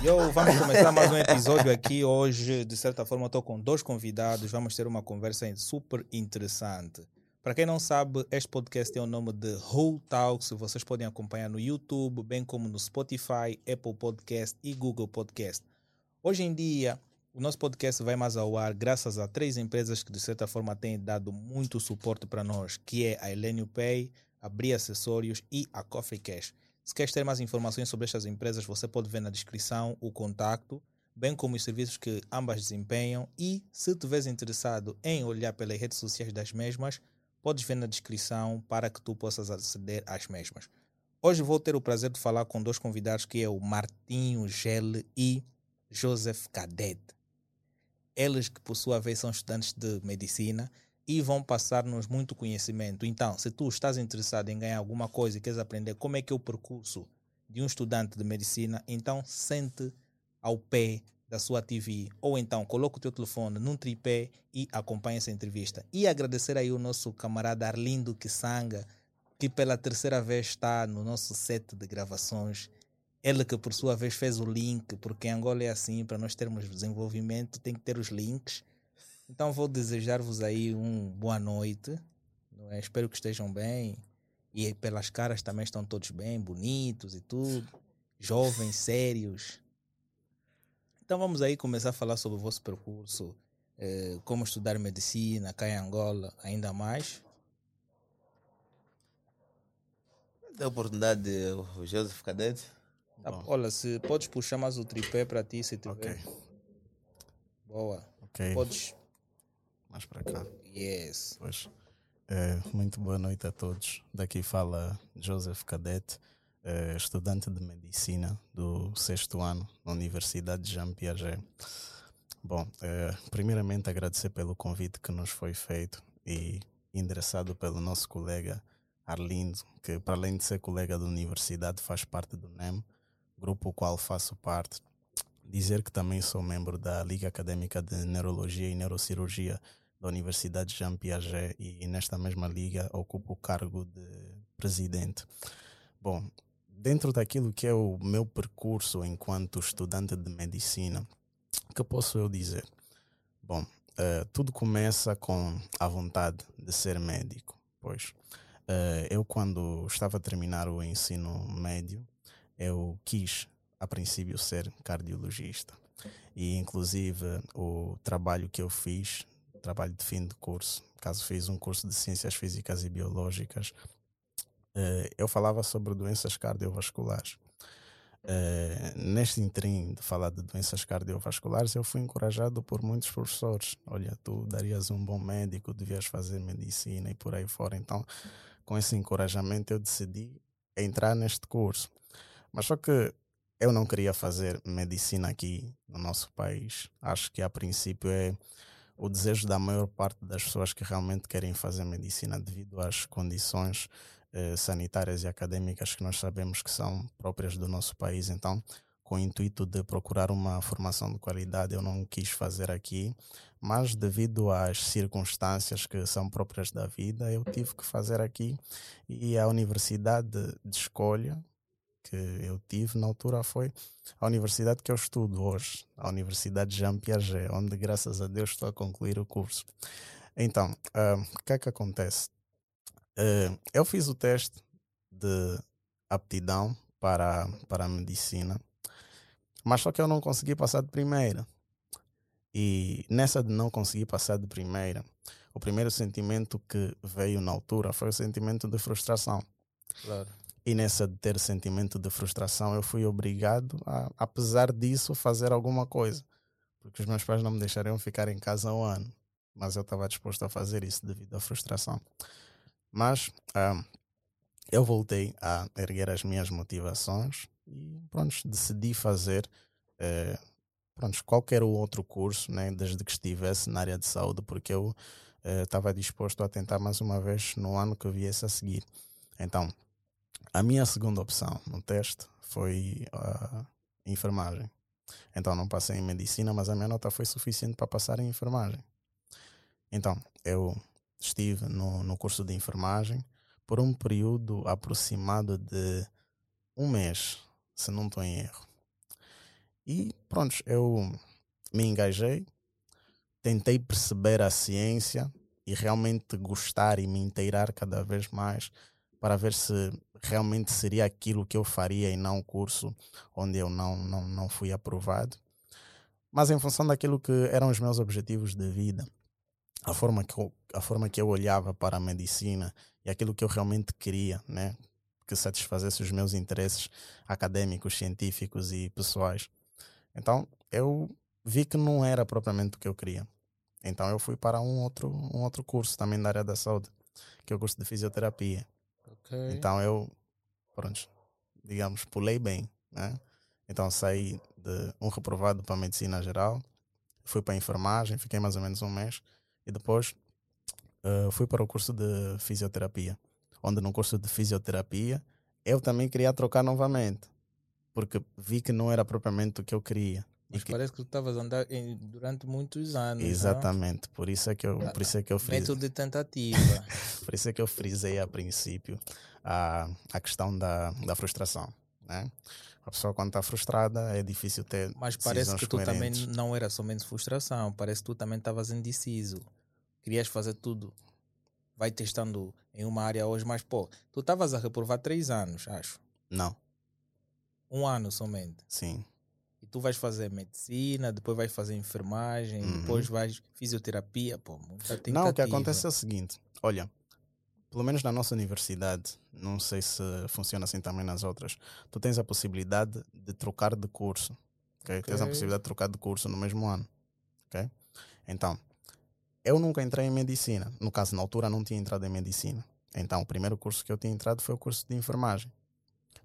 Yo, vamos começar mais um episódio aqui. Hoje, de certa forma, estou com dois convidados. Vamos ter uma conversa super interessante. Para quem não sabe, este podcast tem o nome de Who Talks. Vocês podem acompanhar no YouTube, bem como no Spotify, Apple Podcast e Google Podcast. Hoje em dia, o nosso podcast vai mais ao ar graças a três empresas que, de certa forma, têm dado muito suporte para nós, que é a Elenio Pay, a Bri Acessórios e a Coffee Cash. Se queres ter mais informações sobre estas empresas, você pode ver na descrição o contato, bem como os serviços que ambas desempenham e, se estiveres interessado em olhar pelas redes sociais das mesmas, podes ver na descrição para que tu possas aceder às mesmas. Hoje vou ter o prazer de falar com dois convidados que é o Martinho Gele e Joseph Cadet. Eles que por sua vez são estudantes de medicina e vão passar-nos muito conhecimento. Então, se tu estás interessado em ganhar alguma coisa e queres aprender como é que é o percurso de um estudante de medicina, então sente ao pé da sua TV ou então coloca o teu telefone num tripé e acompanha essa entrevista. E agradecer aí o nosso camarada Arlindo Kisanga, que pela terceira vez está no nosso set de gravações. Ele que por sua vez fez o link, porque em Angola é assim, para nós termos desenvolvimento tem que ter os links. Então vou desejar-vos aí um boa noite. É? Espero que estejam bem. E pelas caras também estão todos bem, bonitos e tudo. Jovens, sérios. Então vamos aí começar a falar sobre o vosso percurso, eh, como estudar medicina cá em Angola, ainda mais. Tem a oportunidade, o Joseph Cadete. Tá, olha, se podes puxar mais o tripé para ti, se tiver. Ok. Boa. Ok. Podes. Mais para cá. Yes. Pois. É, muito boa noite a todos. Daqui fala Joseph Cadete, é, estudante de medicina do sexto ano na Universidade de Jean Piaget. Bom, é, primeiramente agradecer pelo convite que nos foi feito e endereçado pelo nosso colega Arlindo, que para além de ser colega da universidade faz parte do NEM, grupo qual faço parte. Dizer que também sou membro da Liga Académica de Neurologia e Neurocirurgia da Universidade de Jean Piaget e nesta mesma liga ocupo o cargo de presidente. Bom, dentro daquilo que é o meu percurso enquanto estudante de medicina, o que posso eu dizer? Bom, uh, tudo começa com a vontade de ser médico, pois uh, eu quando estava a terminar o ensino médio, eu quis a princípio ser cardiologista e inclusive o trabalho que eu fiz trabalho de fim de curso, caso fiz um curso de Ciências Físicas e Biológicas, eh, eu falava sobre doenças cardiovasculares. Eh, neste interim de falar de doenças cardiovasculares, eu fui encorajado por muitos professores. Olha, tu darias um bom médico, devias fazer medicina e por aí fora. Então, com esse encorajamento, eu decidi entrar neste curso. Mas só que eu não queria fazer medicina aqui no nosso país. Acho que a princípio é o desejo da maior parte das pessoas que realmente querem fazer medicina devido às condições eh, sanitárias e acadêmicas que nós sabemos que são próprias do nosso país. Então, com o intuito de procurar uma formação de qualidade, eu não quis fazer aqui, mas devido às circunstâncias que são próprias da vida, eu tive que fazer aqui. E a universidade de escolha que eu tive na altura foi a universidade que eu estudo hoje, a Universidade Jean Piaget, onde graças a Deus estou a concluir o curso. Então, uh, o que é que acontece? Uh, eu fiz o teste de aptidão para, para a medicina, mas só que eu não consegui passar de primeira. E nessa de não conseguir passar de primeira, o primeiro sentimento que veio na altura foi o sentimento de frustração. Claro. E nessa de ter sentimento de frustração, eu fui obrigado a, apesar disso, fazer alguma coisa. Porque os meus pais não me deixariam ficar em casa um ano. Mas eu estava disposto a fazer isso devido à frustração. Mas ah, eu voltei a erguer as minhas motivações e pronto, decidi fazer eh, pronto, qualquer outro curso, né, desde que estivesse na área de saúde, porque eu estava disposto a tentar mais uma vez no ano que viesse a seguir. Então, a minha segunda opção no teste foi a enfermagem. Então não passei em medicina, mas a minha nota foi suficiente para passar em enfermagem. Então eu estive no, no curso de enfermagem, por um período aproximado de um mês, se não estou em erro. E pronto, eu me engajei, tentei perceber a ciência e realmente gostar e me inteirar cada vez mais para ver se realmente seria aquilo que eu faria e não o curso onde eu não, não, não fui aprovado. Mas em função daquilo que eram os meus objetivos de vida, a forma que eu, a forma que eu olhava para a medicina e aquilo que eu realmente queria, né? que satisfazesse os meus interesses acadêmicos, científicos e pessoais. Então, eu vi que não era propriamente o que eu queria. Então, eu fui para um outro, um outro curso também da área da saúde, que é o curso de fisioterapia. Ok. Então eu, pronto, digamos, pulei bem, né? Então saí de um reprovado para medicina geral, fui para a enfermagem, fiquei mais ou menos um mês e depois uh, fui para o curso de fisioterapia, onde no curso de fisioterapia eu também queria trocar novamente, porque vi que não era propriamente o que eu queria. Mas que... parece que tu estavas a andar em, durante muitos anos. Exatamente, não? por isso é que eu, por isso é que eu frisei. Método de tentativa. por isso é que eu frisei a princípio a, a questão da, da frustração. Né? A pessoa quando está frustrada é difícil ter. Mas parece que tu coerentes. também não era somente frustração, parece que tu também estavas indeciso. Querias fazer tudo. Vai testando em uma área hoje, mas pô, tu estavas a reprovar três anos, acho. Não. Um ano somente. Sim. Tu vais fazer medicina, depois vais fazer enfermagem, uhum. depois vais fisioterapia, pô, Não, o que acontece é o seguinte, olha, pelo menos na nossa universidade, não sei se funciona assim também nas outras, tu tens a possibilidade de trocar de curso, okay? okay. Tens a possibilidade de trocar de curso no mesmo ano, ok? Então, eu nunca entrei em medicina, no caso, na altura não tinha entrado em medicina. Então, o primeiro curso que eu tinha entrado foi o curso de enfermagem.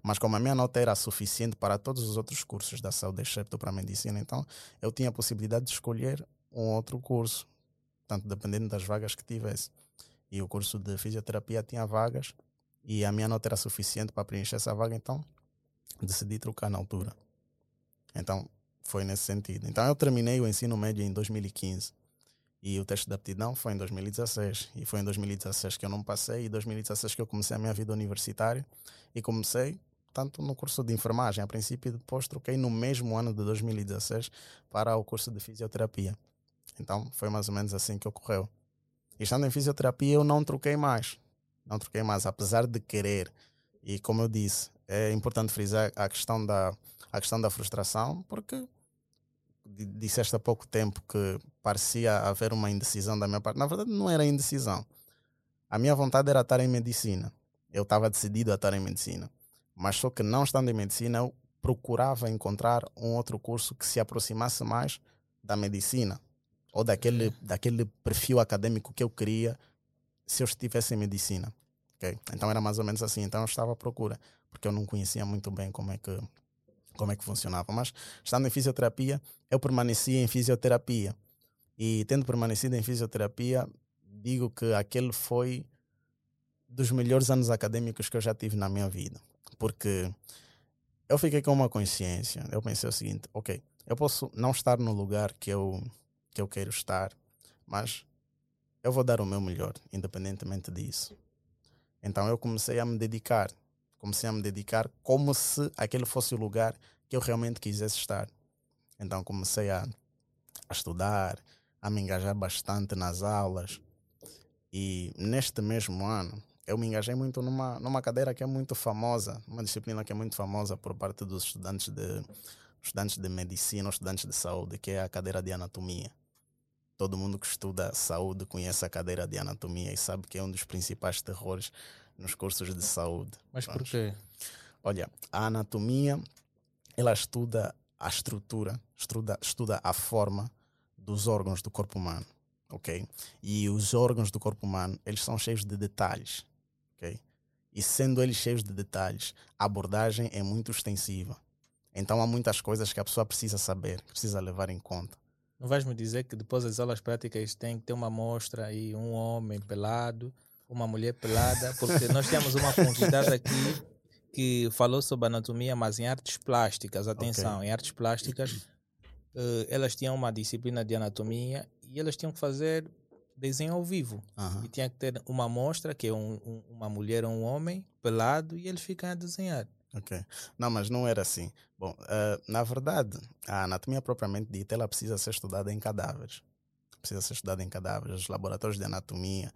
Mas como a minha nota era suficiente para todos os outros cursos da saúde, exceto para a medicina, então eu tinha a possibilidade de escolher um outro curso, tanto dependendo das vagas que tivesse. E o curso de fisioterapia tinha vagas e a minha nota era suficiente para preencher essa vaga, então decidi trocar na altura. Então foi nesse sentido. Então eu terminei o ensino médio em 2015 e o teste de aptidão foi em 2016 e foi em 2016 que eu não passei e em 2016 que eu comecei a minha vida universitária e comecei tanto no curso de enfermagem a princípio e depois troquei no mesmo ano de 2016 para o curso de fisioterapia. Então foi mais ou menos assim que ocorreu. E estando em fisioterapia eu não troquei mais. Não troquei mais, apesar de querer. E como eu disse, é importante frisar a questão da, a questão da frustração, porque disseste há pouco tempo que parecia haver uma indecisão da minha parte. Na verdade, não era indecisão. A minha vontade era estar em medicina. Eu estava decidido a estar em medicina. Mas só que não estando em medicina, eu procurava encontrar um outro curso que se aproximasse mais da medicina ou daquele, daquele perfil acadêmico que eu queria se eu estivesse em medicina. Okay? Então era mais ou menos assim. Então eu estava à procura, porque eu não conhecia muito bem como é que, como é que funcionava. Mas estando em fisioterapia, eu permaneci em fisioterapia. E tendo permanecido em fisioterapia, digo que aquele foi dos melhores anos acadêmicos que eu já tive na minha vida porque eu fiquei com uma consciência. Eu pensei o seguinte: ok, eu posso não estar no lugar que eu, que eu quero estar, mas eu vou dar o meu melhor, independentemente disso. Então eu comecei a me dedicar. Comecei a me dedicar como se aquele fosse o lugar que eu realmente quisesse estar. Então comecei a, a estudar, a me engajar bastante nas aulas. E neste mesmo ano, eu me engajei muito numa, numa cadeira que é muito famosa, uma disciplina que é muito famosa por parte dos estudantes de, estudantes de medicina, estudantes de saúde, que é a cadeira de anatomia. Todo mundo que estuda saúde conhece a cadeira de anatomia e sabe que é um dos principais terrores nos cursos de saúde. Mas por quê? Olha, a anatomia, ela estuda a estrutura, estuda, estuda a forma dos órgãos do corpo humano, ok? E os órgãos do corpo humano, eles são cheios de detalhes ok? E sendo eles cheios de detalhes, a abordagem é muito extensiva. Então há muitas coisas que a pessoa precisa saber, precisa levar em conta. Não vais me dizer que depois das aulas práticas tem que ter uma amostra e um homem pelado, uma mulher pelada, porque nós temos uma convidada aqui que falou sobre anatomia, mas em artes plásticas. Atenção, okay. em artes plásticas, uh, elas tinham uma disciplina de anatomia e elas tinham que fazer desenho ao vivo. Aham. E tinha que ter uma amostra, que é um- um- uma mulher ou um homem, pelado, e eles ficam a desenhar. Ok. Não, mas não era assim. Bom, eh, na verdade, a anatomia propriamente dita, ela precisa ser estudada em cadáveres. Precisa ser estudada em cadáveres. Os laboratórios de anatomia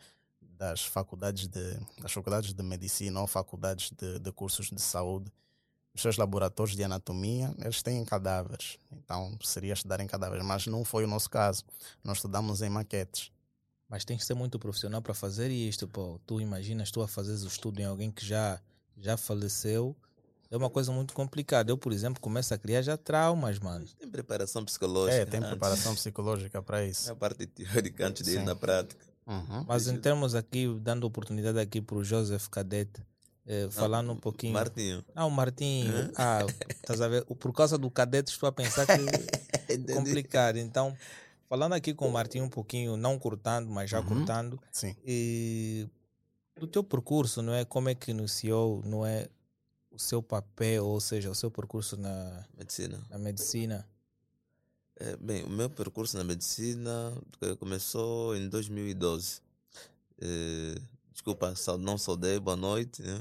das faculdades de, das faculdades de medicina ou faculdades de, de cursos de saúde, os seus laboratórios de anatomia, eles têm cadáveres. Então, seria estudar em cadáveres. Mas não foi o nosso caso. Nós estudamos em maquetes. Mas tens que ser muito profissional para fazer isto, pô. Tu imaginas tu a fazeres o estudo em alguém que já, já faleceu. É uma coisa muito complicada. Eu, por exemplo, começo a criar já traumas, mano. Tem preparação psicológica. É, tem antes. preparação psicológica para É isso. a parte teórica antes de ir na prática. Uhum. Mas em termos aqui, dando oportunidade aqui para o Joseph Cadete, eh, falando um pouquinho. Martinho. Ah, o Martinho. Ah, estás a ver? Por causa do cadete, estou a pensar que é complicado. Então, falando aqui com o Martinho um pouquinho, não cortando, mas já Uhum. cortando, Sim. e do teu percurso, não é? Como é que iniciou, não é? O seu papel, ou seja, o seu percurso na, Medicina. na medicina. É, bem, o meu percurso na medicina eh, começou em 2012. Eh, desculpa, não saudei, boa noite. né?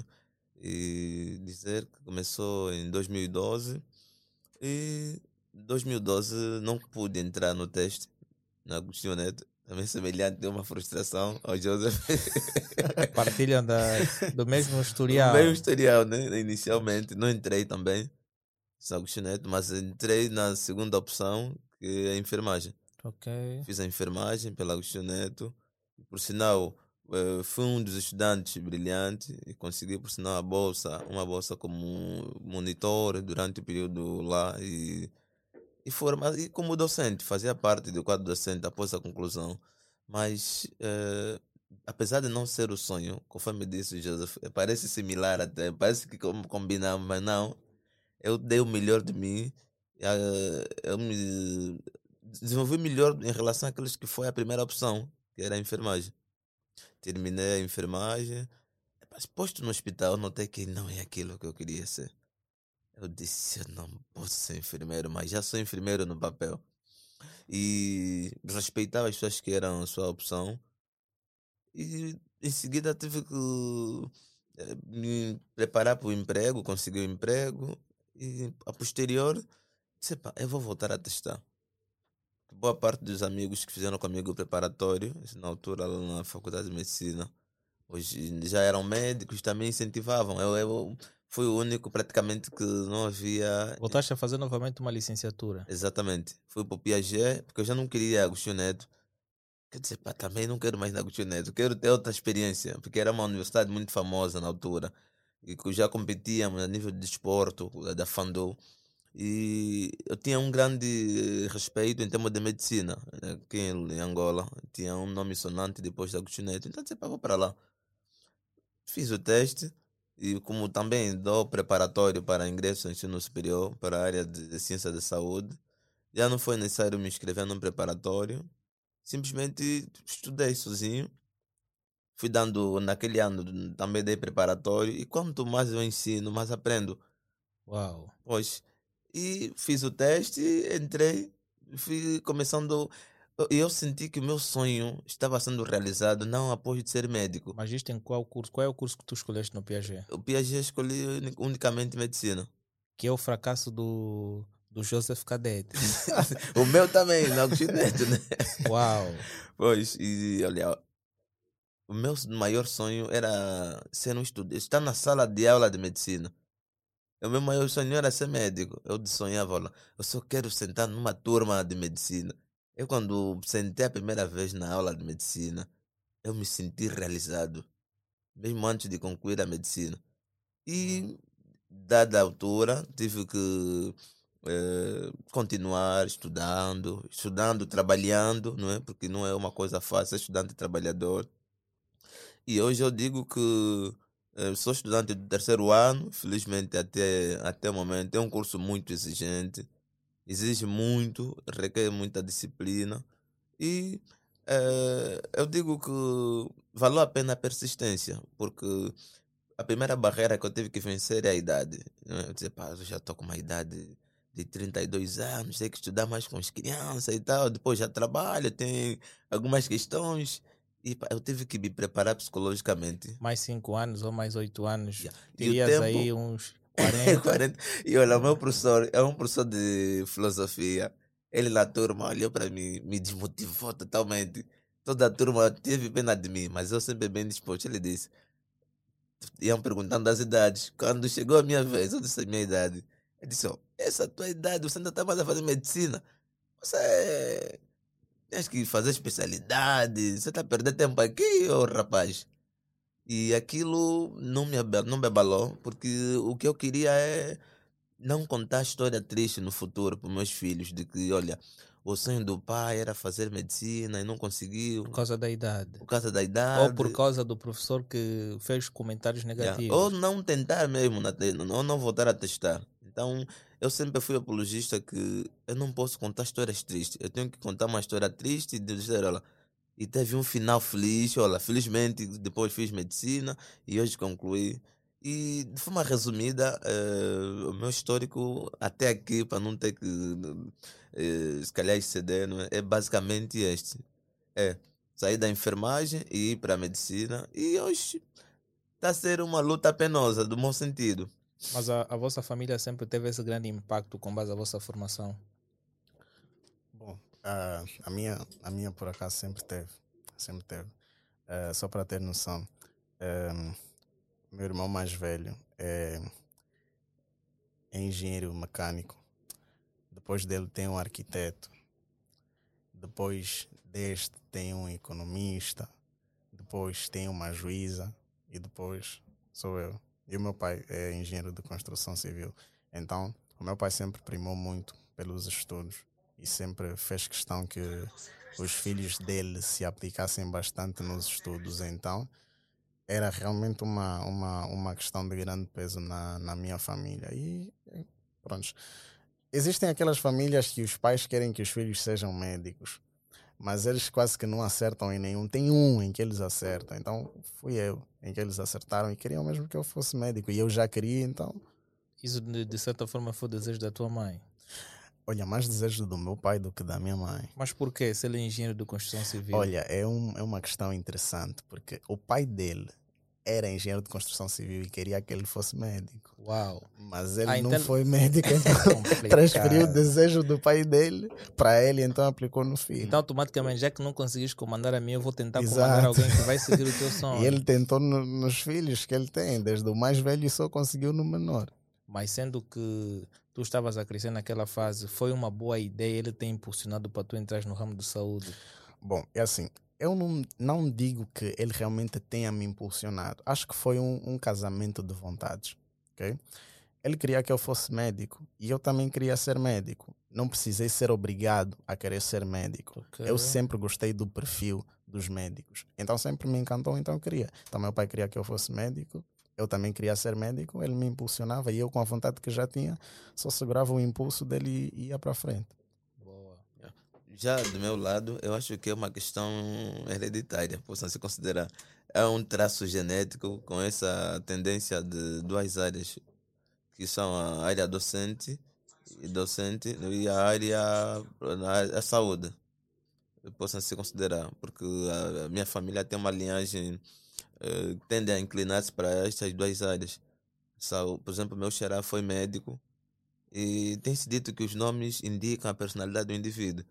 E dizer que começou em 2012. E em 2012 não pude entrar no teste na Agostinho Neto. Também semelhante, deu uma frustração ao Joseph. Partilham da, do mesmo historial. Meio historial, né? Inicialmente. Não entrei também na Agostinho Neto, mas entrei na segunda opção, que é a enfermagem. Fiz a enfermagem pela Agostinho Neto. Por sinal, eh, fui um dos estudantes brilhantes e consegui, por sinal, a bolsa, uma bolsa como monitor durante o período lá e, e, forma, e como docente, fazia parte do quadro docente após a conclusão. Mas, eh, apesar de não ser o sonho, conforme disse o Joseph, eh, parece similar até, parece que com- combinamos, mas não. Eu dei o melhor de mim. eh, Eu me desenvolvi melhor em relação àqueles que foi a primeira opção, que era a enfermagem. Terminei a enfermagem, mas posto no hospital, notei que não é aquilo que eu queria ser. Eu disse, eu não posso ser enfermeiro, mas já sou enfermeiro no papel. E respeitava as pessoas que eram a sua opção. E em seguida tive que eh, me preparar para o emprego, conseguir o emprego. E a posterior, disse, "Epá, eu vou voltar a testar boa parte dos amigos que fizeram comigo o preparatório, na altura lá na faculdade de medicina, hoje já eram médicos, também incentivavam. Eu, eu fui o único praticamente que não havia. Voltaste a fazer novamente uma licenciatura. Exatamente. Fui para o Piaget, porque eu já não queria Agostinho Neto. Quer dizer, pá, também não quero mais na Agostinho Neto, quero ter outra experiência, porque era uma universidade muito famosa na altura, e que já competíamos a nível de desporto, da Fandou. E eu tinha um grande respeito em termos de medicina. Aqui em Angola tinha um nome sonante depois da Agostinho Neto. Então, pá, vou para lá. Fiz o teste e como também dou preparatório para ingresso no ensino superior para a área de ciência da saúde, já não foi necessário me inscrever num preparatório. Simplesmente estudei sozinho. Fui dando, naquele ano, também dei preparatório. E quanto mais eu ensino, mais aprendo. Uau. Pois. E fiz o teste, entrei, fui começando. eu- Eu senti que o meu sonho estava sendo realizado não após de ser médico. Mas isto em qual curso? Qual é o curso que tu escolheste no Piaget? O Piaget escolhi uni- unicamente medicina. Que é o fracasso do, do Joseph Cadete. o meu também, não Neto, né? Uau. Pois, e olha, o meu maior sonho era ser um estudante, estar na sala de aula de medicina. O meu maior sonho era ser médico. Eu sonhava, olha, eu só quero sentar numa turma de medicina. Eu, quando sentei a primeira vez na aula de medicina, eu me senti realizado, mesmo antes de concluir a medicina. E, dada a altura, tive que eh, continuar estudando, estudando, trabalhando, não é? Porque não é uma coisa fácil, ser estudante trabalhador. E hoje eu digo que eh, sou estudante do terceiro ano, felizmente até, até o momento. É um curso muito exigente, exige muito, requer muita disciplina. E eh, eu digo que valeu a pena a persistência, porque a primeira barreira que eu tive que vencer é a idade. né? Eu disse, pá, eu já estou com uma idade de 32 anos, tenho que estudar mais com as crianças e tal. Depois já trabalho, tem algumas questões. E pá, eu tive que me preparar psicologicamente. Mais 5 anos ou mais 8 anos. Yeah. E o Terias tempo- aí uns 40. 40. E olha, o meu professor é um professor de filosofia. Ele na turma olhou para mim, me desmotivou totalmente. Toda a turma teve pena de mim, mas eu sempre bem disposto. Ele disse: iam perguntando as idades. Quando chegou a minha vez, eu disse a minha idade. Ele disse: ó, essa tua idade, você ainda está mais a fazer medicina. Você tens que fazer especialidade. Você está a perder tempo aqui, ô rapaz. E aquilo não me, não me abalou, porque o que eu queria é não contar história triste no futuro para meus filhos, de que, olha, o sonho do pai era fazer medicina e não conseguiu Por causa da idade. por causa da idade. Ou por causa do professor que fez comentários Yeah. negativos. Ou não tentar mesmo, ou não voltar a testar. Então, eu sempre fui apologista que eu não posso contar histórias tristes. Eu tenho que contar uma história triste e dizer, olha, e teve um final feliz, olha, felizmente depois fiz medicina e hoje concluí. E de forma resumida, eh, o meu histórico até aqui, para não ter que eh, se calhar exceder, é? é basicamente este. É sair da enfermagem e ir para a medicina. E hoje está a ser uma luta penosa, do bom sentido. Mas a, a vossa família sempre teve esse grande impacto com base à vossa formação. Bom, a, a, minha, a minha por acaso sempre teve. Sempre teve. Eh, só para ter noção, eh, meu irmão mais velho é, é engenheiro mecânico. Depois dele tem um arquiteto. Depois deste tem um economista. Depois tem uma juíza. E depois sou eu. E o meu pai é engenheiro de construção civil. Então, o meu pai sempre primou muito pelos estudos e sempre fez questão que os filhos dele se aplicassem bastante nos estudos. Então, era realmente uma, uma, uma questão de grande peso na, na minha família. E pronto. Existem aquelas famílias que os pais querem que os filhos sejam médicos, mas eles quase que não acertam em nenhum. Tem um em que eles acertam. Então, fui eu em que eles acertaram e queriam mesmo que eu fosse médico. E eu já queria, então, Isso de, de certa forma foi o desejo da tua mãe. olha, mais desejo do meu pai do que da minha mãe. Mas por quê? Se ele é engenheiro de construção civil. Olha, é, um, é uma questão interessante, porque o pai dele era engenheiro de construção civil e queria que ele fosse médico. Uau. Mas ele Ah, não então- foi médico, então Complicado. transferiu o desejo do pai dele para ele, então aplicou no filho. Então, automaticamente, já que não conseguiste comandar a mim, eu vou tentar Exato. comandar alguém que vai seguir o teu sonho. e ele tentou no- nos filhos que ele tem, desde o mais velho e só conseguiu no menor. Mas sendo que tu estavas a crescer naquela fase, foi uma boa ideia ele ter impulsionado para tu entrar no ramo de saúde. Bom, é assim, eu não, não digo que ele realmente tenha me impulsionado. Acho que foi um, um casamento de vontades, ok? Ele queria que eu fosse médico e eu também queria ser médico. Não precisei ser obrigado a querer ser médico. Ok. Eu sempre gostei do perfil dos médicos. Então sempre me encantou, então eu queria. Então meu pai queria que eu fosse médico. Eu também queria ser médico, ele me impulsionava e eu com a vontade que já tinha, só segurava o impulso dele e ia para frente. Já do meu lado, eu acho que é uma questão hereditária, possam se considerar. É um traço genético com essa tendência de duas áreas, que são a área docente e docente e a área a, saúde. Possam se considerar, porque a, minha família tem uma linhagem eh, tende a inclinar-se para estas duas áreas. Por exemplo, meu xará foi médico e tem-se dito que os nomes indicam a personalidade do indivíduo.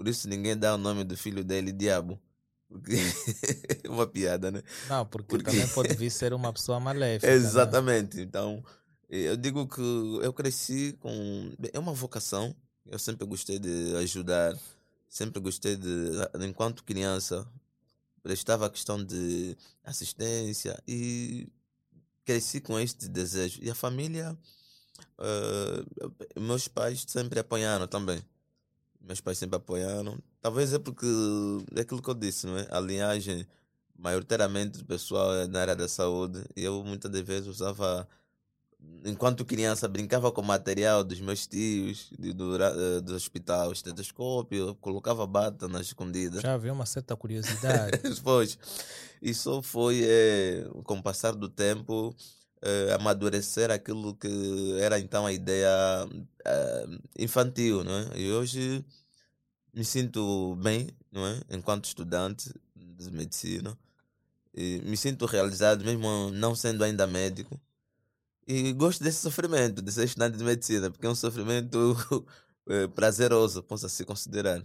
Por isso ninguém dá o nome do filho dele Diabo. Porque é uma piada, né? Não, porque Porque- também pode vir ser uma pessoa maléfica. né? Exatamente. Então, eh, eu digo que eu cresci com. É uma vocação. Eu sempre gostei de ajudar. Sempre gostei de. Enquanto criança, prestava a questão de assistência e cresci com este desejo. E a família. eh, meus pais sempre apoiaram também. Meus pais sempre apoiaram. Talvez é porque é aquilo que eu disse, não é? A linhagem maioritariamente do pessoal é na área da saúde. E eu muitas das vezes usava, enquanto criança, brincava com material dos meus tios, de- do, eh, do hospital, estetoscópio, colocava bata na escondida. Já havia uma certa curiosidade. Pois, isso foi, eh, com o passar do tempo, eh, amadurecer aquilo que era então a ideia eh, infantil, não é? E hoje me sinto bem, não é? Enquanto estudante de medicina. E me sinto realizado, mesmo não sendo ainda médico. E gosto desse sofrimento, de ser estudante de medicina, porque é um sofrimento eh, prazeroso, posso assim considerar.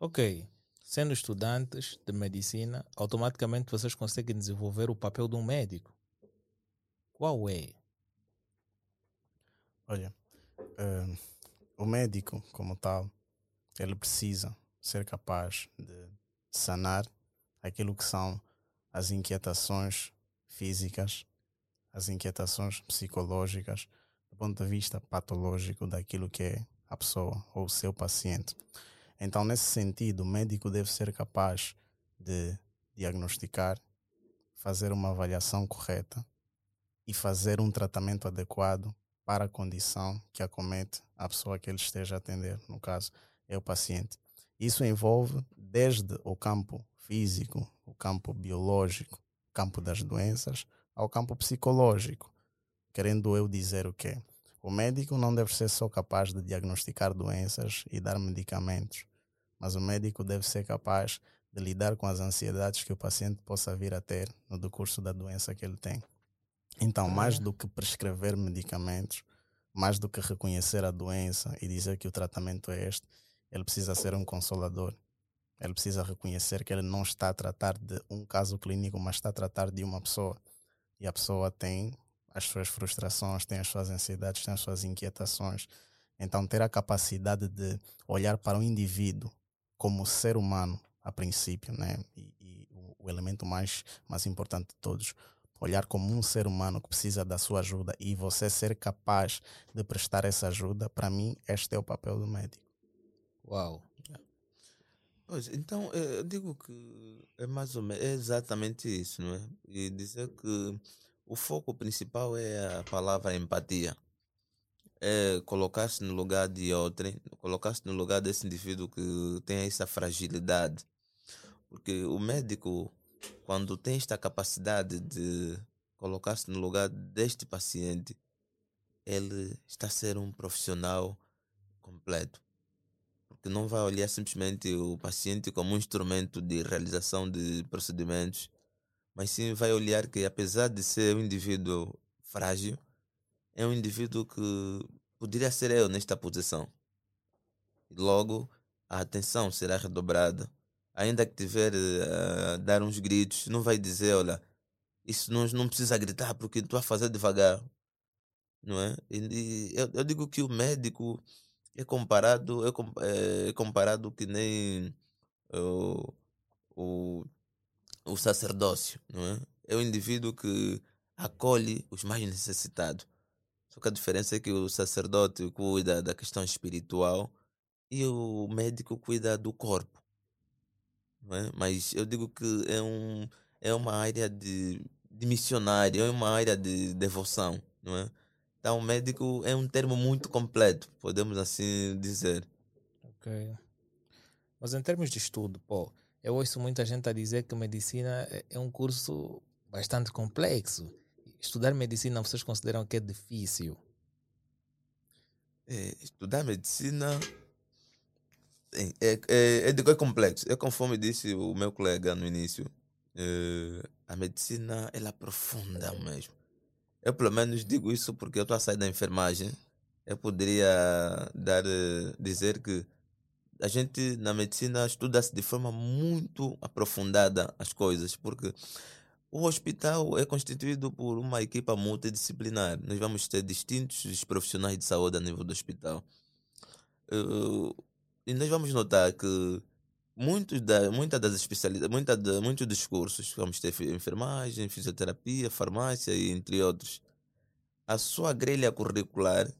Ok. Sendo estudantes de medicina, automaticamente vocês conseguem desenvolver o papel de um médico. Qual é? Olha, eh, o médico, como tal, ele precisa ser capaz de sanar aquilo que são as inquietações físicas, as inquietações psicológicas, do ponto de vista patológico daquilo que é a pessoa ou o seu paciente. Então, nesse sentido, o médico deve ser capaz de diagnosticar, fazer uma avaliação correta e fazer um tratamento adequado para a condição que acomete a pessoa que ele esteja a atender, no caso, é o paciente. Isso envolve desde o campo físico, o campo biológico, o campo das doenças, ao campo psicológico. Querendo eu dizer o quê? O médico não deve ser só capaz de diagnosticar doenças e dar medicamentos, mas o médico deve ser capaz de lidar com as ansiedades que o paciente possa vir a ter no decurso da doença que ele tem. Então, mais do que prescrever medicamentos, mais do que reconhecer a doença e dizer que o tratamento é este, ele precisa ser um consolador. Ele precisa reconhecer que ele não está a tratar de um caso clínico, mas está a tratar de uma pessoa. E a pessoa tem as suas frustrações, tem as suas ansiedades, tem as suas inquietações. Então, ter a capacidade de olhar para o indivíduo como ser humano, a princípio, né? E, e o, o elemento mais, mais importante de todos, olhar como um ser humano que precisa da sua ajuda e você ser capaz de prestar essa ajuda, para mim, este é o papel do médico. Uau. Pois, então, eh, eu digo que é mais ou menos, é exatamente isso, não é? E dizer que o foco principal é a palavra empatia. É colocar-se no lugar de outrem, colocar-se no lugar desse indivíduo que tem essa fragilidade. Porque o médico, quando tem esta capacidade de colocar-se no lugar deste paciente, ele está a ser um profissional completo. Porque não vai olhar simplesmente o paciente como um instrumento de realização de procedimentos, mas sim vai olhar que, apesar de ser um indivíduo frágil, é um indivíduo que poderia ser eu nesta posição. E logo a atenção será redobrada. Ainda que tiver a uh, dar uns gritos, não vai dizer, olha, isso não, não precisa gritar porque tu a fazer devagar. Não é? E, e eu, eu, digo que o médico é comparado, é, é comparado que nem o, o, o sacerdócio, não é? É o indivíduo que acolhe os mais necessitados. Só que a diferença é que o sacerdote cuida da questão espiritual e o médico cuida do corpo. Não é? Mas eu digo que é, um, é uma área de, de missionário, é uma área de devoção, não é? Então, médico é um termo muito completo, podemos assim dizer. Ok. Mas em termos de estudo, pô, eu ouço muita gente a dizer que medicina é, é um curso bastante complexo. Estudar medicina vocês consideram que é difícil? É, estudar medicina é, é, é, é, complexo. É conforme disse o meu colega no início. É, a medicina ela é profunda mesmo. Eu pelo menos digo isso porque eu estou a sair da enfermagem. Eu poderia dar, dizer que a gente na medicina estuda-se de forma muito aprofundada as coisas, porque o hospital é constituído por uma equipa multidisciplinar. Nós vamos ter distintos profissionais de saúde a nível do hospital. E nós vamos notar que muitos da, muitas das especialidades, muita da, muitos dos cursos, vamos ter enfermagem, fisioterapia, farmácia e entre outros, a sua grelha curricular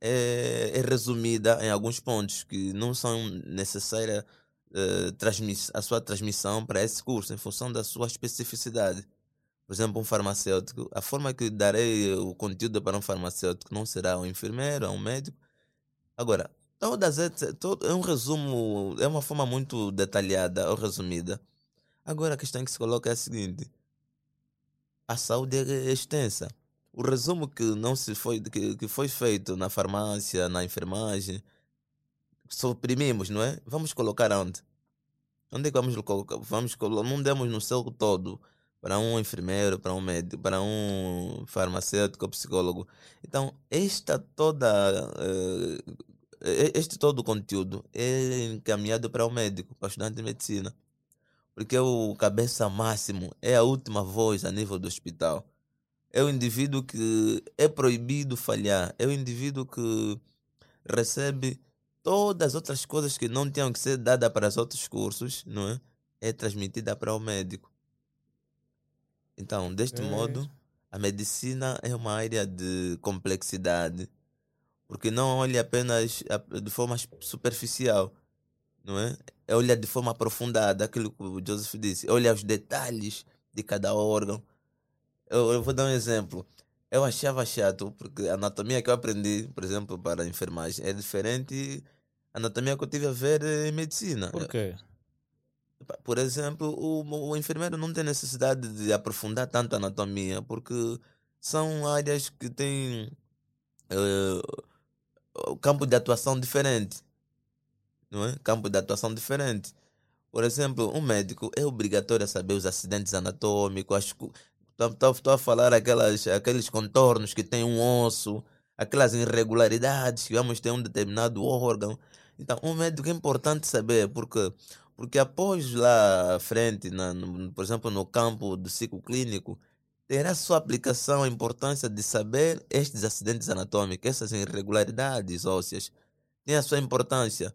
é, é resumida em alguns pontos que não são necessárias uh, a sua transmissão para esse curso em função da sua especificidade. Por exemplo, um farmacêutico, a forma que darei o conteúdo para um farmacêutico não será um enfermeiro, um médico. Agora, Todas todo, é um resumo, é uma forma muito detalhada ou resumida. Agora a questão que se coloca é a seguinte: a saúde é extensa. O resumo que não se foi que, que foi feito na farmácia, na enfermagem, suprimimos, não é? Vamos colocar onde? Onde é que vamos colocar? Vamos colocar, não demos no céu todo para um enfermeiro, para um médico, para um farmacêutico, psicólogo. Então, esta toda eh, este todo o conteúdo é encaminhado para o médico, para o estudante de medicina. Porque o cabeça máximo é a última voz a nível do hospital. É o indivíduo que é proibido falhar. É o indivíduo que recebe todas as outras coisas que não tinham que ser dadas para os outros cursos, não é? É transmitida para o médico. Então, deste é. modo, a medicina é uma área de complexidade, porque não olha apenas de forma superficial, não é? É olhar de forma aprofundada, aquilo que o Joseph disse, olha os detalhes de cada órgão. Eu, eu, vou dar um exemplo. Eu achava chato, porque a anatomia que eu aprendi, por exemplo, para a enfermagem, é diferente da anatomia que eu tive a ver em medicina. Por quê? Por exemplo, o, o enfermeiro não tem necessidade de aprofundar tanto a anatomia, porque são áreas que têm uh, campo de atuação diferente. Não é? Campo de atuação diferente. Por exemplo, um médico é obrigatório saber os acidentes anatômicos. Estou a falar aquelas, aqueles contornos que tem um osso, aquelas irregularidades que vamos ter um determinado órgão. Então, um médico é importante saber, porque porque após lá à frente, na, no, por exemplo, no campo do ciclo clínico, terá sua aplicação a importância de saber estes acidentes anatômicos, essas irregularidades ósseas. Tem a sua importância.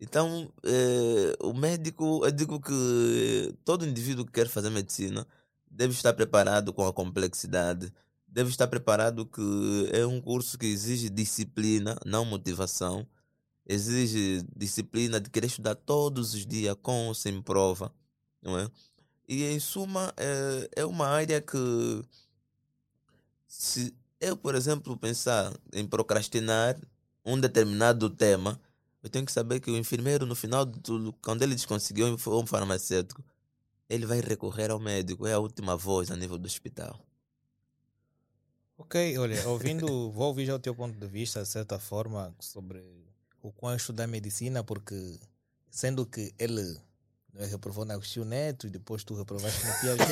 Então, eh, o médico, eu digo que todo indivíduo que quer fazer medicina deve estar preparado com a complexidade, deve estar preparado que é um curso que exige disciplina, não motivação exige disciplina de querer estudar todos os dias com ou sem prova, não é? E em suma, é, é uma área que, se eu, por exemplo, pensar em procrastinar um determinado tema, eu tenho que saber que o enfermeiro, no final tudo, quando ele conseguiu um farmacêutico, ele vai recorrer ao médico, é a última voz a nível do hospital. Ok, olha, ouvindo, vou ouvir já o teu ponto de vista, de certa forma, sobre o quão estudar medicina, porque sendo que ele reprovou na Agostinho Neto e depois tu reprovaste no Piaget,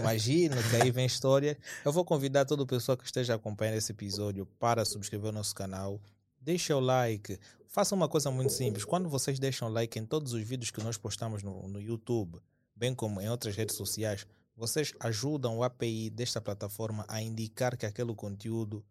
imagino que aí vem história. Eu vou convidar todo o pessoal que esteja acompanhando esse episódio para subscrever o nosso canal. Deixa o like. Faça uma coisa muito simples. Quando vocês deixam like em todos os vídeos que nós postamos no, no YouTube, bem como em outras redes sociais, vocês ajudam o API desta plataforma a indicar que aquele conteúdo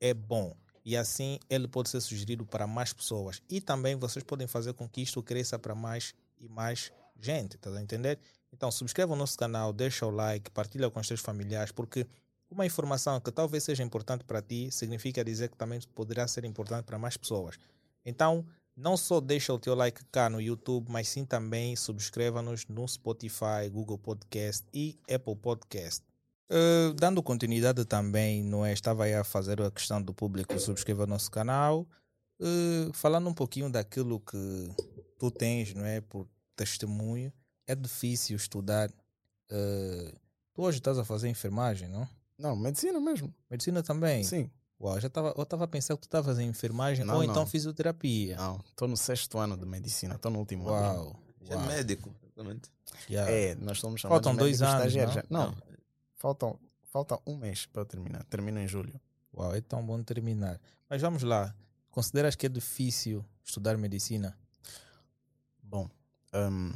é bom e assim ele pode ser sugerido para mais pessoas. E também vocês podem fazer com que isto cresça para mais e mais gente, tá a entender? Então subscreva o nosso canal, deixa o like, partilha com os seus familiares, porque uma informação que talvez seja importante para ti significa dizer que também poderá ser importante para mais pessoas. Então, não só deixa o teu like cá no YouTube, mas sim também subscreva-nos no Spotify, Google Podcast e Apple Podcast. Uh, dando continuidade também, não é? Estava aí a fazer a questão do público subscrever o nosso canal, uh, falando um pouquinho daquilo que tu tens, não é? Por testemunho, é difícil estudar. Uh, tu hoje estás a fazer enfermagem, não? Não, medicina mesmo. Medicina também? Sim. Uau, já tava, eu estava a pensar que tu estavas em enfermagem não, ou então não. então fisioterapia. Não, estou no sexto ano de medicina, estou no último Uau. ano. Uau. Já é médico, exatamente. Yeah. É, nós somos chamados Faltam dois anos. Não? não, Faltam, falta um mês para terminar. Termino em julho. Uau, é tão bom terminar. Mas vamos lá. Consideras que é difícil estudar medicina? Bom, um,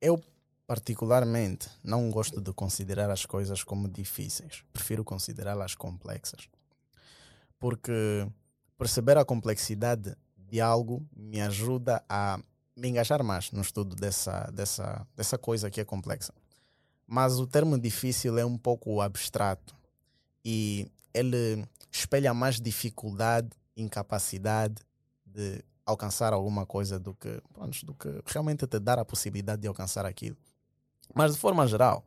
eu particularmente não gosto de considerar as coisas como difíceis. Prefiro considerá-las complexas. Porque perceber a complexidade de algo me ajuda a me engajar mais no estudo dessa, dessa, dessa coisa que é complexa. Mas o termo difícil é um pouco abstrato e ele espelha mais dificuldade, incapacidade de alcançar alguma coisa do que, do que realmente te dar a possibilidade de alcançar aquilo. Mas de forma geral,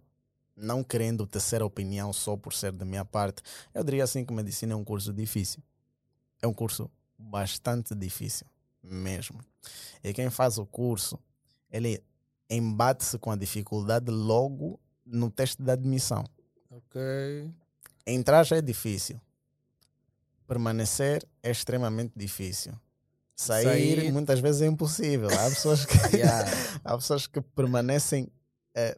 não querendo tecer opinião só por ser da minha parte, eu diria assim que medicina é um curso difícil. É um curso bastante difícil mesmo. E quem faz o curso, ele embate-se com a dificuldade logo no teste de admissão. Ok. Entrar já é difícil. Permanecer é extremamente difícil. Sair, Sair. muitas vezes é impossível. Há pessoas que, Yeah. há pessoas que permanecem. eh,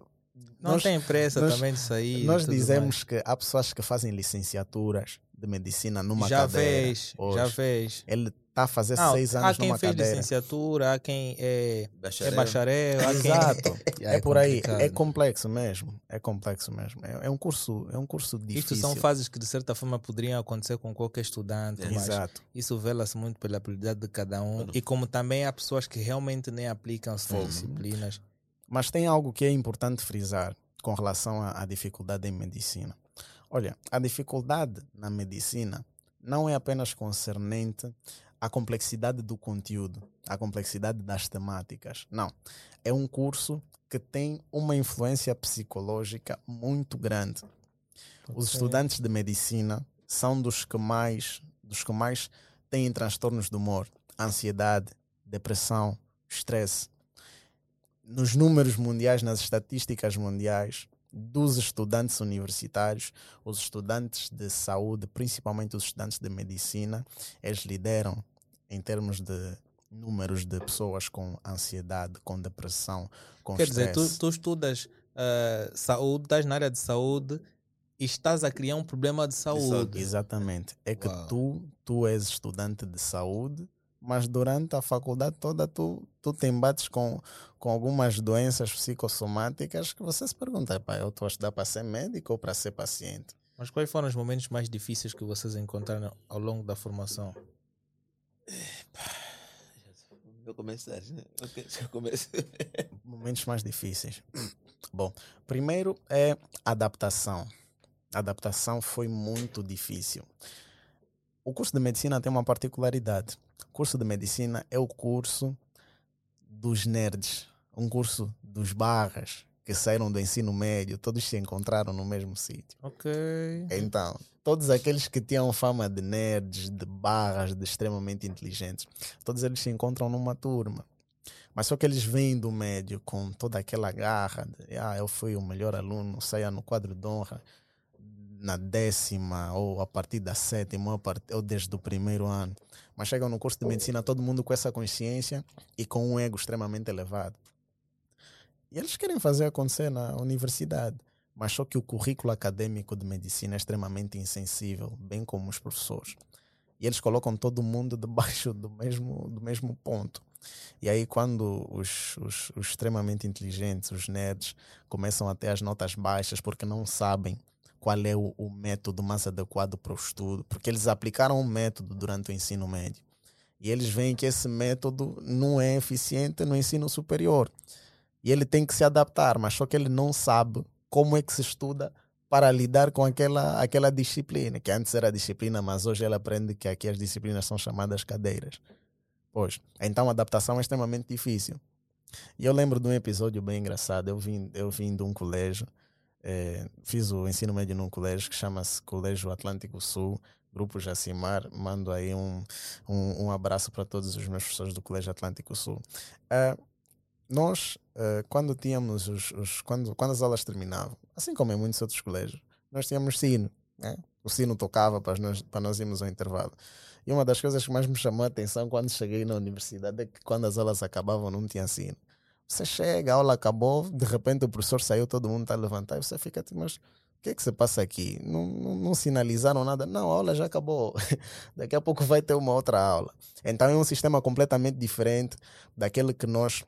Não nós, tem pressa nós- também de sair. nós dizemos que há pessoas que fazem licenciaturas de medicina numa mais. Já cadeira. fez, hoje. já fez. Ele a fazer Não, seis há anos quem numa fez cadeira. licenciatura, há quem é, é Bacharel. bacharel, há quem... Exato. Yeah, é por aí. complicado. É complexo mesmo. É complexo mesmo. É, é um curso, é um curso difícil. Isto são fases que de certa forma poderiam acontecer com qualquer estudante, mas Exato. isso vela-se muito pela habilidade de cada um Claro. e como também há pessoas que realmente nem aplicam as Fogo. disciplinas. Mas tem algo que é importante frisar com relação à, à dificuldade em medicina. Olha, a dificuldade na medicina não é apenas concernente à complexidade do conteúdo, à complexidade das temáticas. Não. É um curso que tem uma influência psicológica muito grande. Os Ok. estudantes de medicina são dos que mais, dos que mais têm transtornos do humor, ansiedade, depressão, estresse. Nos números mundiais, nas estatísticas mundiais dos estudantes universitários, os estudantes de saúde, principalmente os estudantes de medicina, eles lideram em termos de números de pessoas com ansiedade, com depressão, com Quer dizer, tu, tu estudas ah, saúde, estás na área de saúde e estás a criar um problema de saúde. saúde. Exatamente. É que Uau. tu, tu és estudante de saúde, mas durante a faculdade toda tu, tu te embates com, com algumas doenças psicossomáticas que você se pergunta, pá, eu estou a estudar para ser médico ou para ser paciente? Mas quais foram os momentos mais difíceis que vocês encontraram ao longo da formação? Eu começar, né? Já começo. Momentos mais difíceis. Bom, primeiro é adaptação. A adaptação foi muito difícil. O curso de medicina tem uma particularidade. O curso de medicina é o curso dos nerds, um curso dos barras que saíram do ensino médio, todos se encontraram no mesmo sítio. Ok. Então, todos aqueles que tinham fama de nerds, de barras, de extremamente inteligentes, todos eles se encontram numa turma. Mas só que eles vêm do médio com toda aquela garra de, ah, eu fui o melhor aluno, saia no quadro de honra na décima ou a partir da sétima ou, part- ou desde o primeiro ano. Mas chegam no curso de medicina todo mundo com essa consciência e com um ego extremamente elevado. E eles querem fazer acontecer na universidade. Mas só que o currículo acadêmico de medicina é extremamente insensível, bem como os professores. E eles colocam todo mundo debaixo do mesmo, do mesmo ponto. E aí, quando os, os, os extremamente inteligentes, os nerds, começam a ter as notas baixas porque não sabem qual é o, o método mais adequado para o estudo, porque eles aplicaram um método durante o ensino médio. E eles veem que esse método não é eficiente no ensino superior. E ele tem que se adaptar, mas só que ele não sabe como é que se estuda para lidar com aquela, aquela disciplina, que antes era disciplina, mas hoje ele aprende que aqui as disciplinas são chamadas cadeiras. Pois, então a adaptação é extremamente difícil. E eu lembro de um episódio bem engraçado. Eu vim, eu vim de um colégio, eh, fiz o ensino médio num colégio que chama-se Colégio Atlântico Sul, Grupo Jacimar. Mando aí um, um, um abraço para todos os meus professores do Colégio Atlântico Sul. Ah, nós, eh, quando tínhamos os, os- quando, quando as aulas terminavam, assim como em muitos outros colégios, nós tínhamos sino. Né? O sino tocava para nós, para nós irmos ao intervalo. E uma das coisas que mais me chamou a atenção quando cheguei na universidade é que quando as aulas acabavam não tinha sino. Você chega, a aula acabou, de repente o professor saiu, todo mundo está a levantar e você fica tipo, mas o que é que se passa aqui? Não, não, não sinalizaram nada. Não, a aula já acabou. Daqui a pouco vai ter uma outra aula. Então é um sistema completamente diferente daquele que nós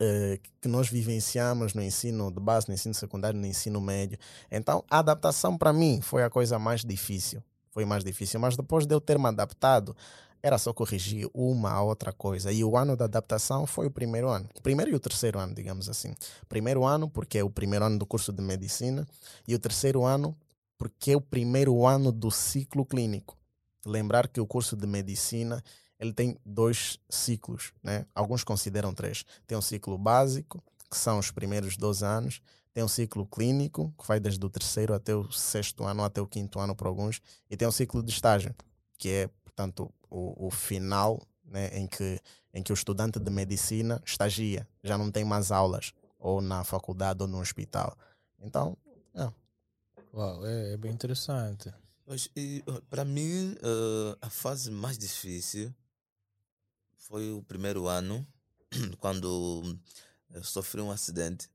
eh, que nós vivenciamos no ensino de base, no ensino secundário, no ensino médio. Então, a adaptação para mim foi a coisa mais difícil. Foi mais difícil, mas depois de eu ter me adaptado, era só corrigir uma outra coisa. E o ano da adaptação foi o primeiro ano. O primeiro e o terceiro ano, digamos assim. Primeiro ano, porque é o primeiro ano do curso de medicina, e o terceiro ano, porque é o primeiro ano do ciclo clínico. Lembrar que o curso de medicina ele tem dois ciclos, né? Alguns consideram três. Tem um ciclo básico, que são os primeiros 12 anos, tem um ciclo clínico, que vai desde o terceiro até o sexto ano, até o quinto ano para alguns, e tem um ciclo de estágio, que é, portanto, o, o final né, em, que, em que o estudante de medicina estagia, já não tem mais aulas, ou na faculdade ou no hospital. Então, Uau, é, é bem interessante. Para mim, eh, a fase mais difícil foi o primeiro ano quando eu sofri um acidente.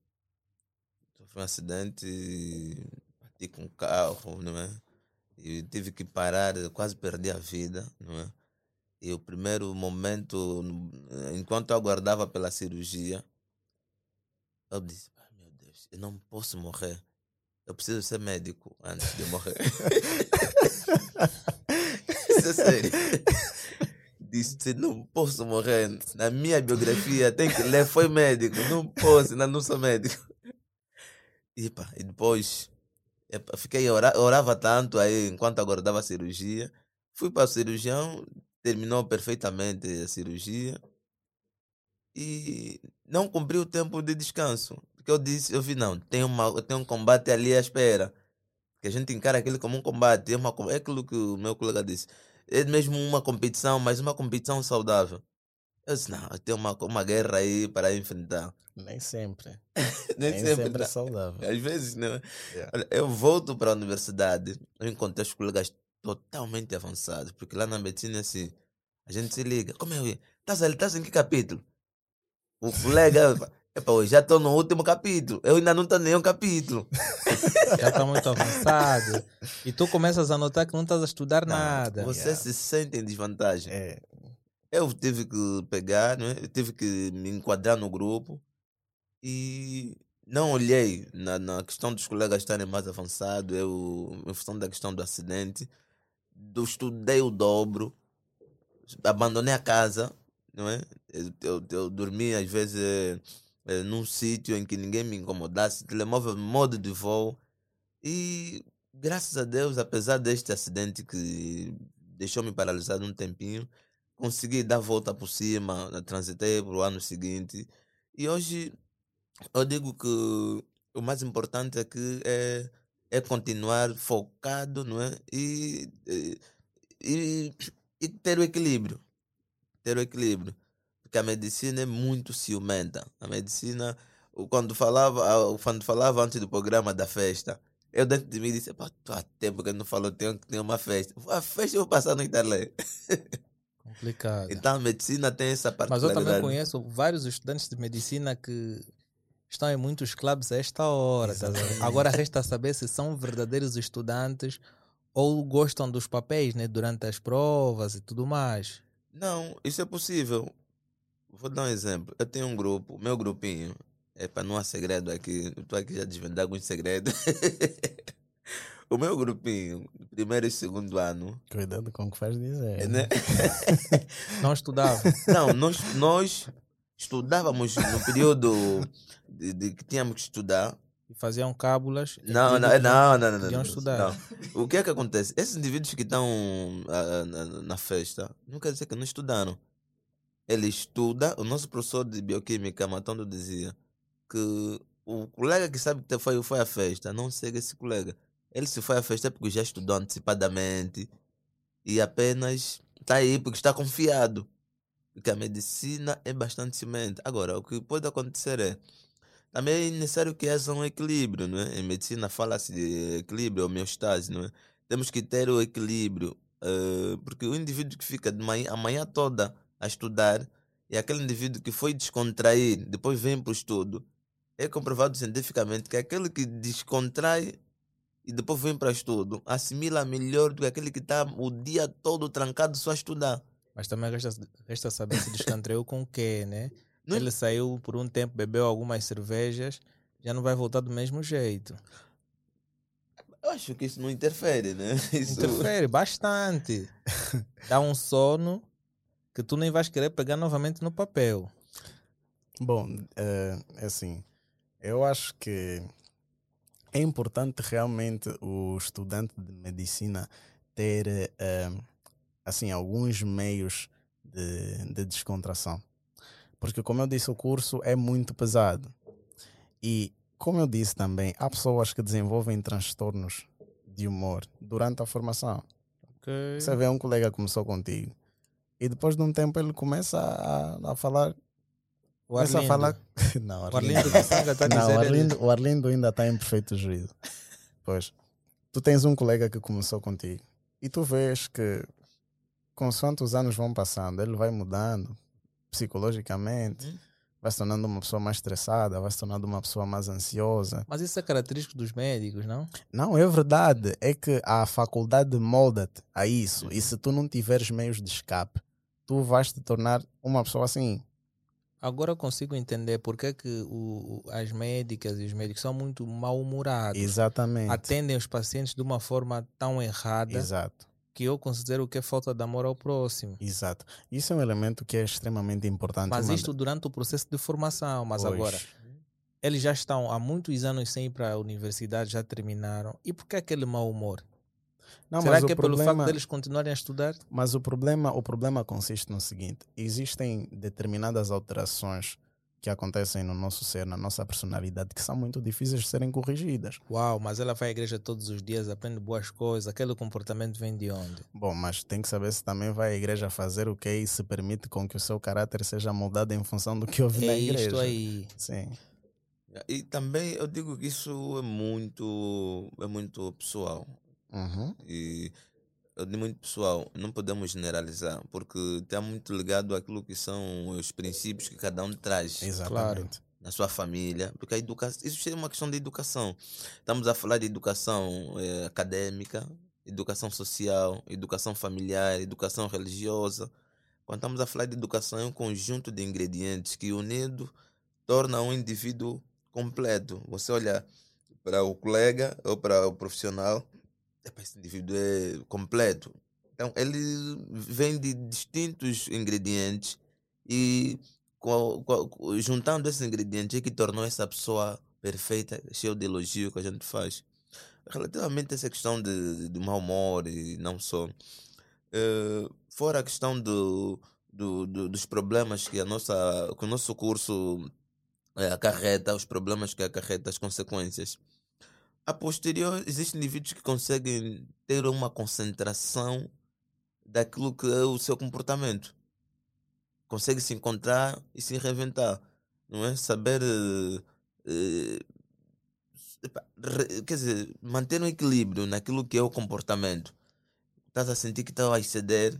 Sofri um acidente bati com o carro, não é? E tive que parar, quase perdi a vida, não é? E o primeiro momento, enquanto eu aguardava pela cirurgia, eu disse: ah, meu Deus, eu não posso morrer. Eu preciso ser médico antes de morrer. Isso é sério. Disse: não posso morrer. Na minha biografia tem que ler, foi médico. Não posso, não sou médico. E, pá, e depois epa, fiquei, ora, orava tanto aí enquanto aguardava a cirurgia. Fui para o cirurgião, terminou perfeitamente a cirurgia e não cumpriu o tempo de descanso. Porque eu disse, eu vi, não, tem, uma, tem um combate ali à espera. Que a gente encara aquilo como um combate. É, uma, é aquilo que o meu colega disse. É mesmo uma competição, mas uma competição saudável. Eu disse, não, tem uma, uma guerra aí para enfrentar. Nem sempre. Nem, Nem sempre, sempre é saudável. Às vezes, não. Yeah. Olha, eu volto para a universidade, eu encontrei os colegas totalmente avançados, porque lá na medicina, assim, a gente se liga. Como é? que- Estás ali, estás em que capítulo? O colega, epa, eu já estou no último capítulo, eu ainda não estou nem um capítulo. Já está muito avançado. E tu começas a notar que não estás a estudar nada. Você Yeah. se sente em desvantagem. É, Eu tive que pegar, né? eu tive que me enquadrar no grupo e não olhei na, na questão dos colegas estarem mais avançados, eu, em função da questão do acidente, do, estudei o dobro, abandonei a casa, não é? Eu, eu, eu dormi às vezes num sítio em que ninguém me incomodasse, telemóvel modo de voo e graças a Deus, apesar deste acidente que deixou-me paralisado um tempinho, consegui dar volta por cima, né, transitei para o ano seguinte. E hoje eu digo que o mais importante que é, é continuar focado, não é? E, e, e, e ter o equilíbrio. Ter o equilíbrio. Porque a medicina é muito ciumenta. A medicina, quando falava, quando falava antes do programa da festa, eu dentro de mim disse, pá, há tempo que não falou, tem, tem uma festa. A festa eu vou passar no Interlé. Complicado. Então a medicina tem essa Mas eu particularidade. também conheço vários estudantes de medicina que estão em muitos clubes a esta hora. tá. Agora resta saber se são verdadeiros estudantes ou gostam dos papéis né, durante as provas e tudo mais. Não, isso é possível. Vou dar um exemplo. Eu tenho um grupo, meu grupinho, é para não há segredo aqui, eu estou aqui já desvendar alguns segredos. o meu grupinho, primeiro e segundo ano, cuidado com o que faz dizer. né? Não estudava. Não, nós, nós estudávamos no período de, de que tínhamos que estudar. E faziam cábulas. e Não, não, não, não, não, não, estudar. não. O que é que acontece? Esses indivíduos que estão ah, na, na festa, não quer dizer que não estudaram. Ele estuda, o nosso professor de bioquímica, Matondo, dizia que o colega que sabe que foi, foi à festa, não segue esse colega. Ele se foi à festa é porque já estudou antecipadamente e apenas está aí porque está confiado. Porque a medicina é bastante ciumenta. Agora, o que pode acontecer é também é necessário que haja um equilíbrio, não é? Em medicina fala-se de equilíbrio, homeostase, não é? Temos que ter o equilíbrio, eh, porque o indivíduo que fica de manhã, a manhã toda a estudar e aquele indivíduo que foi descontrair, depois vem para o estudo, é comprovado cientificamente que aquele que descontrai e depois vem para o estudo assimila melhor do que aquele que está o dia todo trancado só a estudar. Mas também resta, resta saber se descontraiu com o quê, né? Não- Ele saiu por um tempo, bebeu algumas cervejas, já não vai voltar do mesmo jeito. Eu acho que isso não interfere, né? Isso... Interfere bastante. Dá um sono que tu nem vais querer pegar novamente no papel. Bom, é assim, eu acho que é importante realmente o estudante de medicina ter eh, assim alguns meios de, de descontração. Porque como eu disse, o curso é muito pesado. E como eu disse também, há pessoas que desenvolvem transtornos de humor durante a formação. Ok. Você vê um colega que começou contigo e depois de um tempo ele começa a, a falar O Começa a Arlindo. falar. Não, O Arlindo do Sanga está a Não, o ele- Arlindo, o Arlindo ainda está em perfeito juízo. Pois, tu tens um colega que começou contigo e tu vês que, consoante os anos vão passando, ele vai mudando, psicologicamente, Hum. Vai se tornando uma pessoa mais estressada, vai se tornando uma pessoa mais ansiosa. Mas isso é característico dos médicos, não? Não, é verdade. É que a faculdade molda-te a isso. E se tu não tiveres meios de escape, tu vais te tornar uma pessoa assim. Agora consigo entender porque é que o- as médicas e os médicos são muito mal-humorados. Exatamente. Atendem os pacientes de uma forma tão errada Exato. Que eu considero que é falta de amor ao próximo. Exato. Isso é um elemento que é extremamente importante. Mas isto durante o processo de formação. Mas Pois. agora, eles já estão há muitos anos sem ir para a universidade, já terminaram. E por que aquele mau humor? Não, Será que é pelo problema, facto deles continuarem a estudar? Mas o problema, o problema consiste no seguinte: existem determinadas alterações que acontecem no nosso ser, na nossa personalidade, que são muito difíceis de serem corrigidas. Uau, mas ela vai à igreja todos os dias, aprende boas coisas. Aquele comportamento vem de onde? Bom, mas tem que saber se também vai à igreja fazer o que e se permite com que o seu caráter seja moldado em função do que houve na É igreja. isto aí. Sim. E também eu digo que isso é muito, é muito pessoal. Uhum. E eu digo muito pessoal, não podemos generalizar, porque está muito ligado àquilo que são os princípios que cada um traz Exatamente. na sua família, porque a educação, isso é uma questão de educação. Estamos a falar de educação eh, acadêmica, educação social, educação familiar, educação religiosa. Quando estamos a falar de educação, é um conjunto de ingredientes que unido torna um indivíduo completo. Você olha para o colega ou para o profissional, esse indivíduo é completo. Então, ele vem de distintos ingredientes e juntando esses ingredientes é que tornou essa pessoa perfeita, cheia de elogio que a gente faz. Relativamente a essa questão de, de mau humor e não só, eh, fora a questão do, do, do- dos problemas que, a nossa, que o nosso curso eh, acarreta, os problemas que acarreta, as consequências. A posterior, existem indivíduos que conseguem ter uma concentração daquilo que é o seu comportamento. Consegue se encontrar e se reinventar. Não é? Saber. epá, re- quer dizer, manter um equilíbrio naquilo que é o comportamento. Estás a sentir que estás a exceder.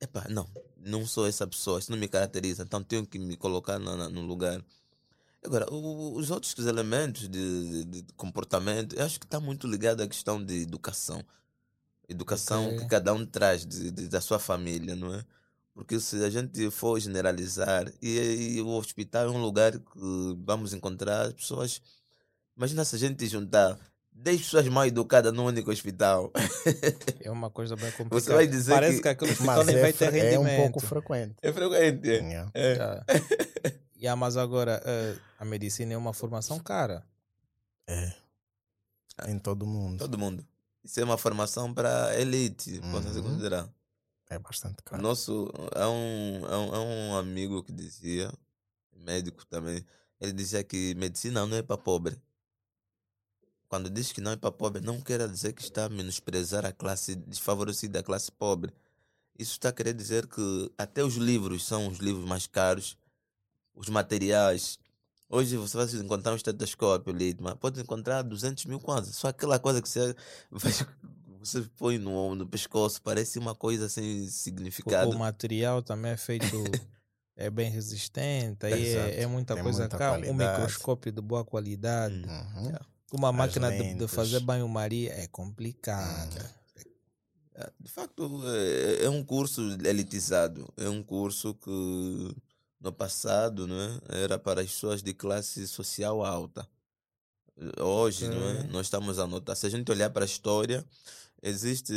Epá, não, não sou essa pessoa, isso não me caracteriza, então tenho que me colocar na- no lugar. Agora, o- os outros elementos de, de- de comportamento, eu acho que está muito ligado à questão de educação. Educação Ok. que cada um traz de, de- da sua família, não é? Porque se a gente for generalizar, e, e o hospital é um lugar que vamos encontrar pessoas. Imagina se a gente juntar 10 pessoas mal educadas num único hospital. É uma coisa bem complicada. Você vai dizer Parece que- que, aquele hospital nem é, vai ter fre- é um rendimento. pouco frequente. É frequente. Yeah. É. Já. Yeah, mas agora, eh, a medicina é uma formação cara. É. Em todo mundo. Todo mundo. Isso é uma formação para elite, posso se Uhum. considerar. É bastante caro. Nosso, há um, há um, há um amigo que dizia, médico também, ele dizia que medicina não é para pobre. Quando diz que não é para pobre, não quer dizer que está a menosprezar a classe desfavorecida, a classe pobre. Isso está a querer dizer que até os livros são os livros mais caros, os materiais. Hoje você vai encontrar um estetoscópio ali, mas pode encontrar 200 mil quase. Só aquela coisa que você, vai- você põe no, no pescoço, parece uma coisa sem significado. o material também é feito, é bem resistente, aí é, é muita Tem coisa muita cara. Um microscópio de boa qualidade. Hum. Uhum. Uma As máquina de, de fazer banho-maria é complicada. É, De facto, é, é um curso elitizado. É um curso que no passado não é, era para as pessoas de classe social alta. Hoje, não é, Ok. nós estamos a notar. Se a gente olhar para a história, existe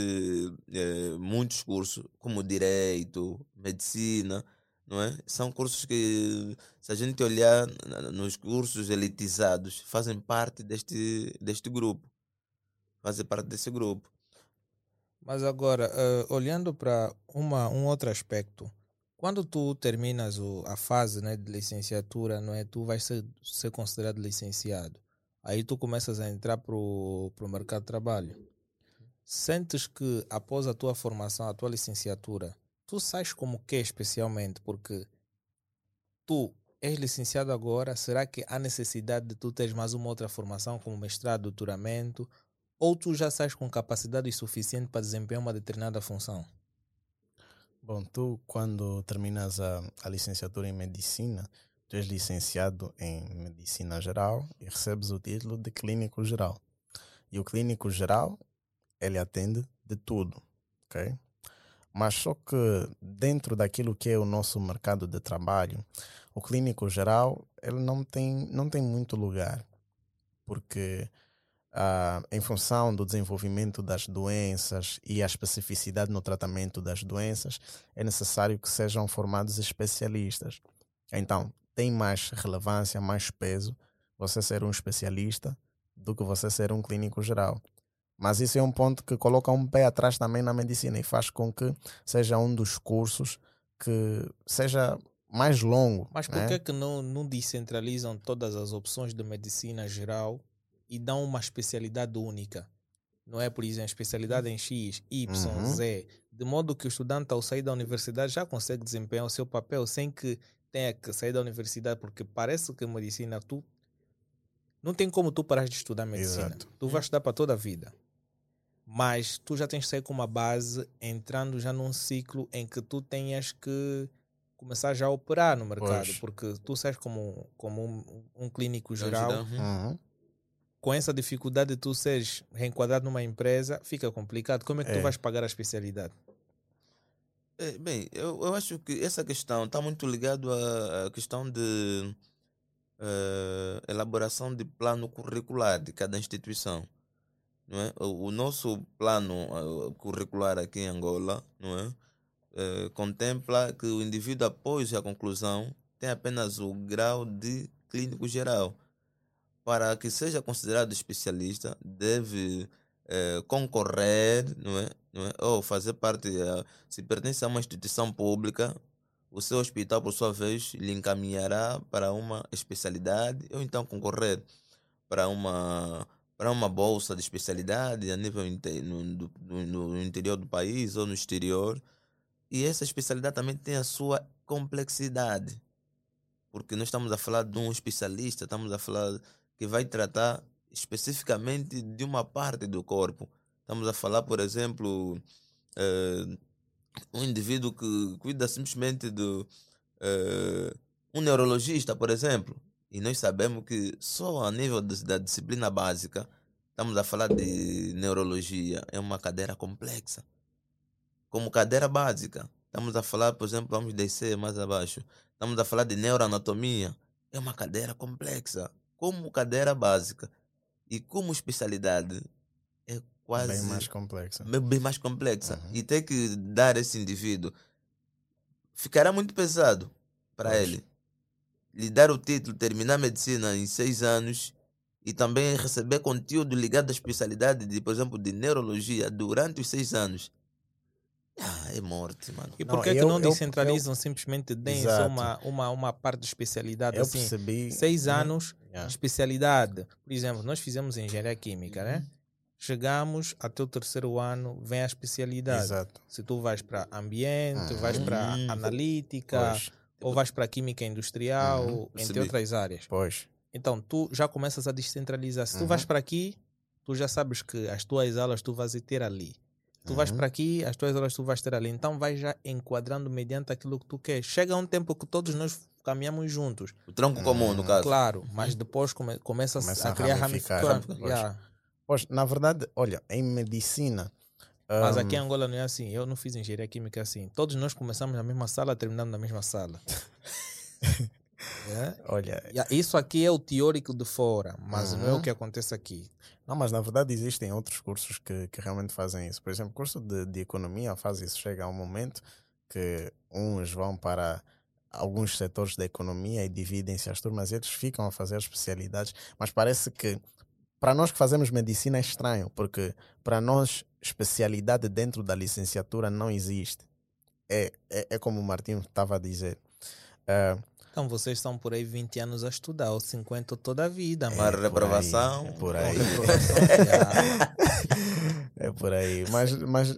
eh, muitos cursos, como direito, medicina, não é? São cursos que, se a gente olhar nos cursos elitizados, fazem parte deste, deste grupo. Fazem parte desse grupo. Mas agora, eh, olhando para um outro aspecto, quando tu terminas o, a fase né, de licenciatura, não é, tu vais ser, ser considerado licenciado. Aí tu começas a entrar para o mercado de trabalho. Sentes que após a tua formação, a tua licenciatura, tu sais como que especialmente? Porque tu és licenciado agora, será que há necessidade de tu teres mais uma outra formação, como mestrado, doutoramento? Ou tu já sais com capacidade suficiente para desempenhar uma determinada função? Bom, tu quando terminas a, a licenciatura em medicina, tu és licenciado em medicina geral e recebes o título de clínico geral. E o clínico geral, ele atende de tudo, ok? Mas só que dentro daquilo que é o nosso mercado de trabalho, o clínico geral, ele não tem, não tem muito lugar. Porque ah, em função do desenvolvimento das doenças e a especificidade no tratamento das doenças, é necessário que sejam formados especialistas. Então, tem mais relevância, mais peso você ser um especialista do que você ser um clínico geral. Mas isso é um ponto que coloca um pé atrás também na medicina e faz com que seja um dos cursos que seja mais longo. Mas por né? que, que não, não descentralizam todas as opções de medicina geral e dão uma especialidade única? Não é, por exemplo, especialidade em X, Y, Uhum. Z, de modo que o estudante, ao sair da universidade, já consegue desempenhar o seu papel sem que tenha que sair da universidade, porque parece que medicina, tu não tem como tu parar de estudar medicina. Exato. Tu vais estudar para toda a vida. Mas tu já tens que sair com uma base, entrando já num ciclo em que tu tenhas que começar já a operar no mercado, Pois. porque tu sais como, como um, um clínico geral, geral, uhum. Com essa dificuldade de tu seres reenquadrado numa empresa, fica complicado. Como é que tu É. vais pagar a especialidade? É, bem, eu, eu acho que essa questão está muito ligado à, à questão de eh, elaboração de plano curricular de cada instituição. Não é? o, o nosso plano eh, curricular aqui em Angola não é? Eh, contempla que o indivíduo, após a conclusão, tem apenas o grau de clínico geral. Para que seja considerado especialista, deve eh, concorrer não é? Não é? ou fazer parte, eh, se pertence a uma instituição pública, o seu hospital, por sua vez, lhe encaminhará para uma especialidade ou então concorrer para uma para uma bolsa de especialidade a nível no, do- no interior do país ou no exterior. E essa especialidade também tem a sua complexidade. Porque nós estamos a falar de um especialista, estamos a falar que vai tratar especificamente de uma parte do corpo. Estamos a falar, por exemplo, eh, um indivíduo que cuida simplesmente do. eh, um neurologista, por exemplo. E nós sabemos que só a nível de- da disciplina básica, estamos a falar de neurologia, é uma cadeira complexa. Como cadeira básica, estamos a falar, por exemplo, vamos descer mais abaixo, estamos a falar de neuroanatomia, é uma cadeira complexa. Como cadeira básica e como especialidade, é quase Bem mais complexa. bem mais complexa. Uhum. E ter que dar esse indivíduo ficará muito pesado para ele. Lhe dar o título, terminar medicina em seis anos e também receber conteúdo ligado à especialidade, de, por exemplo, de neurologia durante os seis anos. Ah, é morte, mano. E por que, que eu- não eu- descentralizam simplesmente deem só Exato. uma, uma, uma parte de especialidade Eu assim? percebi. Seis Uhum. anos Yeah. de especialidade. Por exemplo, nós fizemos engenharia química, né? Chegamos até o terceiro ano, vem a especialidade. Exato. Se tu vais para ambiente, vais para Uhum. analítica, Pois, ou vais para química industrial, Uhum, entre percebi. outras áreas. pois. Então, tu já começas a descentralizar. Se tu Uhum. vais para aqui, tu já sabes que as tuas aulas tu vais ter ali. Tu vais Uhum. para aqui, as tuas aulas tu vais ter ali. Então, vai já enquadrando mediante aquilo que tu queres. Chega um tempo que todos nós caminhamos juntos. O tronco comum, no Hum, caso. Claro, mas depois come, começa, Começa a a criar ramificar. ramificações. Yeah. Pois, na verdade, olha, em medicina. Mas hum, aqui em Angola não é assim. Eu não fiz engenharia química assim. Todos nós começamos na mesma sala, terminamos na mesma sala. É? Olha, Isso aqui é o teórico de fora, mas não é o Uhum. que acontece aqui. Não, mas na verdade existem outros cursos que, que realmente fazem isso. Por exemplo, o curso de, de economia faz isso. Chega a um momento que uns vão para alguns setores da economia e dividem-se as turmas, eles ficam a fazer especialidades, mas parece que para nós que fazemos medicina é estranho, porque para nós especialidade dentro da licenciatura não existe. É, é, é como o Martinho estava a dizer. Ah, Então vocês estão por aí 20 anos a estudar, ou 50 toda a vida. Por aí, reprovação. é por aí. É por aí. Mas, mas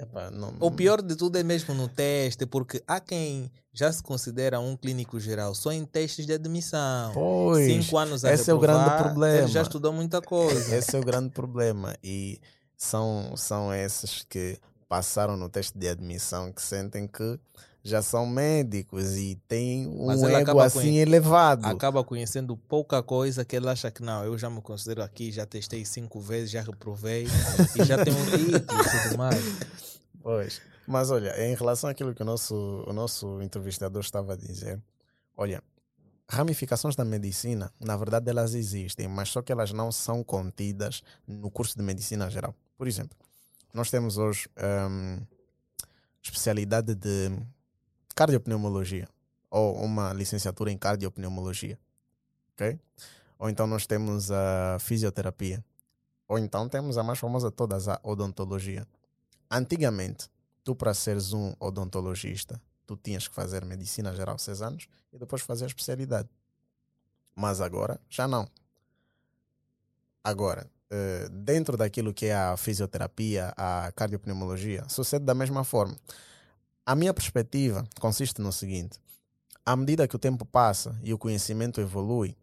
epá, não, O pior de tudo é mesmo no teste, porque há quem já se considera um clínico geral só em testes de admissão. Pois, Cinco anos a esse é o grande reprovar, problema. Ele já estudou muita coisa. esse é o grande problema. E são, são esses que passaram no teste de admissão que sentem que já são médicos e têm um ego assim conhe- elevado. Acaba conhecendo pouca coisa que ele acha que não, eu já me considero aqui, já testei cinco vezes, já reprovei e já tenho um título e tudo mais. Pois. Mas olha, em relação àquilo que o nosso, o nosso entrevistador estava a dizer, olha, ramificações da medicina, na verdade elas existem, mas só que elas não são contidas no curso de medicina geral. Por exemplo, nós temos hoje hum, especialidade de cardiopneumologia ou uma licenciatura em cardiopneumologia, ok? Ou então nós temos a fisioterapia, ou então temos a mais famosa de todas, a odontologia. Antigamente, tu para seres um odontologista, tu tinhas que fazer medicina geral seis anos e depois fazer a especialidade. Mas agora, já não. Agora, eh, dentro daquilo que é a fisioterapia, a cardiopneumologia, sucede da mesma forma. A minha perspectiva consiste no seguinte: à medida que o tempo passa e o conhecimento evolui,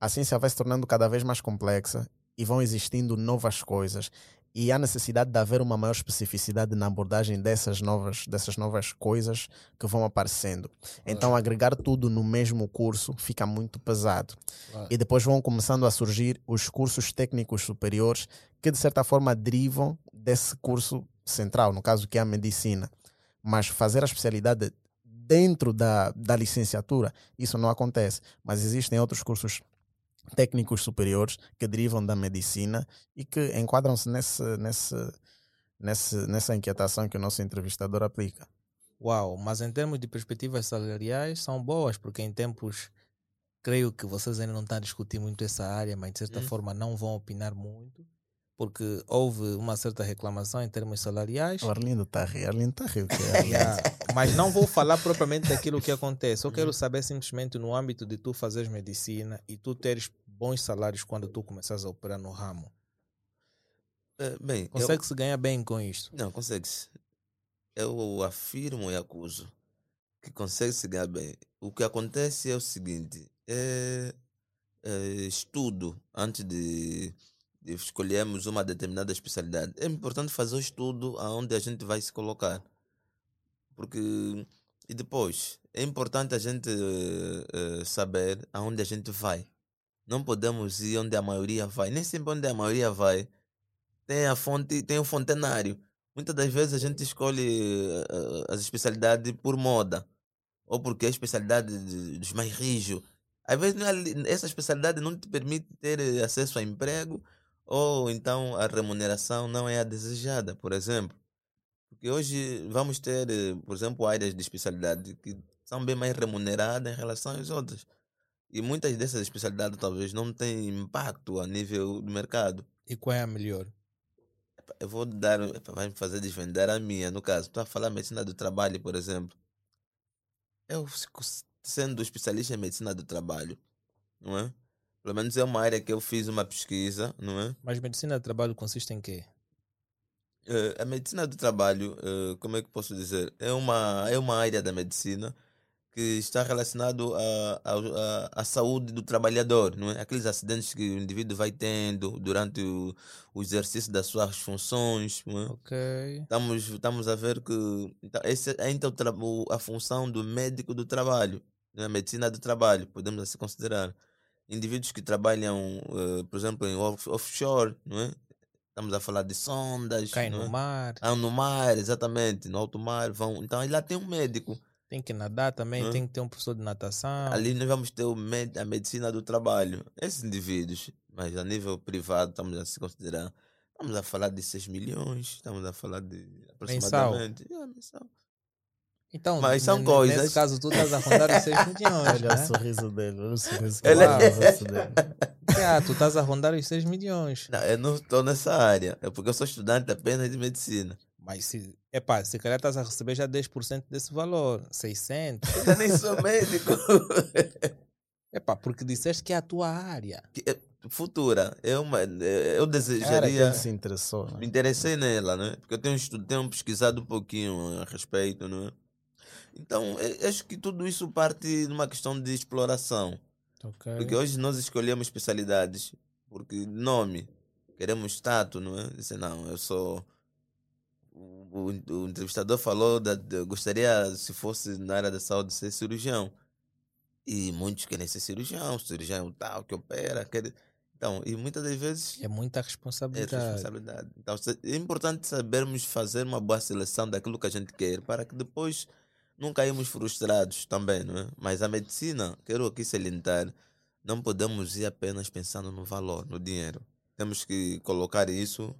a ciência vai se tornando cada vez mais complexa e vão existindo novas coisas e há necessidade de haver uma maior especificidade na abordagem dessas novas, dessas novas coisas que vão aparecendo. Então, agregar tudo no mesmo curso fica muito pesado. E depois vão começando a surgir os cursos técnicos superiores que, de certa forma, derivam desse curso central, no caso que é a medicina. Mas fazer a especialidade dentro da, da licenciatura, isso não acontece. Mas existem outros cursos técnicos superiores que derivam da medicina e que enquadram-se nesse, nesse, nesse, nessa inquietação que o nosso entrevistador aplica. Uau, mas em termos de perspectivas salariais são boas, porque em tempos, creio que vocês ainda não estão a discutir muito essa área, mas de certa Hum. forma não vão opinar muito, porque houve uma certa reclamação em termos salariais. O Arlindo está a rir, Arlindo está a rir o que é Yeah, Mas não vou falar propriamente daquilo que acontece. Eu quero saber simplesmente no âmbito de tu fazeres medicina e tu teres bons salários quando tu começares a operar no ramo. Eh, bem, eu- Consegue-se ganhar bem com isto? Não, consegue-se. Eu afirmo e acuso que consegue-se ganhar bem. O que acontece é o seguinte: é, é estudo antes de, de escolhermos uma determinada especialidade. É importante fazer o estudo aonde a gente vai se colocar. Porque. E depois, é importante a gente eh, saber aonde a gente vai. Não podemos ir onde a maioria vai. Nem sempre onde a maioria vai tem a fonte, tem o fontenário. Muitas das vezes a gente escolhe eh, as especialidades por moda ou porque é a especialidade de- dos mais rijos. Às vezes é essa especialidade não te permite ter acesso a emprego ou então a remuneração não é a desejada, por exemplo. Porque hoje vamos ter, eh, por exemplo, áreas de especialidade que são bem mais remuneradas em relação às outras. E muitas dessas especialidades talvez não têm impacto a nível do mercado. E qual é a melhor? Eu vou dar, vai me fazer desvendar a minha, no caso. Estou a falar medicina do trabalho, por exemplo. Eu, se- sendo especialista em medicina do trabalho, não é? Pelo menos é uma área que eu fiz uma pesquisa, não é? Mas medicina de trabalho consiste em quê? Eh, a medicina do trabalho, eh, como é que posso dizer? É uma, é uma área da medicina que está relacionado à à à- à saúde do trabalhador, não é? Aqueles acidentes que o indivíduo vai tendo durante o, o exercício das suas funções, não é? Ok. Estamos, estamos a ver que então, esse é então a função do médico do trabalho, né? a medicina do trabalho, podemos assim considerar. Indivíduos que trabalham, eh, por exemplo, em off- offshore, não é? Estamos a falar de sondas, não no é? mar, Ah, no mar, exatamente, no alto mar, vão. Então lá tem um médico. tem que nadar também, Hã? tem que ter um professor de natação. Ali nós vamos ter med a medicina do trabalho. Esses indivíduos, mas a nível privado, estamos a se considerar. Estamos a falar de 6 milhões, estamos a falar de Mensal. aproximadamente. É, mensal. Então, Mas são ne- coisas- Nesse caso, tu estás a rondar os 6 milhões, Olha o né? sorriso dele, olha o sorriso que Ele- dele. Ah, tu estás a rondar os 6 milhões. Não, eu não estou nessa área. É porque eu sou estudante apenas de medicina. Mas se, epá, se calhar estás a receber já 10% desse valor, 600. Eu nem sou médico. Epá, porque disseste que é a tua área. Que é Futura. Eu, eu desejaria. ele se interessou. Me Né? interessei nela, né? Porque eu tenho, tenho pesquisado um pouquinho a respeito, né? Então, eu acho que tudo isso parte de uma questão de exploração. Ok. Porque hoje nós escolhemos especialidades porque nome, queremos status, não é? Dizer, não, eu sou o, o, o entrevistador falou da, de, gostaria, se fosse na área da saúde, ser cirurgião. E muitos querem ser cirurgião, cirurgião tal, que opera. Quer... Então, e muitas das vezes. É muita É responsabilidade. responsabilidade. Então, é importante sabermos fazer uma boa seleção daquilo que a gente quer, para que depois não caímos frustrados também, não é? Mas a medicina, quero aqui salientar, não podemos ir apenas pensando no valor, no dinheiro. Temos que colocar isso,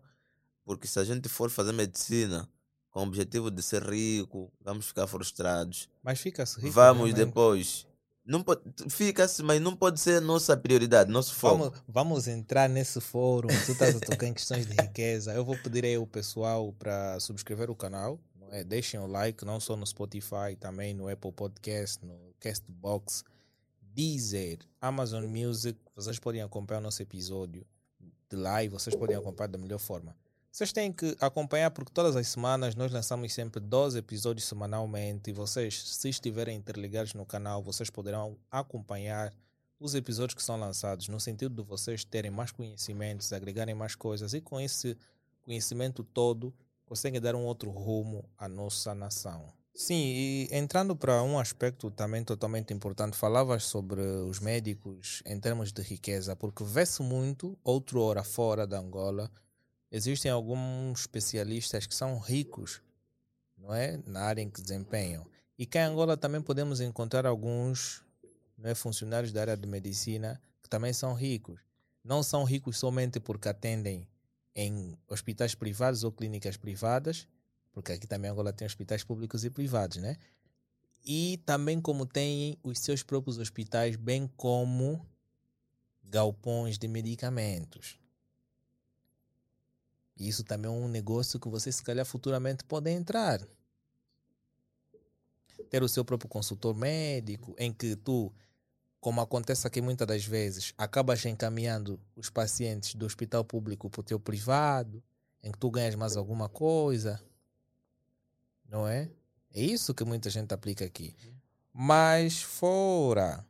porque se a gente for fazer medicina com o objetivo de ser rico, vamos ficar frustrados. Mas fica-se rico. vamos também. depois. Não pode, fica-se, mas não pode ser nossa prioridade, nosso foco. Vamos, vamos entrar nesse fórum. Tu estás a tocar em questões de riqueza. Eu vou pedir aí o pessoal para subscrever o canal. É? Deixem o like, não só no Spotify, também no Apple Podcast, no Castbox, Deezer, Amazon Music. Vocês podem acompanhar o nosso episódio de live, vocês podem acompanhar da melhor forma. Vocês têm que acompanhar porque todas as semanas nós lançamos sempre 12 episódios semanalmente e vocês, se estiverem interligados no canal, vocês poderão acompanhar os episódios que são lançados no sentido de vocês terem mais conhecimentos, agregarem mais coisas e com esse conhecimento todo conseguem dar um outro rumo à nossa nação. Sim, e entrando para um aspecto também totalmente importante, falavas sobre os médicos em termos de riqueza, porque vê-se muito, outro hora fora da Angola, existem alguns especialistas que são ricos, não é, na área em que desempenham. E cá em Angola também podemos encontrar alguns não é, funcionários da área de medicina que também são ricos. Não são ricos somente porque atendem em hospitais privados ou clínicas privadas, porque aqui também Angola tem hospitais públicos e privados, né? E também como têm os seus próprios hospitais, bem como galpões de medicamentos. Isso também é um negócio que você, se calhar, futuramente pode entrar. Ter o seu próprio consultor médico, em que tu, como acontece aqui muitas das vezes, acabas encaminhando os pacientes do hospital público para o teu privado, em que tu ganhas mais alguma coisa. Não é? É isso que muita gente aplica aqui. Mas fora,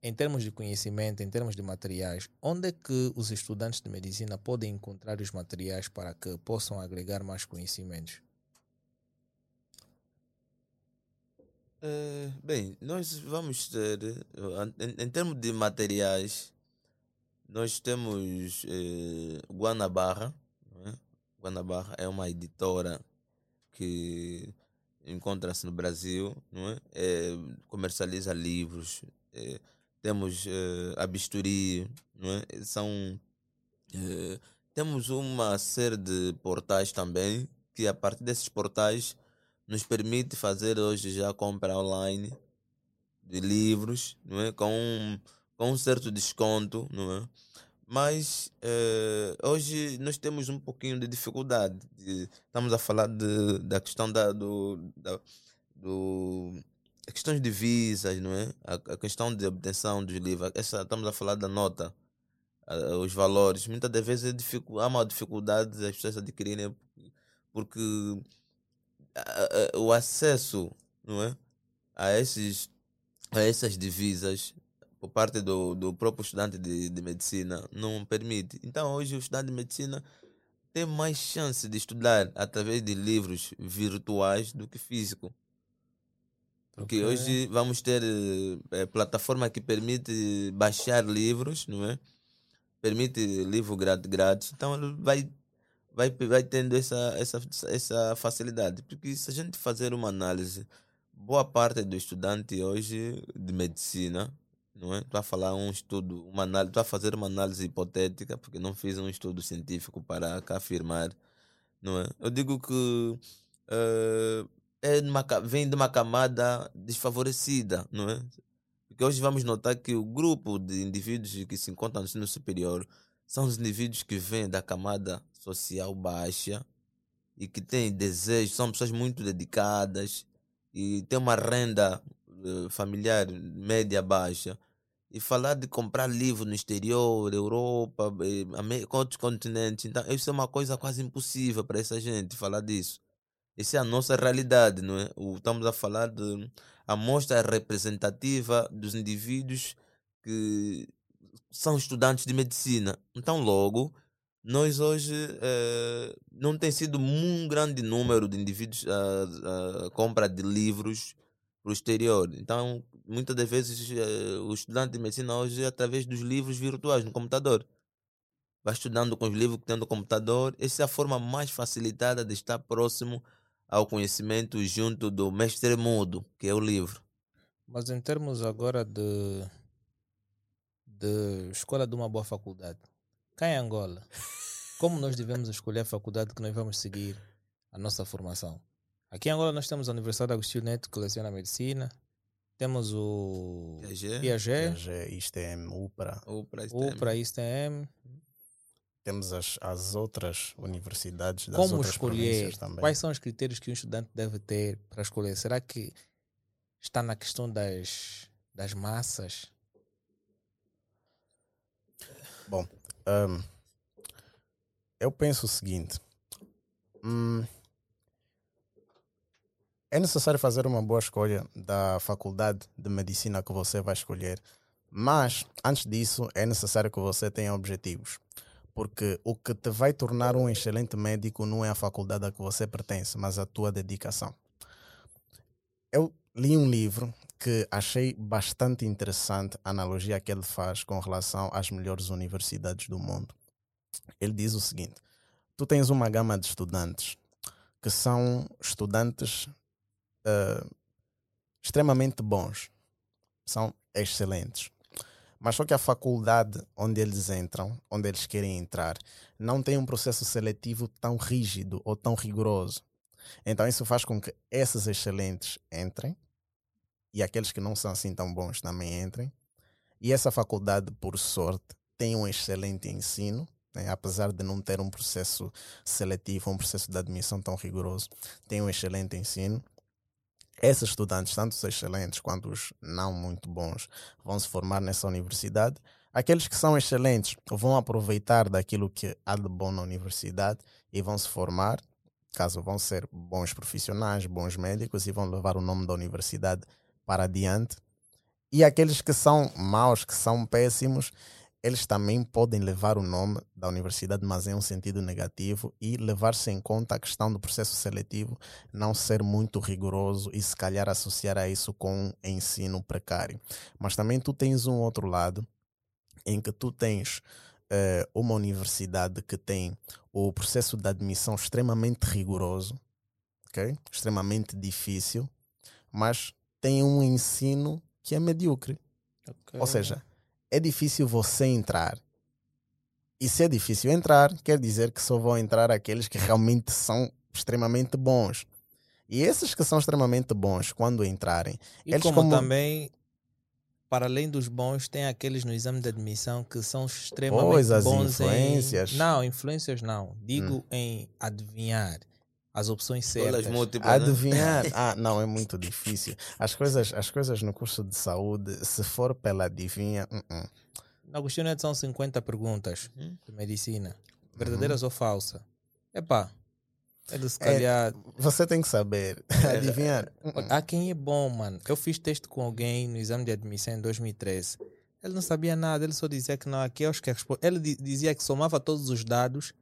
em termos de conhecimento, em termos de materiais, onde é que os estudantes de medicina podem encontrar os materiais para que possam agregar mais conhecimentos? Eh, bem, nós vamos ter, eh, em, em termos de materiais, nós temos eh, Guanabarra. não é? Guanabarra é uma editora que encontra-se no Brasil, não é? Eh, comercializa livros. eh, temos eh, a Bisturi, não é? São, eh, temos uma série de portais também, que a partir desses portais nos permite fazer hoje já compra online de livros, não é? Com com um certo desconto, não é? Mas eh, hoje nós temos um pouquinho de dificuldade. de- estamos a falar de, da questão da, do, da, do as de visas, não é? A, a questão de obtenção dos livros. Essa, estamos a falar da nota, a- os valores. Muitas das vezes é dificu- há uma dificuldade das pessoas adquirirem porque a- a- o acesso não é? a, esses, a essas divisas por parte do, do próprio estudante de, de medicina não permite. Então, hoje, o estudante de medicina tem mais chance de estudar através de livros virtuais do que físico. Porque Ok. hoje vamos ter eh, plataforma que permite baixar livros, não é? Permite livro grátis, grátis. Então ele vai, vai, vai tendo essa, essa, essa facilidade. Porque se a gente fazer uma análise, boa parte do estudante hoje de medicina, não é? Estou a falar um estudo, uma análise, estou a fazer uma análise hipotética, porque não fiz um estudo científico para afirmar, não é? Eu digo que eh, é uma vem de uma camada desfavorecida, não é? Porque hoje vamos notar que o grupo de indivíduos que se encontram no ensino superior são os indivíduos que vêm da camada social baixa e que têm desejos, são pessoas muito dedicadas e têm uma renda eh, familiar média baixa. E falar de comprar livro no exterior, Europa, eh, outros continentes, então isso é uma coisa quase impossível para essa gente falar disso. Essa é a nossa realidade, não é? O- Estamos a falar de amostra representativa dos indivíduos que são estudantes de medicina. Então, logo, nós hoje eh, não tem sido um grande número de indivíduos a, a compra de livros para o exterior. Então, muitas das vezes, eh, o estudante de medicina hoje é através dos livros virtuais no computador. Vai estudando com os livros que tem no computador. Essa é a forma mais facilitada de estar próximo ao conhecimento junto do mestre mudo, que é o livro. Mas em termos agora de, de escolha de uma boa faculdade, cá em Angola, como nós devemos escolher a faculdade que nós vamos seguir a nossa formação? Aqui em Angola nós temos a Universidade Agostinho Neto, que leciona medicina, temos o IAG, IAG, ISTM, UPRA. UPRA, ISTM. Temos as, as outras universidades das Como outras escolher? também. Quais são os critérios que um estudante deve ter para escolher? Será que está na questão das, das massas? Bom, hum, eu penso o seguinte: hum, é necessário fazer uma boa escolha da faculdade de medicina que você vai escolher, mas antes disso é necessário que você tenha objetivos. Porque o que te vai tornar um excelente médico não é a faculdade a que você pertence, mas a tua dedicação. Eu li um livro que achei bastante interessante a analogia que ele faz com relação às melhores universidades do mundo. Ele diz o seguinte: tu tens uma gama de estudantes que são estudantes eh, extremamente bons, são excelentes. Mas só que a faculdade onde eles entram, onde eles querem entrar, não tem um processo seletivo tão rígido ou tão rigoroso. Então isso faz com que esses excelentes entrem e aqueles que não são assim tão bons também entrem. E essa faculdade, por sorte, tem um excelente ensino, né? apesar de não ter um processo seletivo, um processo de admissão tão rigoroso, tem um excelente ensino. Esses estudantes, tanto os excelentes quanto os não muito bons, vão se formar nessa universidade. Aqueles que são excelentes vão aproveitar daquilo que há de bom na universidade e vão se formar, caso vão ser bons profissionais, bons médicos e vão levar o nome da universidade para adiante. E aqueles que são maus, que são péssimos, eles também podem levar o nome da universidade, mas em um sentido negativo, e levar-se em conta a questão do processo seletivo não ser muito rigoroso e se calhar associar a isso com um ensino precário. Mas também tu tens um outro lado em que tu tens eh, uma universidade que tem o processo de admissão extremamente rigoroso, ok? extremamente difícil, mas tem um ensino que é medíocre. Ou seja, é difícil você entrar. E se é difícil entrar, quer dizer que só vão entrar aqueles que realmente são extremamente bons. E esses que são extremamente bons, quando entrarem, E eles como, como- também, para além dos bons, tem aqueles no exame de admissão que são extremamente Pois, as bons influências. Hum. em... Não, influências não. Digo em adivinhar as opções certas. Múltiplas, né? Adivinhar? Ah, não, é muito difícil. As coisas, as coisas no curso de saúde, se for pela adivinha, uh-uh. Na Agostinho Neto são 50 perguntas Uhum. de medicina. Verdadeiras ou falsas? Epá, ele se É, calhar... você tem que saber. Adivinhar? uh-uh. Há quem é bom, mano. Eu fiz teste com alguém no exame de admissão em 2013. Ele não sabia nada, ele só dizia que não, aqui eu acho que a resposta. Ele di- dizia que somava todos os dados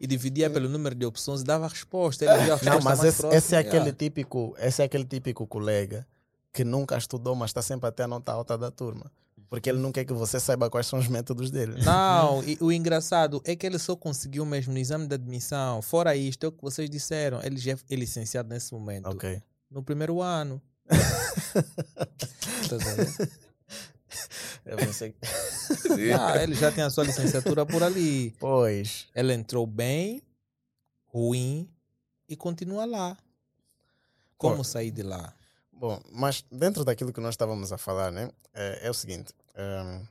e dividia pelo número de opções e dava a resposta. Ele a resposta Não, mas esse, próxima, esse é aquele yeah. típico, esse é aquele típico colega que nunca estudou, mas está sempre até a nota alta da turma. Porque ele não quer que você saiba quais são os métodos dele. Não, e o engraçado é que ele só conseguiu mesmo no exame de admissão. Fora isto, é o que vocês disseram. Ele já é licenciado nesse momento. Ok. No primeiro ano. Tá vendo? Eu pensei que- ah, ele já tem a sua licenciatura por ali. Pois. Ela entrou bem, ruim e continua lá. Como Pô. sair de lá? Bom, mas dentro daquilo que nós estávamos a falar, né, é, é o seguinte: hum,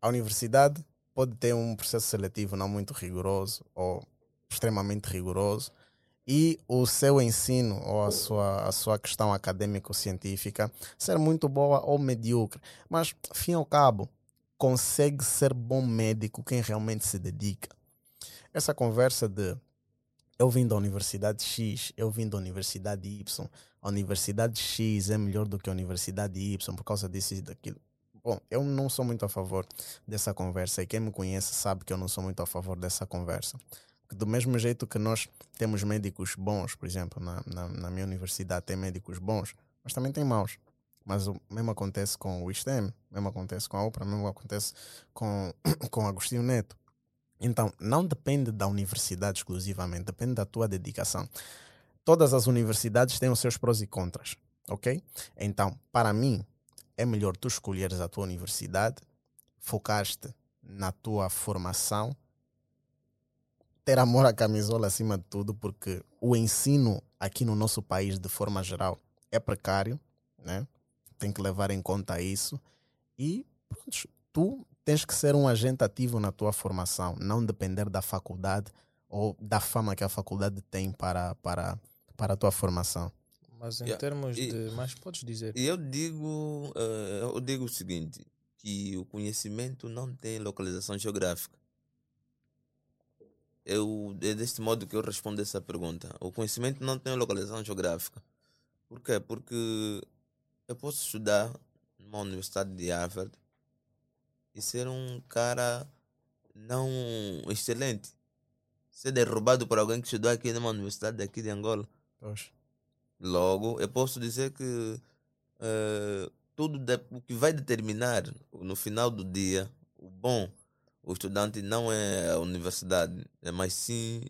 a universidade pode ter um processo seletivo não muito rigoroso ou extremamente rigoroso e o seu ensino ou a sua, a sua questão acadêmico-científica ser muito boa ou medíocre. Mas, fim ao cabo, consegue ser bom médico quem realmente se dedica. Essa conversa de eu vim da Universidade X, eu vim da Universidade Y, a Universidade X é melhor do que a Universidade Y por causa disso e daquilo. Bom, eu não sou muito a favor dessa conversa e quem me conhece sabe que eu não sou muito a favor dessa conversa. Do mesmo jeito que nós temos médicos bons, por exemplo, na, na, na minha universidade tem médicos bons, mas também tem maus. Mas o mesmo acontece com o STEM, mesmo acontece com a OPRA, mesmo acontece com, com Agostinho Neto. Então, não depende da universidade exclusivamente, depende da tua dedicação. Todas as universidades têm os seus prós e contras, ok? Então, para mim, é melhor tu escolheres a tua universidade, focaste na tua formação, ter amor à camisola acima de tudo, porque o ensino aqui no nosso país, de forma geral, é precário, né? tem que levar em conta isso. E pronto, tu tens que ser um agente ativo na tua formação, não depender da faculdade ou da fama que a faculdade tem para, para, para a tua formação. Mas em Yeah. termos E- de. Mas podes dizer. E eu digo, eh, eu digo o seguinte, que o conhecimento não tem localização geográfica. Eu, é deste modo que eu respondo essa pergunta. O conhecimento não tem localização geográfica. Por quê? Porque eu posso estudar numa universidade de Harvard e ser um cara não excelente. Ser derrubado por alguém que estudou aqui numa universidade daqui de Angola. Pois. Logo, eu posso dizer que eh, tudo de- o que vai determinar no final do dia o bom o estudante não é a universidade, é mais sim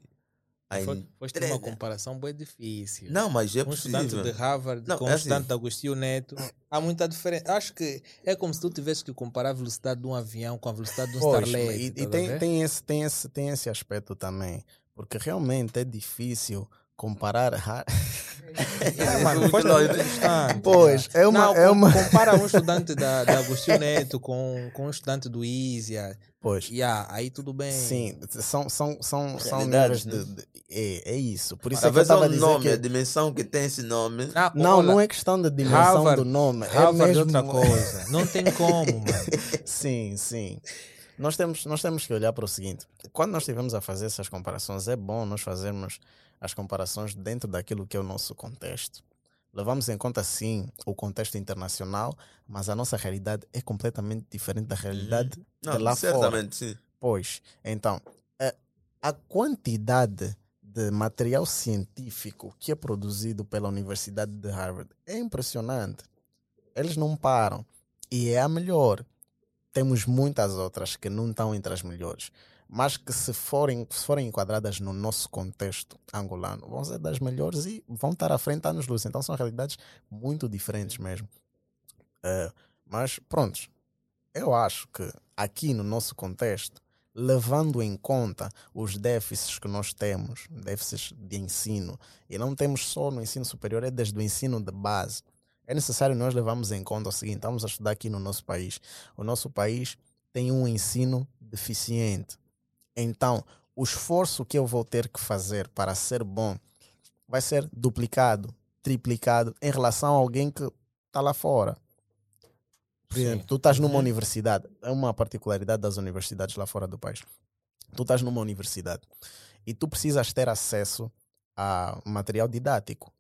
a Foi, foste uma comparação bem difícil. Não, mas é um estudante possível. de Harvard Não, com é um assim. estudante de Agostinho Neto, há muita diferença. Acho que é como se tu tivesse que comparar a velocidade de um avião com a velocidade de um Pois, Starlet. e, e tem, tem, esse, tem, esse, tem esse aspecto também, porque realmente é difícil comparar. ra- É, mano, distante. Pois, é uma- Não, é uma- Compara um estudante da, da Agostinho Neto com, com um estudante do Isia. Pois, Yeah, aí tudo bem. sim, são, são, são, são níveis de, de- é, é isso. Por isso Talvez é é que eu estava a o dizer nome, a que. dimensão que tem esse nome. Ah, Não, olha, não é questão da dimensão Harvard- do nome. Harvard é é mesmo... outra coisa. Não tem como, mano. Sim, sim. Nós temos, nós temos que olhar para o seguinte: quando nós estivermos a fazer essas comparações, é bom nós fazermos as comparações dentro daquilo que é o nosso contexto. Levamos em conta, sim, o contexto internacional, mas a nossa realidade é completamente diferente da realidade de Não, lá fora. certamente sim. Pois, então, a, a quantidade de material científico que é produzido pela Universidade de Harvard é impressionante. Eles não param. E é a melhor. Temos muitas outras que não estão entre as melhores, mas que se forem, se forem enquadradas no nosso contexto angolano, vão ser das melhores e vão estar à frente anos luz. Então são realidades muito diferentes mesmo. Eh, mas pronto, eu acho que aqui no nosso contexto, levando em conta os déficits que nós temos, déficits de ensino, e não temos só no ensino superior, é desde o ensino de base. É necessário nós levarmos em conta o seguinte: estamos a estudar aqui no nosso país. O nosso país tem um ensino deficiente. Então, o esforço que eu vou ter que fazer para ser bom vai ser duplicado, triplicado em relação a alguém que está lá fora. Por Sim. exemplo, tu estás numa Uhum. universidade, é uma particularidade das universidades lá fora do país. Tu estás numa universidade e tu precisas ter acesso a material didático.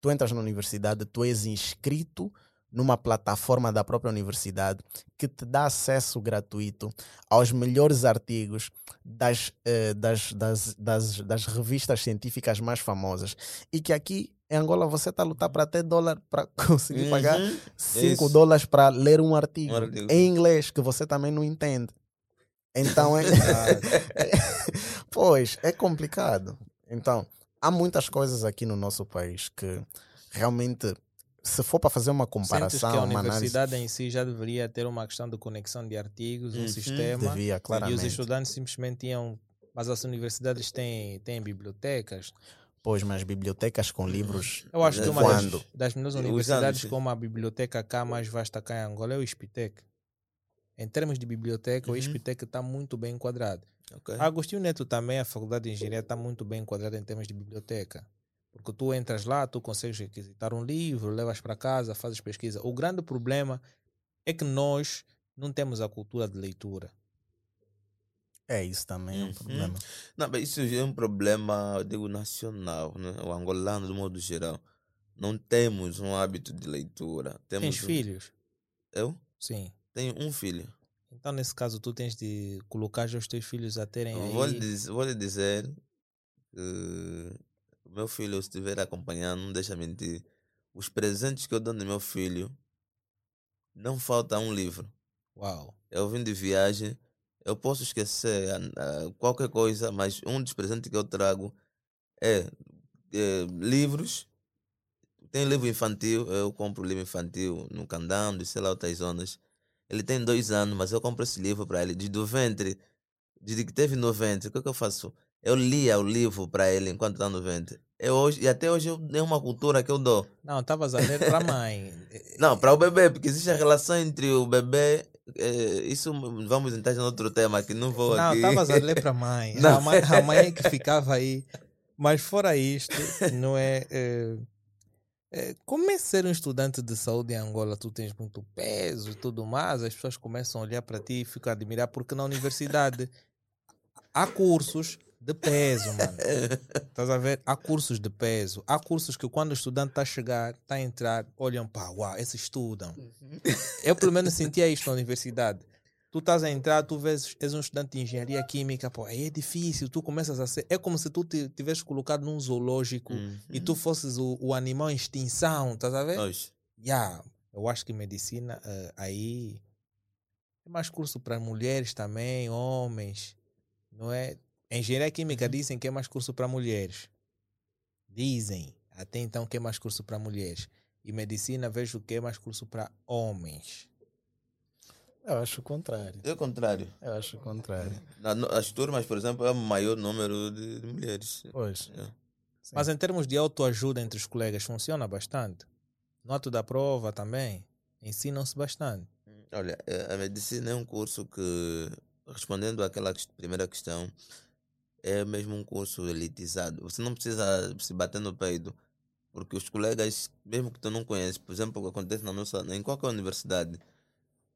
Tu entras na universidade, tu és inscrito numa plataforma da própria universidade que te dá acesso gratuito aos melhores artigos das, eh, das, das, das, das revistas científicas mais famosas. E que aqui em Angola você está a lutar para ter dólar para conseguir pagar Uhum. 5 Isso. dólares para ler um artigo, Um artigo. em inglês que você também não entende. Então é. pois, é complicado. Então, há muitas coisas aqui no nosso país que realmente, se for para fazer uma Sentes que comparação, a uma análise, universidade em si já deveria ter uma questão de conexão de artigos, um Uhum. sistema. devia, E os claramente. estudantes simplesmente iam. Mas as universidades têm, têm bibliotecas. Pois, mas bibliotecas com livros. Eu acho que É, uma das, das melhores universidades com uma biblioteca cá mais vasta cá em Angola é o ISPTEC. Em termos de biblioteca, o Uhum. ISPTEC está muito bem enquadrado. Ok. A Agostinho Neto também, a Faculdade de Engenharia, está muito bem enquadrada em termos de biblioteca. Porque tu entras lá, tu consegues requisitar um livro, levas para casa, fazes pesquisa. O grande problema é que nós não temos a cultura de leitura. É, isso também é um Uhum. problema. Não, mas isso é um problema, eu digo, nacional, né? o angolano, de modo geral. Não temos um hábito de leitura. Temos Tens um- filhos? Eu? Sim. Tenho um filho. Então, nesse caso, tu tens de colocar já os teus filhos a terem aí... Vou lhe, diz- vou lhe dizer que o meu filho, se estiver acompanhando, não deixa mentir. Os presentes que eu dou no meu filho, não falta um livro. Uau. Eu vim de viagem, eu posso esquecer ah, ah, qualquer coisa, mas um dos presentes que eu trago é, é, livros. Tem livro infantil, eu compro livro infantil no Candando, sei lá, outras zonas. Ele tem dois anos, mas eu compro esse livro para ele. Desde o ventre, desde que teve no ventre, o que, é que eu faço? Eu lia o livro para ele enquanto está no ventre. Eu hoje, e até hoje eu, é uma cultura que eu dou. Não, estavas a ler para a mãe. Não, para o bebê, porque existe a relação entre o bebê. eh, isso vamos entrar em outro tema que não vou Não, estavas a ler para a mãe. A mãe. É que ficava aí. Mas fora isto, não é, é, é, Como é ser um estudante de saúde em Angola? Tu tens muito peso e tudo mais, as pessoas começam a olhar para ti e ficam a admirar, porque na universidade há cursos de peso, mano. Estás a ver? Há cursos de peso. Há cursos que quando o estudante está a chegar, está a entrar, olham para, uau, esses estudam. Eu pelo menos sentia isto na universidade. Tu estás a entrar, tu vês, és um estudante de engenharia química, pô, aí é difícil, tu começas a ser. É como se tu te tivesse colocado num zoológico e tu fosses o, o animal em extinção, estás a ver? Hoje. Yeah, eu acho que medicina eh, aí é mais curso para mulheres também, homens, não é? Engenharia química dizem que é mais curso para mulheres. Dizem, até então que é mais curso para mulheres. E medicina vejo que é mais curso para homens. Eu acho o contrário. É o contrário. Eu acho o contrário. Na- no- as turmas, por exemplo, é o maior número de, de mulheres. Pois. É. Mas em termos de autoajuda entre os colegas, funciona bastante. No ato da prova também, ensinam-se bastante. Olha, eh, a medicina é um curso que, respondendo àquela primeira questão, é mesmo um curso elitizado. Você não precisa se bater no peito, porque os colegas, mesmo que tu não conheces, por exemplo, o que acontece na nossa, em qualquer universidade,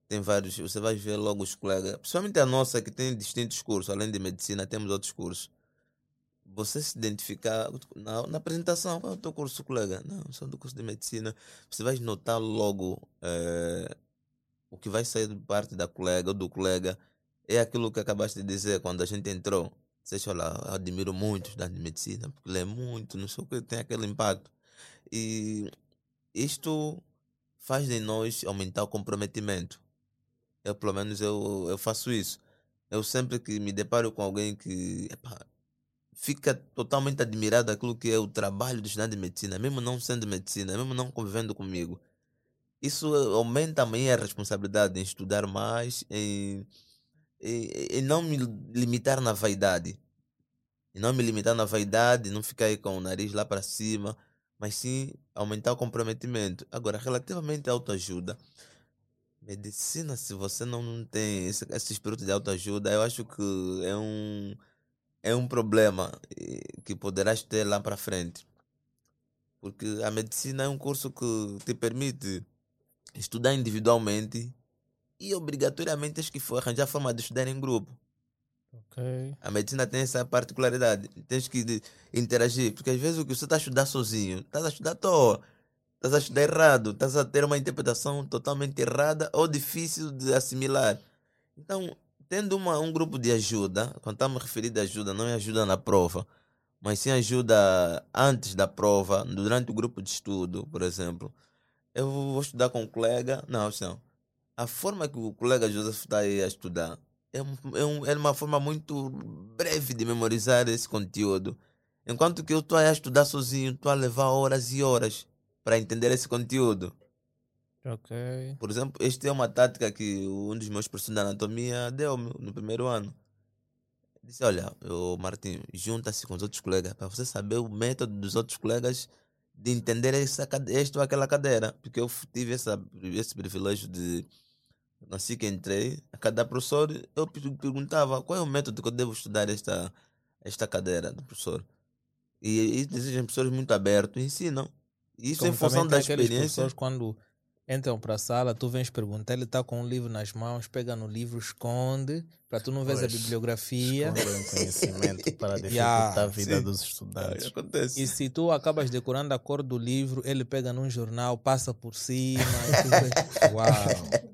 tem vários, você vai ver logo os colegas, principalmente a nossa que tem distintos cursos, além de medicina, temos outros cursos. Você se identificar na, na apresentação, qual é o teu curso, colega? Não, sou do curso de medicina. Você vai notar logo eh, o que vai sair de parte da colega ou do colega é aquilo que acabaste de dizer quando a gente entrou. Você olha, eu admiro muito estudante de medicina, porque lê muito, não sei o que, tem aquele impacto. E isto faz de nós aumentar o comprometimento. Eu, pelo menos, eu, eu faço isso. Eu sempre que me deparo com alguém que epá, fica totalmente admirado daquilo que é o trabalho do estudante de medicina, mesmo não sendo medicina, mesmo não convivendo comigo isso aumenta a minha responsabilidade em estudar mais, em, em, em não me limitar na vaidade. Em não me limitar na vaidade, não ficar aí com o nariz lá para cima, mas sim aumentar o comprometimento. Agora, relativamente à autoajuda, medicina, se você não, tem esse, esse espírito de autoajuda, eu acho que é um, é um problema eh, que poderás ter lá para frente. Porque a medicina é um curso que te permite estudar individualmente e obrigatoriamente tens que arranjar forma de estudar em grupo. Ok. A medicina tem essa particularidade. Tens que interagir, porque às vezes o que você está a estudar sozinho, estás a estudar à toa, estás a estudar errado, estás a ter uma interpretação totalmente errada ou difícil de assimilar. Então, tendo uma, um grupo de ajuda, quando estamos referindo a ajuda, não é ajuda na prova, mas sim ajuda antes da prova, durante o grupo de estudo, por exemplo. Eu vou estudar com um colega, não, não. A forma que o colega Joseph está aí a estudar é, é, um, é uma forma muito breve de memorizar esse conteúdo. Enquanto que eu estou a estudar sozinho, estou a levar horas e horas para entender esse conteúdo. Por exemplo, esta é uma tática que um dos meus professores de anatomia deu-me no primeiro ano. Disse, olha, o Martim, junta-se com os outros colegas para você saber o método dos outros colegas de entender essa, esta ou aquela cadeira. Porque eu tive essa, esse privilégio de, assim que entrei, a cada professor, eu per- perguntava qual é o método que eu devo estudar esta, esta cadeira do professor. E, e existem professores muito abertos, ensinam. Isso Como em função da experiência. quando entram para a sala, tu vens perguntar, ele está com um livro nas mãos, pega no livro, esconde, para tu não veres a bibliografia. Escondem conhecimento para dificultar Yeah, a vida sim. dos estudantes. acontece. E se tu acabas decorando a cor do livro, ele pega num jornal, passa por cima. Tu vês, uau!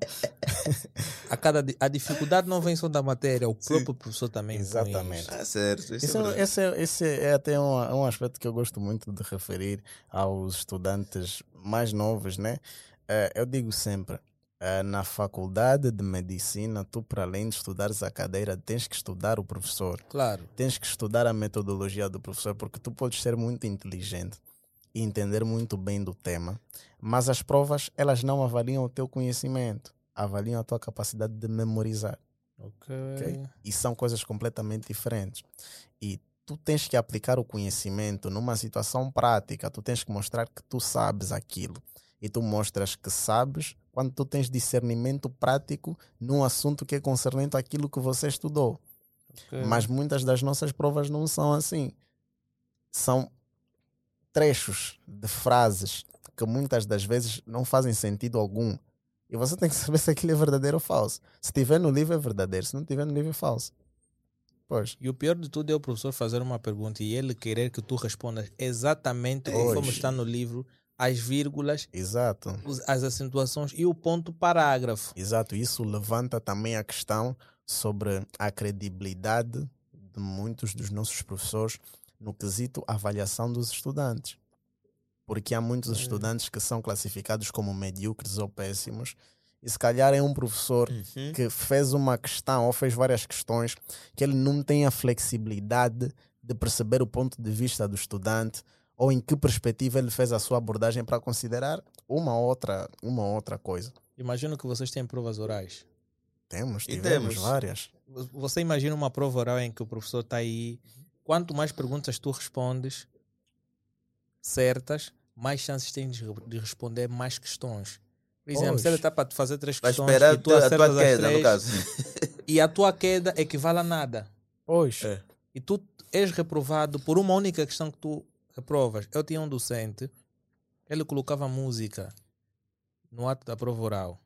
a, cada, a dificuldade não vem só da matéria, o próprio professor também Exatamente. isso. Ah, certo. Isso Esse é é, esse, é, esse é até um, um aspecto que eu gosto muito de referir aos estudantes mais novos, né? Eh, eu digo sempre, eh, na faculdade de medicina, tu para além de estudares a cadeira, tens que estudar o professor, Claro. tens que estudar a metodologia do professor, porque tu podes ser muito inteligente e entender muito bem do tema, mas as provas, elas não avaliam o teu conhecimento, avaliam a tua capacidade de memorizar Ok. ok? E são coisas completamente diferentes. E tu tens que aplicar o conhecimento numa situação prática, tu tens que mostrar que tu sabes aquilo. E tu mostras que sabes quando tu tens discernimento prático num assunto que é concernente àquilo que você estudou. ok. Mas muitas das nossas provas não são assim. São trechos de frases que muitas das vezes não fazem sentido algum. E você tem que saber se aquilo é verdadeiro ou falso. Se tiver no livro é verdadeiro, se não tiver no livro é falso. Pois. E o pior de tudo é o professor fazer uma pergunta e ele querer que tu respondas exatamente conforme Pois. está no livro, as vírgulas, Exato. as acentuações e o ponto parágrafo. Exato. Isso levanta também a questão sobre a credibilidade de muitos dos nossos professores no quesito avaliação dos estudantes. Porque há muitos estudantes que são classificados como medíocres ou péssimos, e se calhar é um professor Uhum. que fez uma questão ou fez várias questões que ele não tem a flexibilidade de perceber o ponto de vista do estudante ou em que perspectiva ele fez a sua abordagem para considerar uma outra, uma outra coisa. Imagino que vocês têm provas orais. Temos, E tivemos temos. várias. Você imagina uma prova oral em que o professor está aí, quanto mais perguntas tu respondes certas, mais chances tens de de responder mais questões. Por exemplo, se ele está para te fazer três Vai questões esperar e a tu tua, a tua queda, no três, caso. e a tua queda equivale a nada. Pois. É. E tu és reprovado por uma única questão que tu reprovas. Eu tinha um docente, ele colocava música no ato da prova oral.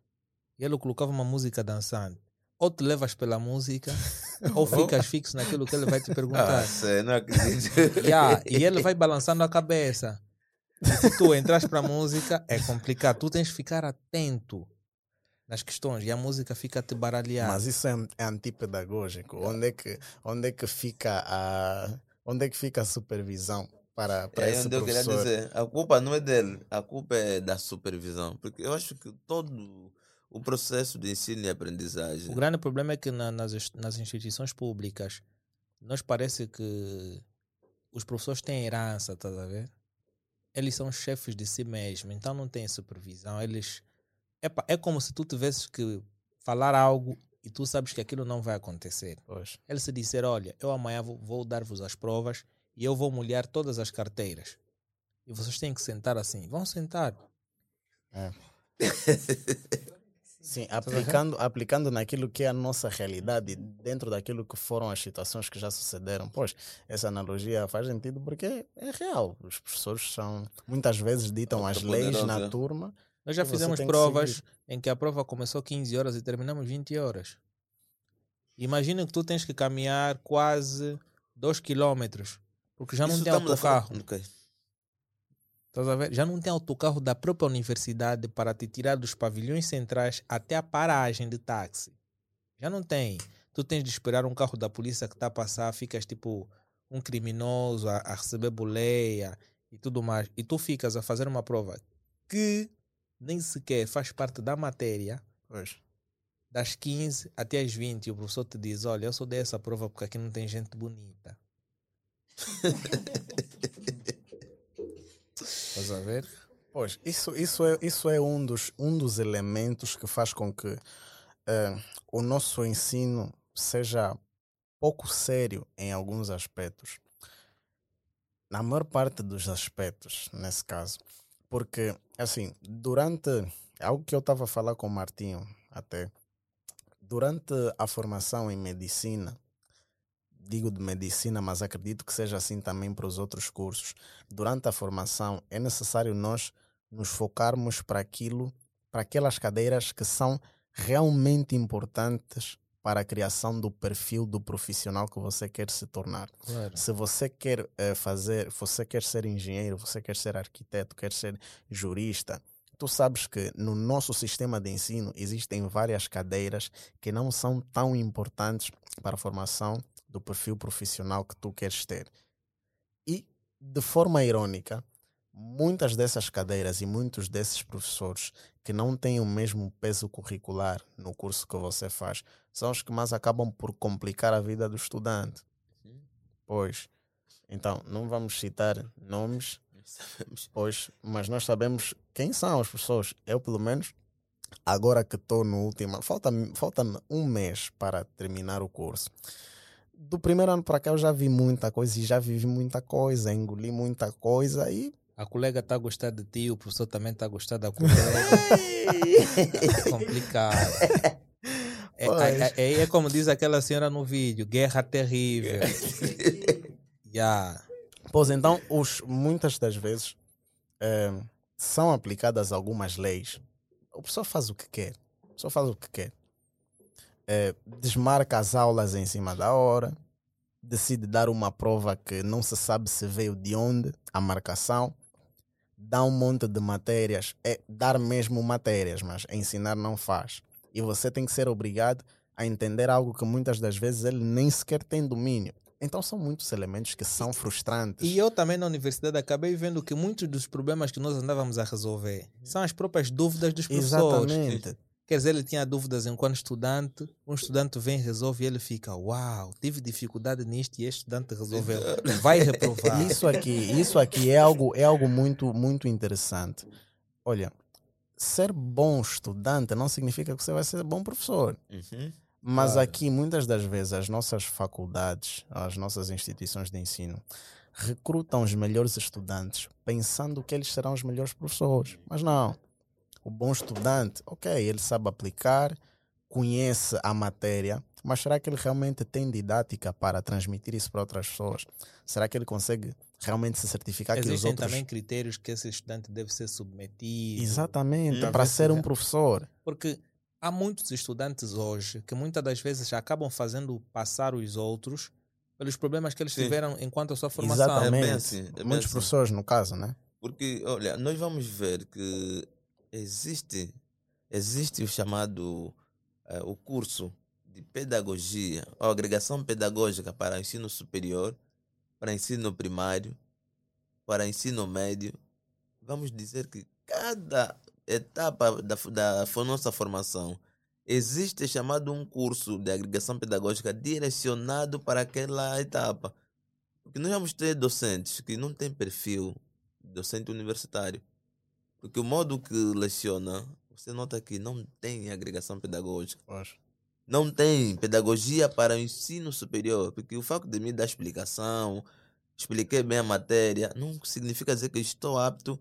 E ele colocava uma música dançante. Ou te levas pela música, ou ficas fixo naquilo que ele vai te perguntar. Ah, sério, não acredito. Yeah, e ele vai balançando a cabeça. E se tu entras para a música, é complicado. Tu tens que ficar atento nas questões e a música fica te baralhar. Mas isso é, é antipedagógico. Onde é que, onde é que fica a onde é que fica a supervisão para, para É esse onde eu queria professor? dizer. A culpa não é dele, a culpa é da supervisão. Porque eu acho que todo o processo de ensino e aprendizagem. O grande problema é que na- nas, nas instituições públicas, nós parece que os professores têm herança, estás a ver? Eles são chefes de si mesmos, então não têm supervisão. Eles. Epa, é como se tu tivesses que falar algo e tu sabes que aquilo não vai acontecer. Pois. Ele se disser, olha, eu amanhã vou, vou dar-vos as provas e eu vou molhar todas as carteiras. E vocês têm que sentar assim. Vão sentar. Sim, aplicando, aplicando naquilo que é a nossa realidade, dentro daquilo que foram as situações que já sucederam. Pois, essa analogia faz sentido porque é real. Os professores são, muitas vezes, ditam as leis na turma. Nós já fizemos que provas seguir. em que a prova começou 15 horas e terminamos 20 horas. Imagina que tu tens que caminhar quase 2 quilômetros, porque já não Isso tem a falar- autocarro. Ok. Estás a ver? Já não tem autocarro da própria universidade para te tirar dos pavilhões centrais até a paragem de táxi. Já não tem. Tu tens de esperar um carro da polícia que está a passar, ficas tipo um criminoso a, a receber boleia e tudo mais. E tu ficas a fazer uma prova que nem sequer faz parte da matéria Pois. das 15 até as 20 e o professor te diz, olha, eu só dei essa prova porque aqui não tem gente bonita. Estás a ver? Pois, isso, isso, é, isso é um dos, um dos elementos que faz com que eh, o nosso ensino seja pouco sério em alguns aspectos. Na maior parte dos aspectos, nesse caso. Porque, assim, durante. Algo que eu estava a falar com o Martinho até. Durante a formação em medicina, digo de medicina, mas acredito que seja assim também para os outros cursos. Durante a formação, é necessário nós nos focarmos para aquilo, para aquelas cadeiras que são realmente importantes para a criação do perfil do profissional que você quer se tornar. Claro. Se você quer eh, fazer, você quer ser engenheiro, você quer ser arquiteto, quer ser jurista, tu sabes que no nosso sistema de ensino existem várias cadeiras que não são tão importantes para a formação do perfil profissional que tu queres ter. E, de forma irônica, muitas dessas cadeiras e muitos desses professores que não têm o mesmo peso curricular no curso que você faz são os que mais acabam por complicar a vida do estudante. Pois. Então, não vamos citar nomes, pois, mas nós sabemos quem são as pessoas. Eu, pelo menos, agora que estou no último. Falta-me falta um mês para terminar o curso. Do primeiro ano para cá eu já vi muita coisa e já vivi muita coisa, engoli muita coisa e. A colega está a gostar de ti, o professor também está a gostar da colega. É complicado. É, é- é- é como diz aquela senhora no vídeo, guerra terrível. Já. Pois então, os, muitas das vezes eh, são aplicadas algumas leis. O professor faz o que quer. O professor faz o que quer. Eh, desmarca as aulas em cima da hora. Decide dar uma prova que não se sabe se veio de onde, a marcação. Dá um monte de matérias. É dar mesmo matérias, mas ensinar não faz. E você tem que ser obrigado a entender algo que muitas das vezes ele nem sequer tem domínio. Então são muitos elementos que são frustrantes. E eu também na universidade acabei vendo que muitos dos problemas que nós andávamos a resolver são as próprias dúvidas dos professores. Exatamente. Quer dizer, ele tinha dúvidas enquanto estudante, um estudante vem, resolve e ele fica, uau, tive dificuldade nisto e este estudante resolveu. Vai reprovar. Isso aqui, isso aqui é algo, é algo muito, muito interessante. Olha, ser bom estudante não significa que você vai ser bom professor. Uhum. Mas Claro. aqui, muitas das vezes, as nossas faculdades, as nossas instituições de ensino recrutam os melhores estudantes pensando que eles serão os melhores professores. Mas não. O bom estudante, ok, ele sabe aplicar, conhece a matéria, mas será que ele realmente tem didática para transmitir isso para outras pessoas? Será que ele consegue realmente se certificar que os Existem outros. também critérios que esse estudante deve ser submetido. Exatamente, Hum. para ser um Uhum. professor. Porque há muitos estudantes hoje que muitas das vezes acabam fazendo passar os outros pelos problemas que eles Sim. tiveram enquanto a sua formação. Exatamente. É bem assim, é bem Muitos assim. professores, no caso, né? Porque, olha, nós vamos ver que existe, existe o chamado eh, o curso de pedagogia, ou agregação pedagógica para ensino superior, para ensino primário, para ensino médio. Vamos dizer que cada etapa da, da nossa formação existe chamado um curso de agregação pedagógica direcionado para aquela etapa. Porque nós vamos ter docentes que não têm perfil docente universitário. Porque o modo que leciona, você nota que não tem agregação pedagógica. Não tem pedagogia para o ensino superior. Porque o facto de me dar explicação, expliquei bem a matéria, não significa dizer que estou apto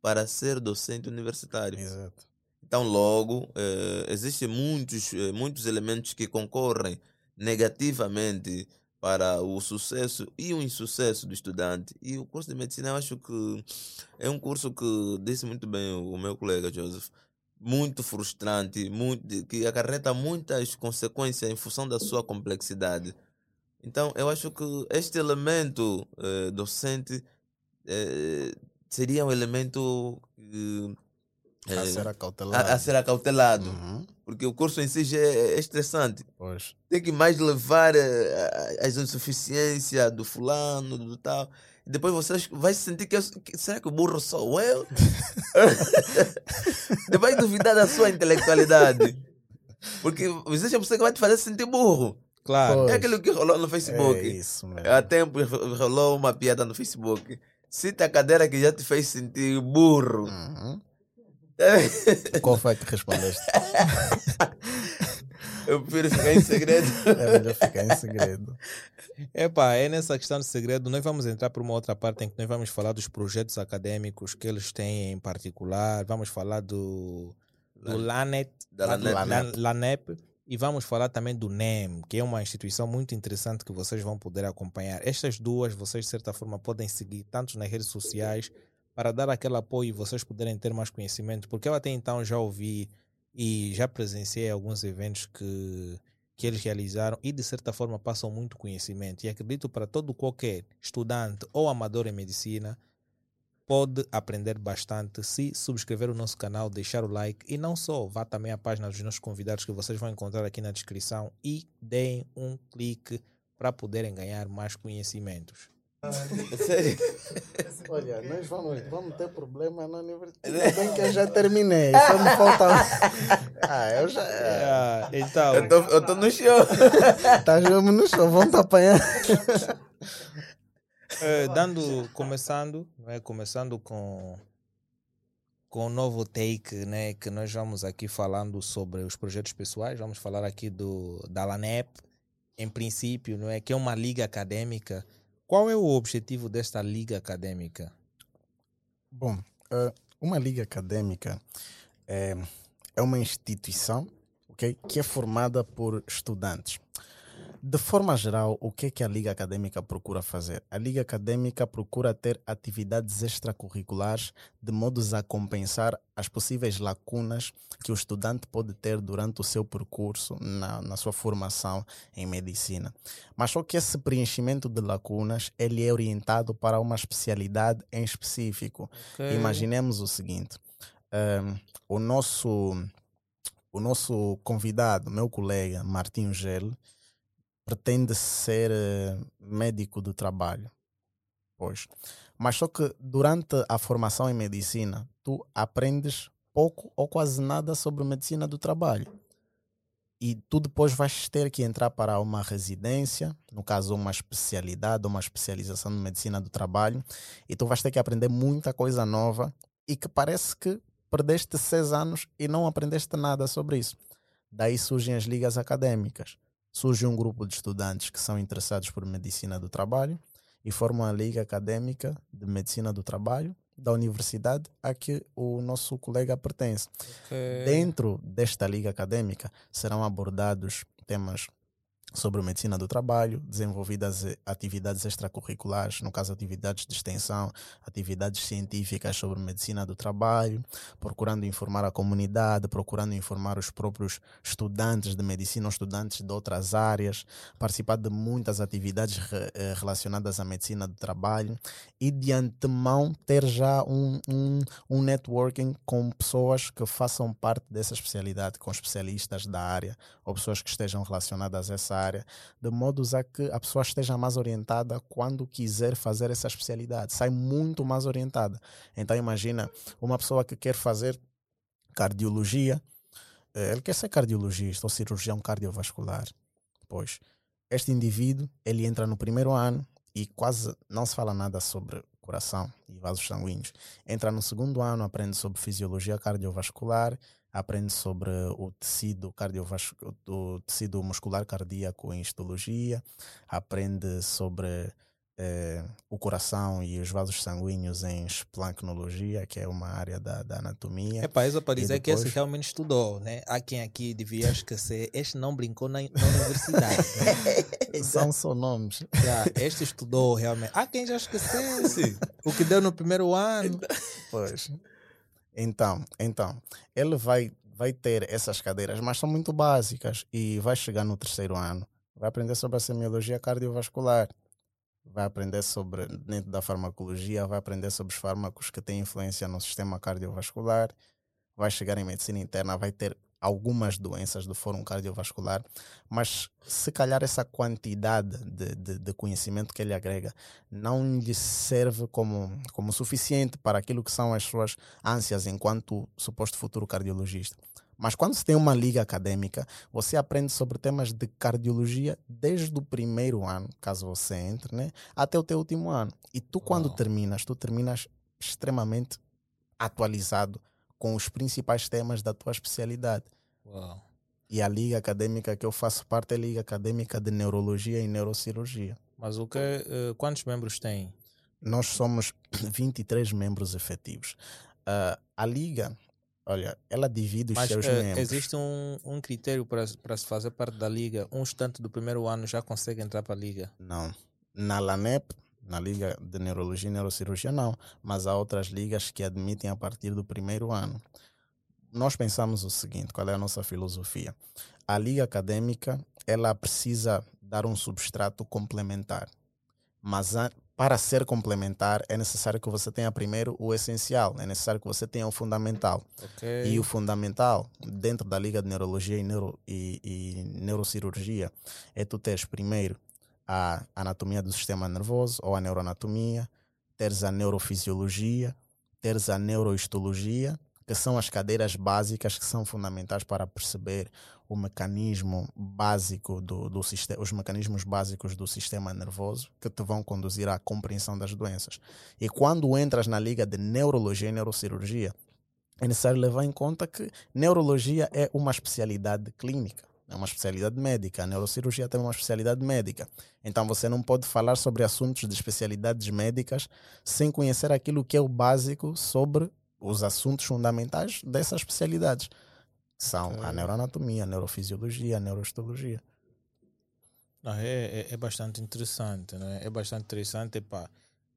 para ser docente universitário. Exato. Então, logo, eh, existem muitos, eh, muitos elementos que concorrem negativamente para o sucesso e o insucesso do estudante. E o curso de medicina, eu acho que é um curso que, disse muito bem o meu colega Joseph, muito frustrante, muito, que acarreta muitas consequências em função da sua complexidade. Então, eu acho que este elemento eh, docente eh, seria um elemento que, A eh, ser a, acautelado. a ser acautelado. Uhum. Porque o curso em si já é é estressante. Pois. Tem que mais levar eh, a- as insuficiências do fulano, do tal. E depois você vai se sentir que, eu- que- será que o burro sou eu? Você vai duvidar da sua intelectualidade. Porque existe a pessoa que vai te fazer sentir burro. Claro. Pois. É aquilo que rolou no Facebook. É isso mesmo. Há tempo rolou uma piada no Facebook. Cita a cadeira que já te fez sentir burro. Uhum. Qual foi que respondeste? Eu prefiro ficar em segredo. É melhor ficar em segredo. Epá, é nessa questão de segredo, nós vamos entrar para uma outra parte em que nós vamos falar dos projetos acadêmicos que eles têm em particular, vamos falar do, do LANET, Da LANEP. La- LANEP, e vamos falar também do NEM, que é uma instituição muito interessante que vocês vão poder acompanhar. Estas duas, vocês de certa forma podem seguir tanto nas redes sociais para dar aquele apoio e vocês poderem ter mais conhecimento, porque eu até então já ouvi e já presenciei alguns eventos que que eles realizaram e de certa forma passam muito conhecimento e acredito para todo qualquer estudante ou amador em medicina pode aprender bastante se subscrever o nosso canal, deixar o like e não só, vá também à página dos nossos convidados que vocês vão encontrar aqui na descrição e deem um clique para poderem ganhar mais conhecimentos. Olha, nós vamos, vamos ter problema na universidade. Bem que eu já terminei. Só me falta. Ah, eu já. Ah, então, Eu tô, eu tô no show. Tá jogando no chão, vamos te apanhar. eh, dando, começando, não é? começando com com um novo take, né, que nós vamos aqui falando sobre os projetos pessoais, vamos falar aqui do da LANEP, em princípio, não é, que é uma liga acadêmica. Qual é o objetivo desta liga acadêmica? Bom, eh, uma liga acadêmica é, é uma instituição ok, que é formada por estudantes. De forma geral, o que é que a Liga Acadêmica procura fazer? A Liga Acadêmica procura ter atividades extracurriculares de modos a compensar as possíveis lacunas que o estudante pode ter durante o seu percurso na, na sua formação em medicina. Mas só que esse preenchimento de lacunas ele é orientado para uma especialidade em específico. Imaginemos o seguinte: ehm, o nosso o nosso convidado, meu colega Martinho Gel, pretende ser eh, médico do trabalho. Pois. Mas só que durante a formação em medicina, tu aprendes pouco ou quase nada sobre medicina do trabalho. E tu depois vais ter que entrar para uma residência, no caso uma especialidade, uma especialização de medicina do trabalho, e tu vais ter que aprender muita coisa nova e que parece que perdeste seis anos e não aprendeste nada sobre isso. Daí surgem as ligas acadêmicas. Surge um grupo de estudantes que são interessados por medicina do trabalho e formam a liga acadêmica de medicina do trabalho da universidade a que o nosso colega pertence. Dentro desta liga acadêmica serão abordados temas sobre medicina do trabalho, desenvolvidas eh, atividades extracurriculares, no caso atividades de extensão, atividades científicas sobre medicina do trabalho, procurando informar a comunidade, procurando informar os próprios estudantes de medicina ou estudantes de outras áreas, participar de muitas atividades re- eh, relacionadas à medicina do trabalho e de antemão ter já um, um, um networking com pessoas que façam parte dessa especialidade, com especialistas da área ou pessoas que estejam relacionadas a essa área, de modo a que a pessoa esteja mais orientada quando quiser fazer essa especialidade, sai muito mais orientada. Então imagina uma pessoa que quer fazer cardiologia, eh, ele quer ser cardiologista ou cirurgião cardiovascular. Pois, este indivíduo, ele entra no primeiro ano e quase não se fala nada sobre coração e vasos sanguíneos. Entra no segundo ano, aprende sobre fisiologia cardiovascular, aprende sobre o tecido cardiovascular, o tecido muscular cardíaco em histologia, aprende sobre eh, o coração e os vasos sanguíneos em esplancnologia, que é uma área da, da anatomia. É para isso para dizer que esse depois- realmente estudou, né? Há quem aqui devia esquecer, este não brincou na, na universidade. né? São só nomes. Já, este estudou realmente. Há quem já esquecesse o que deu no primeiro ano. Pois. Então, então, ele vai, vai ter essas cadeiras, mas são muito básicas e vai chegar no terceiro ano, vai aprender sobre a semiologia cardiovascular, vai aprender sobre, dentro da farmacologia, vai aprender sobre os fármacos que têm influência no sistema cardiovascular, vai chegar em medicina interna, vai ter algumas doenças do fórum cardiovascular, mas se calhar essa quantidade de, de, de conhecimento que ele agrega não lhe serve como, como suficiente para aquilo que são as suas ânsias enquanto suposto futuro cardiologista. Mas quando se tem uma liga acadêmica, você aprende sobre temas de cardiologia desde o primeiro ano, caso você entre, né, até o teu último ano. E tu, quando Uau. terminas, tu terminas extremamente atualizado com os principais temas da tua especialidade. Uau. E a liga acadêmica que eu faço parte é a liga acadêmica de neurologia e neurocirurgia. Mas o que, eh, quantos membros tem? Nós somos 23 membros efetivos. Ah, a liga, olha, ela divide os Mas seus eh, membros. existe um, um critério para, para se fazer parte da liga. Um estudante do primeiro ano já consegue entrar para a liga. Não. Na LANEP, na Liga de Neurologia e Neurocirurgia, não. Mas há outras ligas que admitem a partir do primeiro ano. Nós pensamos o seguinte: qual é a nossa filosofia? A liga acadêmica ela precisa dar um substrato complementar. mas para ser complementar é necessário que você tenha primeiro o essencial, é necessário que você tenha o fundamental. Ok. E o fundamental dentro da Liga de Neurologia e, neuro, e, e Neurocirurgia é tu teres primeiro a anatomia do sistema nervoso ou a neuroanatomia, teres a neurofisiologia, teres a neurohistologia, que são as cadeiras básicas que são fundamentais para perceber o mecanismo básico do, do sistema, os mecanismos básicos do sistema nervoso que te vão conduzir à compreensão das doenças. E quando entras na liga de neurologia e neurocirurgia, é necessário levar em conta que neurologia é uma especialidade clínica, é uma especialidade médica. A neurocirurgia também é uma especialidade médica. Então você não pode falar sobre assuntos de especialidades médicas sem conhecer aquilo que é o básico sobre os assuntos fundamentais dessas especialidades. São a Ok. neuroanatomia, a neurofisiologia, a neurohistologia. Não, é, é, é bastante interessante, né? É bastante interessante pá,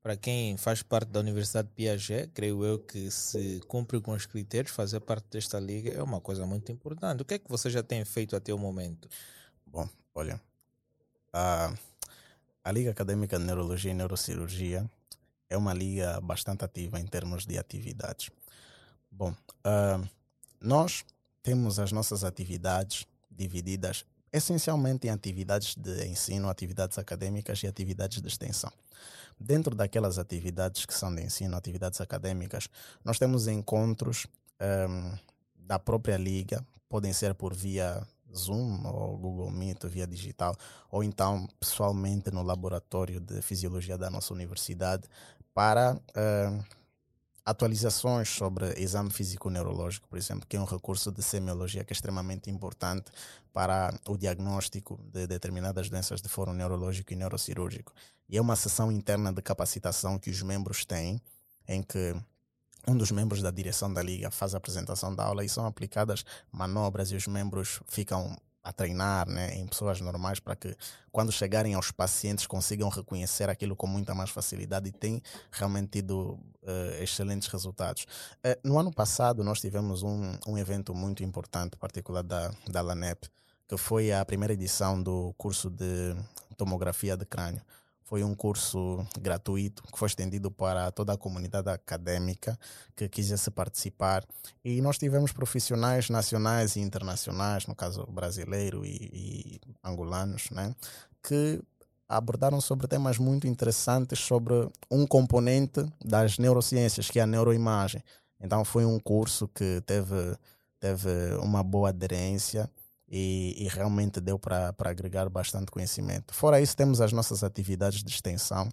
para quem faz parte da Universidade de Piaget, creio eu que se cumpre com os critérios, fazer parte desta liga é uma coisa muito importante. O que é que você já tem feito até o momento? Bom, olha, a, a Liga Acadêmica de Neurologia e Neurocirurgia é uma liga bastante ativa em termos de atividades. Bom, ah, nós temos as nossas atividades divididas essencialmente em atividades de ensino, atividades acadêmicas e atividades de extensão. Dentro daquelas atividades que são de ensino, atividades acadêmicas, nós temos encontros ahm, da própria liga, podem ser por via Zoom ou Google Meet, via digital, ou então pessoalmente no laboratório de fisiologia da nossa universidade, para ah, atualizações sobre exame físico-neurológico, por exemplo, que é um recurso de semiologia que é extremamente importante para o diagnóstico de determinadas doenças de foro neurológico e neurocirúrgico. E é uma sessão interna de capacitação que os membros têm, em que um dos membros da direção da liga faz a apresentação da aula e são aplicadas manobras e os membros ficam a treinar né, em pessoas normais para que quando chegarem aos pacientes consigam reconhecer aquilo com muita mais facilidade e tem realmente tido eh, excelentes resultados. Eh, no ano passado nós tivemos um, um evento muito importante, particular da, da LANEP, que foi a primeira edição do curso de tomografia de crânio. Foi um curso gratuito que foi estendido para toda a comunidade acadêmica que quisesse participar. E nós tivemos profissionais nacionais e internacionais, no caso brasileiro e, e angolanos, né, que abordaram sobre temas muito interessantes sobre um componente das neurociências, que é a neuroimagem. Então foi um curso que teve, teve uma boa aderência e, e realmente deu para agregar bastante conhecimento. Fora isso, temos as nossas atividades de extensão,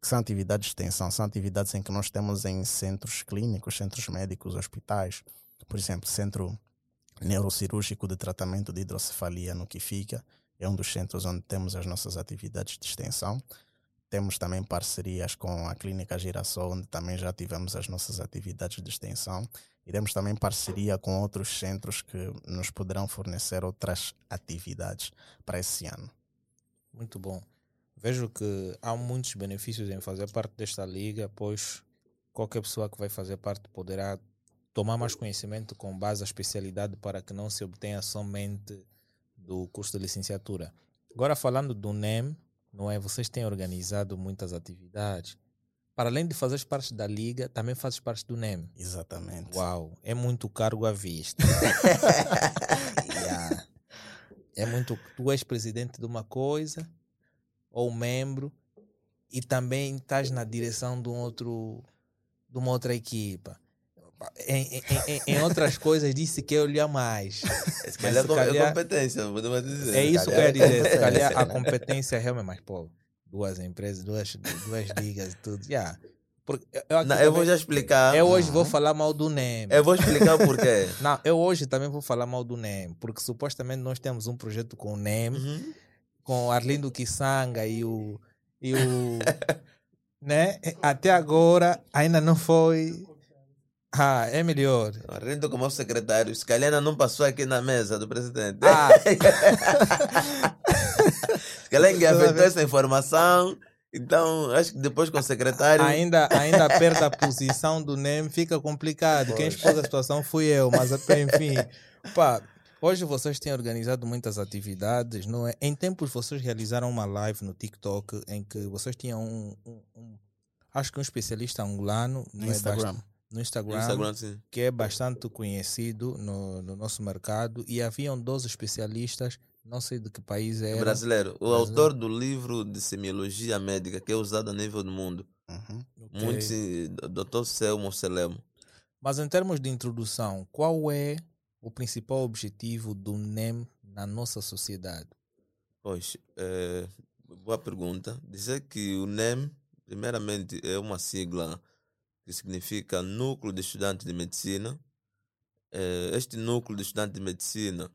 que são atividades de extensão, são atividades em que nós temos em centros clínicos, centros médicos, hospitais, por exemplo, Centro Neurocirúrgico de Tratamento de Hidrocefalia, no que fica, é um dos centros onde temos as nossas atividades de extensão. Temos também parcerias com a Clínica Girassol, onde também já tivemos as nossas atividades de extensão. Temos também parceria com outros centros que nos poderão fornecer outras atividades para esse ano. Muito bom. Vejo que há muitos benefícios em fazer parte desta liga, pois qualquer pessoa que vai fazer parte poderá tomar mais conhecimento com base à especialidade para que não se obtenha somente do curso de licenciatura. Agora falando do NEM, não é? Vocês têm organizado muitas atividades. Para além de fazer parte da liga, também fazes parte do NEM. Exatamente. Uau, é muito cargo à vista. Yeah. É muito. Tu és presidente de uma coisa, ou membro, e também estás na direção de um outro, de uma outra equipa. Em, em, em, em outras coisas, disse que eu olhar mais. Se Mas calhar, se com- é calhar- competência, podemos dizer. É isso que eu ia dizer. Se calhar a competência é realmente, mas pô, duas empresas, duas, duas ligas e tudo. Yeah. Porque eu, Não, eu vou também- já explicar. eu hoje vou falar mal do NEM. Eu vou explicar porquê. Não, eu hoje também vou falar mal do NEM, porque supostamente nós temos um projeto com o NEM, Uhum. com o Arlindo Kisanga e o. E o né? Até agora ainda não foi. Ah, é melhor. Rindo como secretário, se calhar ainda não passou aqui na mesa do presidente. Ah, Se calhar engavetou essa informação. Então, acho que depois com o secretário. ainda, ainda perde a posição do NEM, fica complicado. Quem expôs a situação fui eu, mas até enfim. Pá, Hoje vocês têm organizado muitas atividades, não é? Em tempos vocês realizaram uma live no TikTok em que vocês tinham um, um- um- acho que um especialista angolano No é Instagram. bast- no Instagram, Instagram, sim. que é bastante conhecido no, no nosso mercado e haviam 12 especialistas, não sei de que país era. Brasileiro. O Brasileiro. autor do livro de semiologia médica, que é usado a nível do mundo. Uhum. Ok. Muito, sim, Dr. Selmo Selemo. Mas em termos de introdução, qual é o principal objetivo do NEM na nossa sociedade? Pois, é, boa pergunta. Dizer que o NEM, primeiramente, é uma sigla que significa Núcleo de Estudantes de Medicina. Eh, este Núcleo de Estudantes de Medicina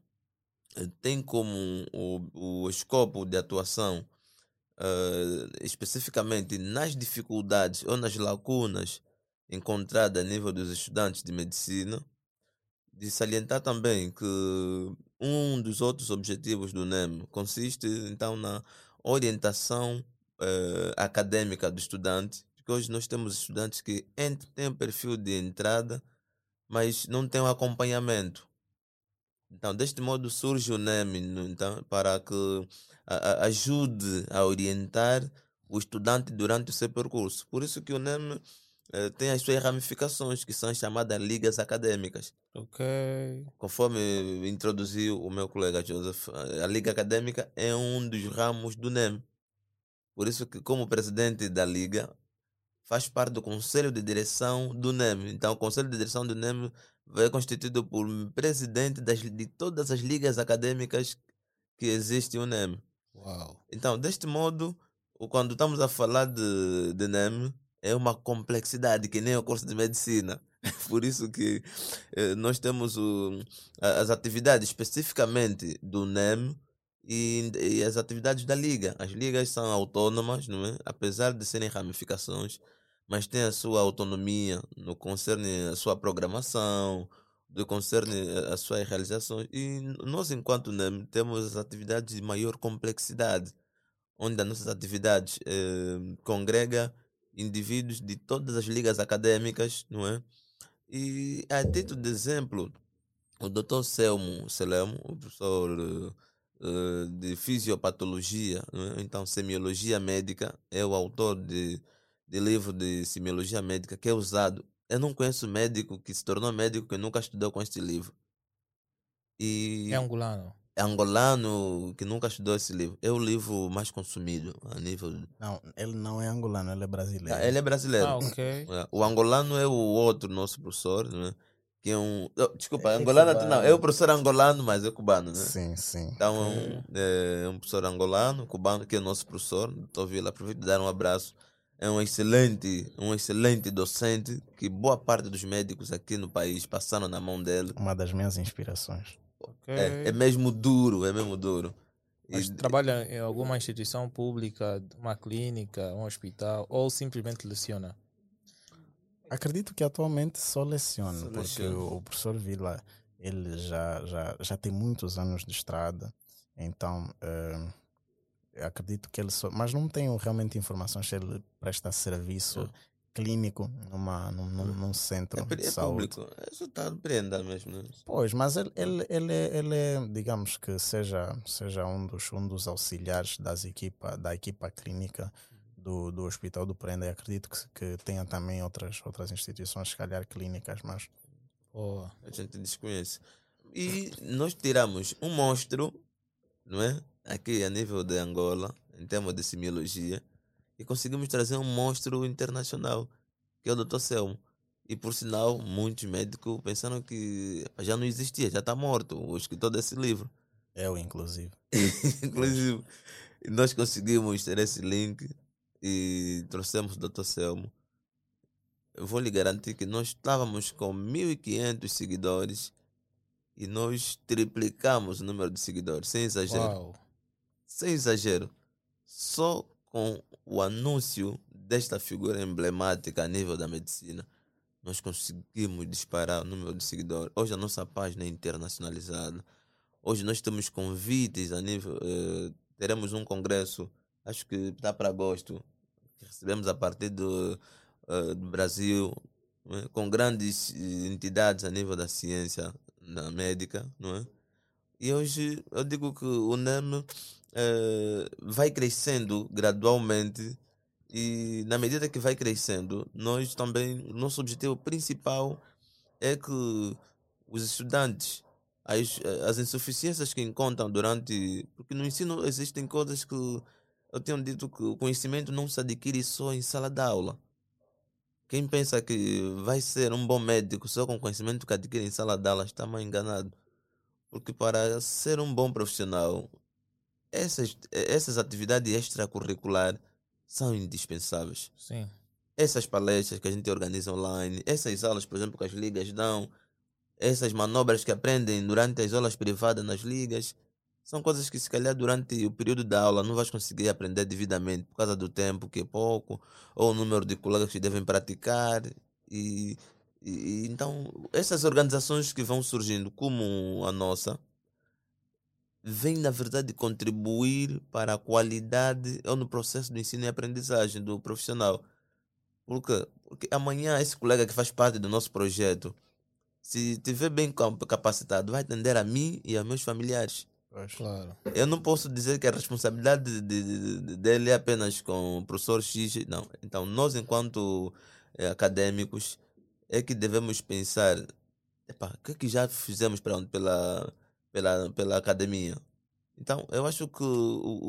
tem como o, o escopo de atuação eh, especificamente nas dificuldades ou nas lacunas encontradas a nível dos estudantes de medicina, de salientar também que um dos outros objetivos do NEM consiste então na orientação eh, acadêmica do estudante, porque hoje nós temos estudantes que têm perfil de entrada, mas não têm um acompanhamento. Então, deste modo surge o NEM então, para que a- a- ajude a orientar o estudante durante o seu percurso. Por isso que o NEM eh, tem as suas ramificações, que são as chamadas ligas acadêmicas. Ok. Conforme introduziu o meu colega Joseph, a Liga Acadêmica é um dos ramos do NEM. Por isso que, como presidente da Liga, faz parte do Conselho de Direção do NEM. Então, o Conselho de Direção do NEM é constituído por presidente das, de todas as ligas acadêmicas que existem no NEM. Uau. Então, deste modo, o- quando estamos a falar de, de NEM, é uma complexidade que nem o curso de medicina. Por isso que eh, nós temos o, as atividades especificamente do NEM e, e as atividades da liga. As ligas são autônomas, não é? apesar de serem ramificações, mas têm a sua autonomia no concerne a sua programação, do concerne as suas realizações. E nós, enquanto NEM, temos as atividades de maior complexidade, onde as nossas atividades eh, congrega indivíduos de todas as ligas acadêmicas, não é? E a título de exemplo, o Dr. Selmo Selemo, o professor eh, de fisiopatologia, é? então semiologia médica, é o autor de, de livro de semiologia médica que é usado. Eu não conheço médico que se tornou médico que nunca estudou com este livro. E É angolano. é angolano que nunca estudou esse livro. É o livro mais consumido a nível. Não, ele não é angolano, ele é brasileiro. Ah, ele é brasileiro. Ah, ok. É, O angolano é o outro nosso professor, né? Que é um. oh, desculpa, É angolano não, cubano. é o professor angolano, mas é cubano, né? Sim, sim. Então é um, é um professor angolano, cubano, que é nosso professor, doutor Vila. Aproveito de dar um abraço. É um excelente, um excelente docente que boa parte dos médicos aqui no país passaram na mão dele. Uma das minhas inspirações. Ok. É, é mesmo duro, é mesmo duro. E- Mas trabalha em alguma instituição pública, uma clínica, um hospital, ou simplesmente leciona? Acredito que atualmente só leciono, Só porque leciona. o, o professor Vila ele já, já, já tem muitos anos de estrada, então eu acredito que ele só. Mas não tenho realmente informações se ele presta serviço clínico numa, num, num, num centro É, de é saúde. público. Isso está prenda mesmo. Né? Pois, mas ele, ele, ele, é- ele é, digamos que seja, seja um, dos, um dos auxiliares das equipa, da equipa clínica do, do Hospital do Prenda. E acredito que, que tenha também outras, outras instituições, se calhar clínicas, mas Boa. A gente desconhece. E nós tiramos um monstro, não é? Aqui a nível de Angola, em termos de semiologia, e conseguimos trazer um monstro internacional, que é o Dr. Selmo. E por sinal, muitos médicos pensaram que já não existia, já está morto, o escritor desse livro. eu, inclusive. Inclusive, nós conseguimos ter esse link e trouxemos o Dr. Selmo. Eu vou lhe garantir que nós estávamos com 1.500 seguidores e nós triplicamos o número de seguidores, sem exagero. Uau. Sem exagero. Só com o anúncio desta figura emblemática a nível da medicina, nós conseguimos disparar o número de seguidores. Hoje a nossa página é internacionalizada. Hoje nós temos convites a nível. eh, teremos um congresso, acho que está para agosto, que recebemos a partir do, eh, do Brasil, né, com grandes eh, entidades a nível da ciência, da médica, não é? E hoje eu digo que o NEM eh, vai crescendo gradualmente e na medida que vai crescendo, nós também, nosso objetivo principal é que os estudantes, as, as insuficiências que encontram durante. Porque no ensino existem coisas que eu tenho dito que o conhecimento não se adquire só em sala de aula. Quem pensa que vai ser um bom médico só com conhecimento que adquire em sala de aula está mal enganado. Porque para ser um bom profissional, essas, essas atividades extracurriculares são indispensáveis. Sim. Essas palestras que a gente organiza online, essas aulas, por exemplo, que as ligas dão, essas manobras que aprendem durante as aulas privadas nas ligas, são coisas que se calhar durante o período da aula não vais conseguir aprender devidamente por causa do tempo que é pouco, ou o número de colegas que devem praticar. E, e então essas organizações que vão surgindo como a nossa vêm na verdade contribuir para a qualidade ou no processo de ensino e aprendizagem do profissional. Por quê? Porque amanhã esse colega que faz parte do nosso projeto, se estiver bem capacitado, vai atender a mim e a meus familiares. Claro. Eu não posso dizer que a responsabilidade de, de, de, dele é apenas com o professor X. Não. Então, nós, enquanto eh, acadêmicos, é que devemos pensar: o que, é que já fizemos pra, pela, pela, pela academia? Então, eu acho que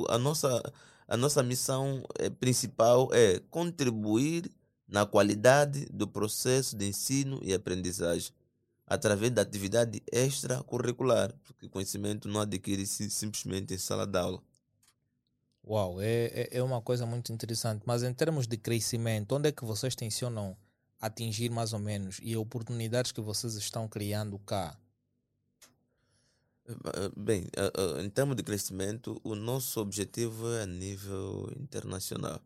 a, nossa, a nossa missão eh, principal é contribuir na qualidade do processo de ensino e aprendizagem através da atividade extracurricular, porque conhecimento não adquire-se simplesmente em sala de aula. Uau, é, é, é uma coisa muito interessante. Mas em termos de crescimento, onde é que vocês tensionam atingir mais ou menos e oportunidades que vocês estão criando cá? Bem, em termos de crescimento, o nosso objetivo é a nível internacional.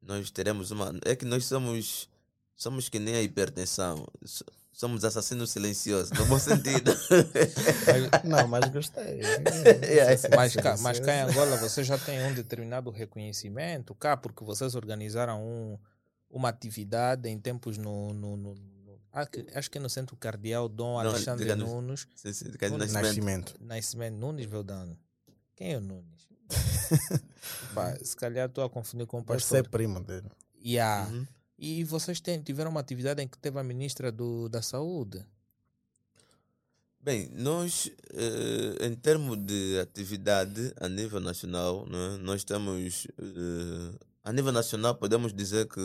Nós teremos uma. É que nós somos, somos que nem a hipertensão somos assassinos silenciosos, no bom sentido. não, mas gostei. mas, cá, mas cá em Angola você já tem um determinado reconhecimento, cá, porque vocês organizaram um, uma atividade em tempos no, no, no acho que é no Centro Cardeal Dom Alexandre não, Nunes. Sim, sim, Nunes Nascimento. Nascimento. Nunes Veldano. Quem é o Nunes? Pá, se calhar estou a confundir com o pastor. Você é primo dele. Yeah. Uhum. E vocês têm, tiveram uma atividade em que teve a ministra do, da Saúde? Bem, nós, eh, em termos de atividade a nível nacional, né, nós estamos. Eh, a nível nacional, podemos dizer que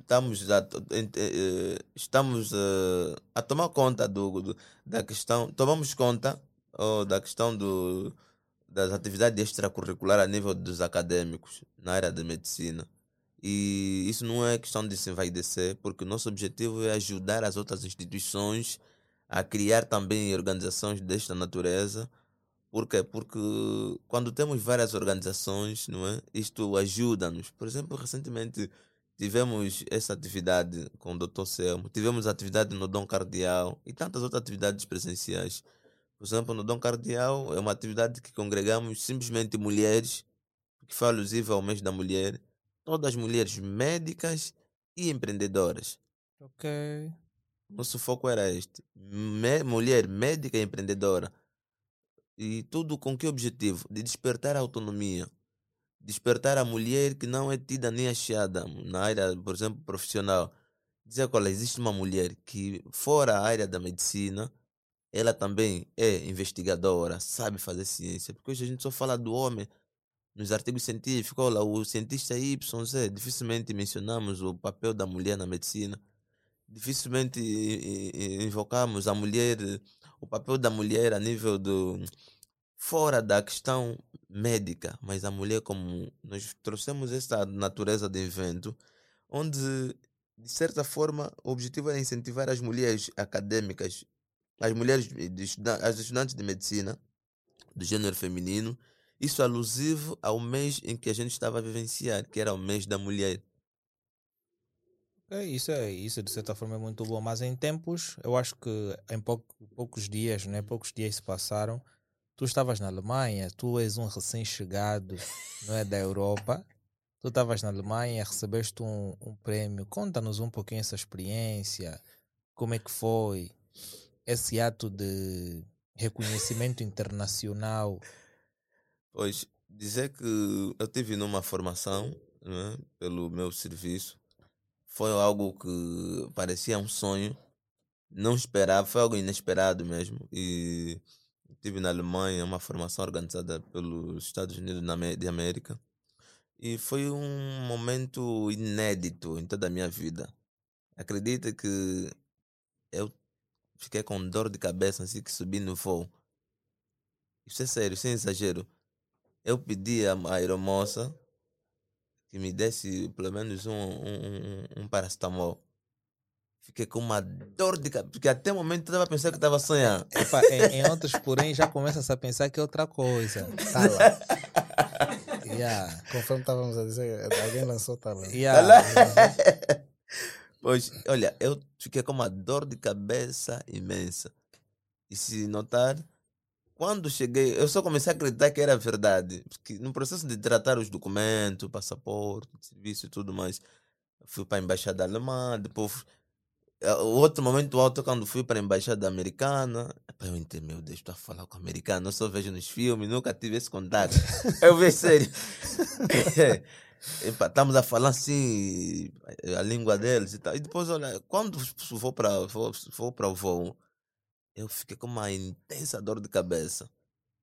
estamos a, eh, estamos a tomar conta do, do, da questão, tomamos conta oh, da questão do, das atividades extracurriculares a nível dos acadêmicos na área da medicina. E isso não é questão de se envaidecer, porque o nosso objetivo é ajudar as outras instituições a criar também organizações desta natureza. Por quê? Porque quando temos várias organizações, não é? isto ajuda-nos. Por exemplo, recentemente tivemos essa atividade com o Dr. Selmo, tivemos atividade no Dom Cardeal e tantas outras atividades presenciais. Por exemplo, no Dom Cardeal é uma atividade que congregamos simplesmente mulheres, que foi alusiva ao mês da mulher, todas mulheres médicas e empreendedoras. Ok. Nosso foco era este: Me mulher médica e empreendedora. E tudo com que objetivo? De despertar a autonomia. Despertar a mulher que não é tida nem achada na área, por exemplo, profissional. Dizer olha, existe uma mulher que, fora a área da medicina, ela também é investigadora, sabe fazer ciência. Porque hoje a gente só fala do homem nos artigos científicos. Olha, o cientista YZ, dificilmente mencionamos o papel da mulher na medicina. Dificilmente invocamos a mulher, o papel da mulher a nível do. fora da questão médica, mas a mulher, como nós trouxemos essa natureza de evento, onde, de certa forma, o objetivo era incentivar as mulheres acadêmicas as mulheres, as estudantes de medicina do gênero feminino, isso alusivo ao mês em que a gente estava a vivenciar, que era o mês da mulher. É, isso, é, isso de certa forma é muito bom, mas em tempos, eu acho que em pouco, poucos dias, né, poucos dias se passaram, tu estavas na Alemanha, tu és um recém-chegado, não é, da Europa, tu estavas na Alemanha, recebeste um, um prêmio, conta-nos um pouquinho essa experiência, como é que foi, esse ato de reconhecimento internacional? Pois, dizer que eu tive numa formação né, pelo meu serviço foi algo que parecia um sonho. Não esperava, foi algo inesperado mesmo. E estive na Alemanha, uma formação organizada pelos Estados Unidos de América. E foi um momento inédito em toda a minha vida. Acredita que eu fiquei com dor de cabeça assim que subi no voo. Isso é sério, sem exagero. Eu pedi à aeromoça que me desse pelo menos um, um, um, um paracetamol. Fiquei com uma dor de cabeça, porque até o momento eu estava pensando que estava sonhando. Epá, em, em outros, porém, já começa-se a pensar que é outra coisa. Tá lá. Yeah. Conforme estávamos a dizer, alguém lançou tá lá. Yeah. Pois, olha, eu fiquei com uma dor de cabeça imensa. E se notar, quando cheguei, eu só comecei a acreditar que era verdade. Porque no processo de tratar os documentos, passaporte, serviço e tudo mais, fui para a embaixada alemã, depois outro momento alto quando fui para a embaixada americana. Eu entendi, meu Deus, estou a falar com americano, eu só vejo nos filmes, nunca tive esse contato. eu vi sério. Estamos a falar assim a língua deles e tal. E depois, olha, quando vou para vou, vou o voo, eu fiquei com uma intensa dor de cabeça.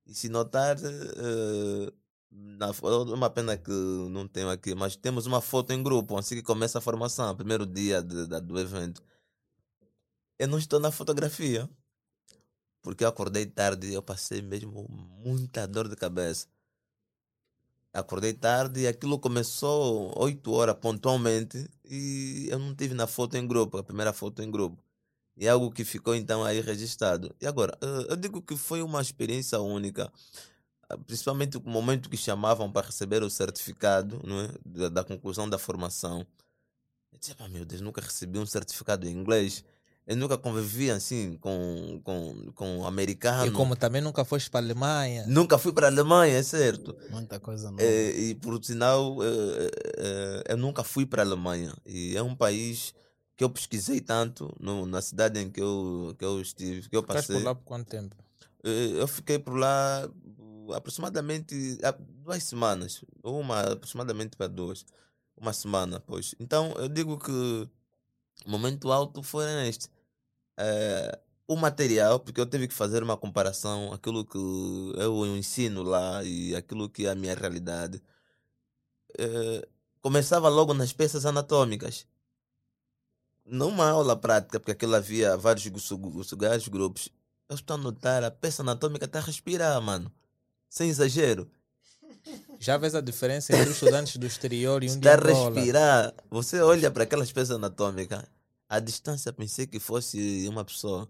E se notar, eh, na, é uma pena que não tenho aqui, mas temos uma foto em grupo, assim que começa a formação, primeiro dia de- do evento. Eu não estou na fotografia, porque eu acordei tarde eu passei mesmo muita dor de cabeça. Acordei tarde e aquilo começou 8 horas pontualmente e eu não tive na foto em grupo, a primeira foto em grupo. E é algo que ficou então aí registrado. E agora, eu digo que foi uma experiência única, ah, principalmente o momento que chamavam para receber o certificado é? da, da conclusão da formação. Eu disse, "Epá, meu Deus, nunca recebi um certificado em inglês. Eu nunca convivi assim com, com, com americano. E como também nunca foste para a Alemanha, Nunca fui para a Alemanha, é certo. Muita coisa nova. É, e por sinal, é, é, eu nunca fui para a Alemanha. E é um país que eu pesquisei tanto no, na cidade em que eu, que eu estive, que eu ficaste passei. por lá por quanto tempo? Eh, Eu fiquei por lá uh, aproximadamente duas semanas. Uma aproximadamente para duas. Uma semana, pois. Então eu digo que o momento alto foi este. Eh, o material, porque eu tive que fazer uma comparação, aquilo que eu ensino lá e aquilo que é a minha realidade. Eh, começava logo nas peças anatômicas. Numa aula prática, porque aquilo havia vários, grupos, eu estou a notar, a peça anatômica está a respirar, mano. Sem exagero. Já vês a diferença entre os estudantes do exterior e um Está a respirar. Você olha para aquelas peças anatômicas, a distância pensei que fosse uma pessoa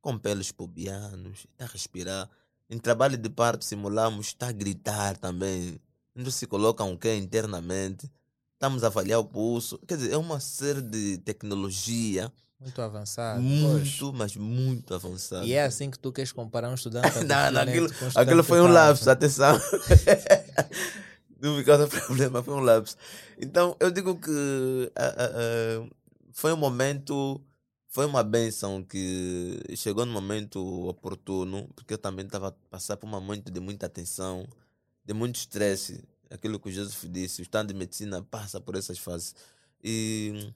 com pelos pubianos, está a respirar. Em trabalho de parto simulamos, está a gritar também. Não se coloca um quê internamente. Estamos a avaliar o pulso. Quer dizer, é uma série de tecnologia Muito avançado. muito, mas muito avançada. E é assim que tu queres comparar um estudante Não, não, aquilo, com um estudante aquilo foi um lapso, atenção. Não me causa problema, foi um lapso. Então, eu digo que ah, ah, ah, foi um momento, foi uma benção que chegou no momento oportuno, porque eu também estava a passar por um momento de muita tensão, de muito estresse. Aquilo que o Joseph disse, o estado de medicina passa por essas fases. E,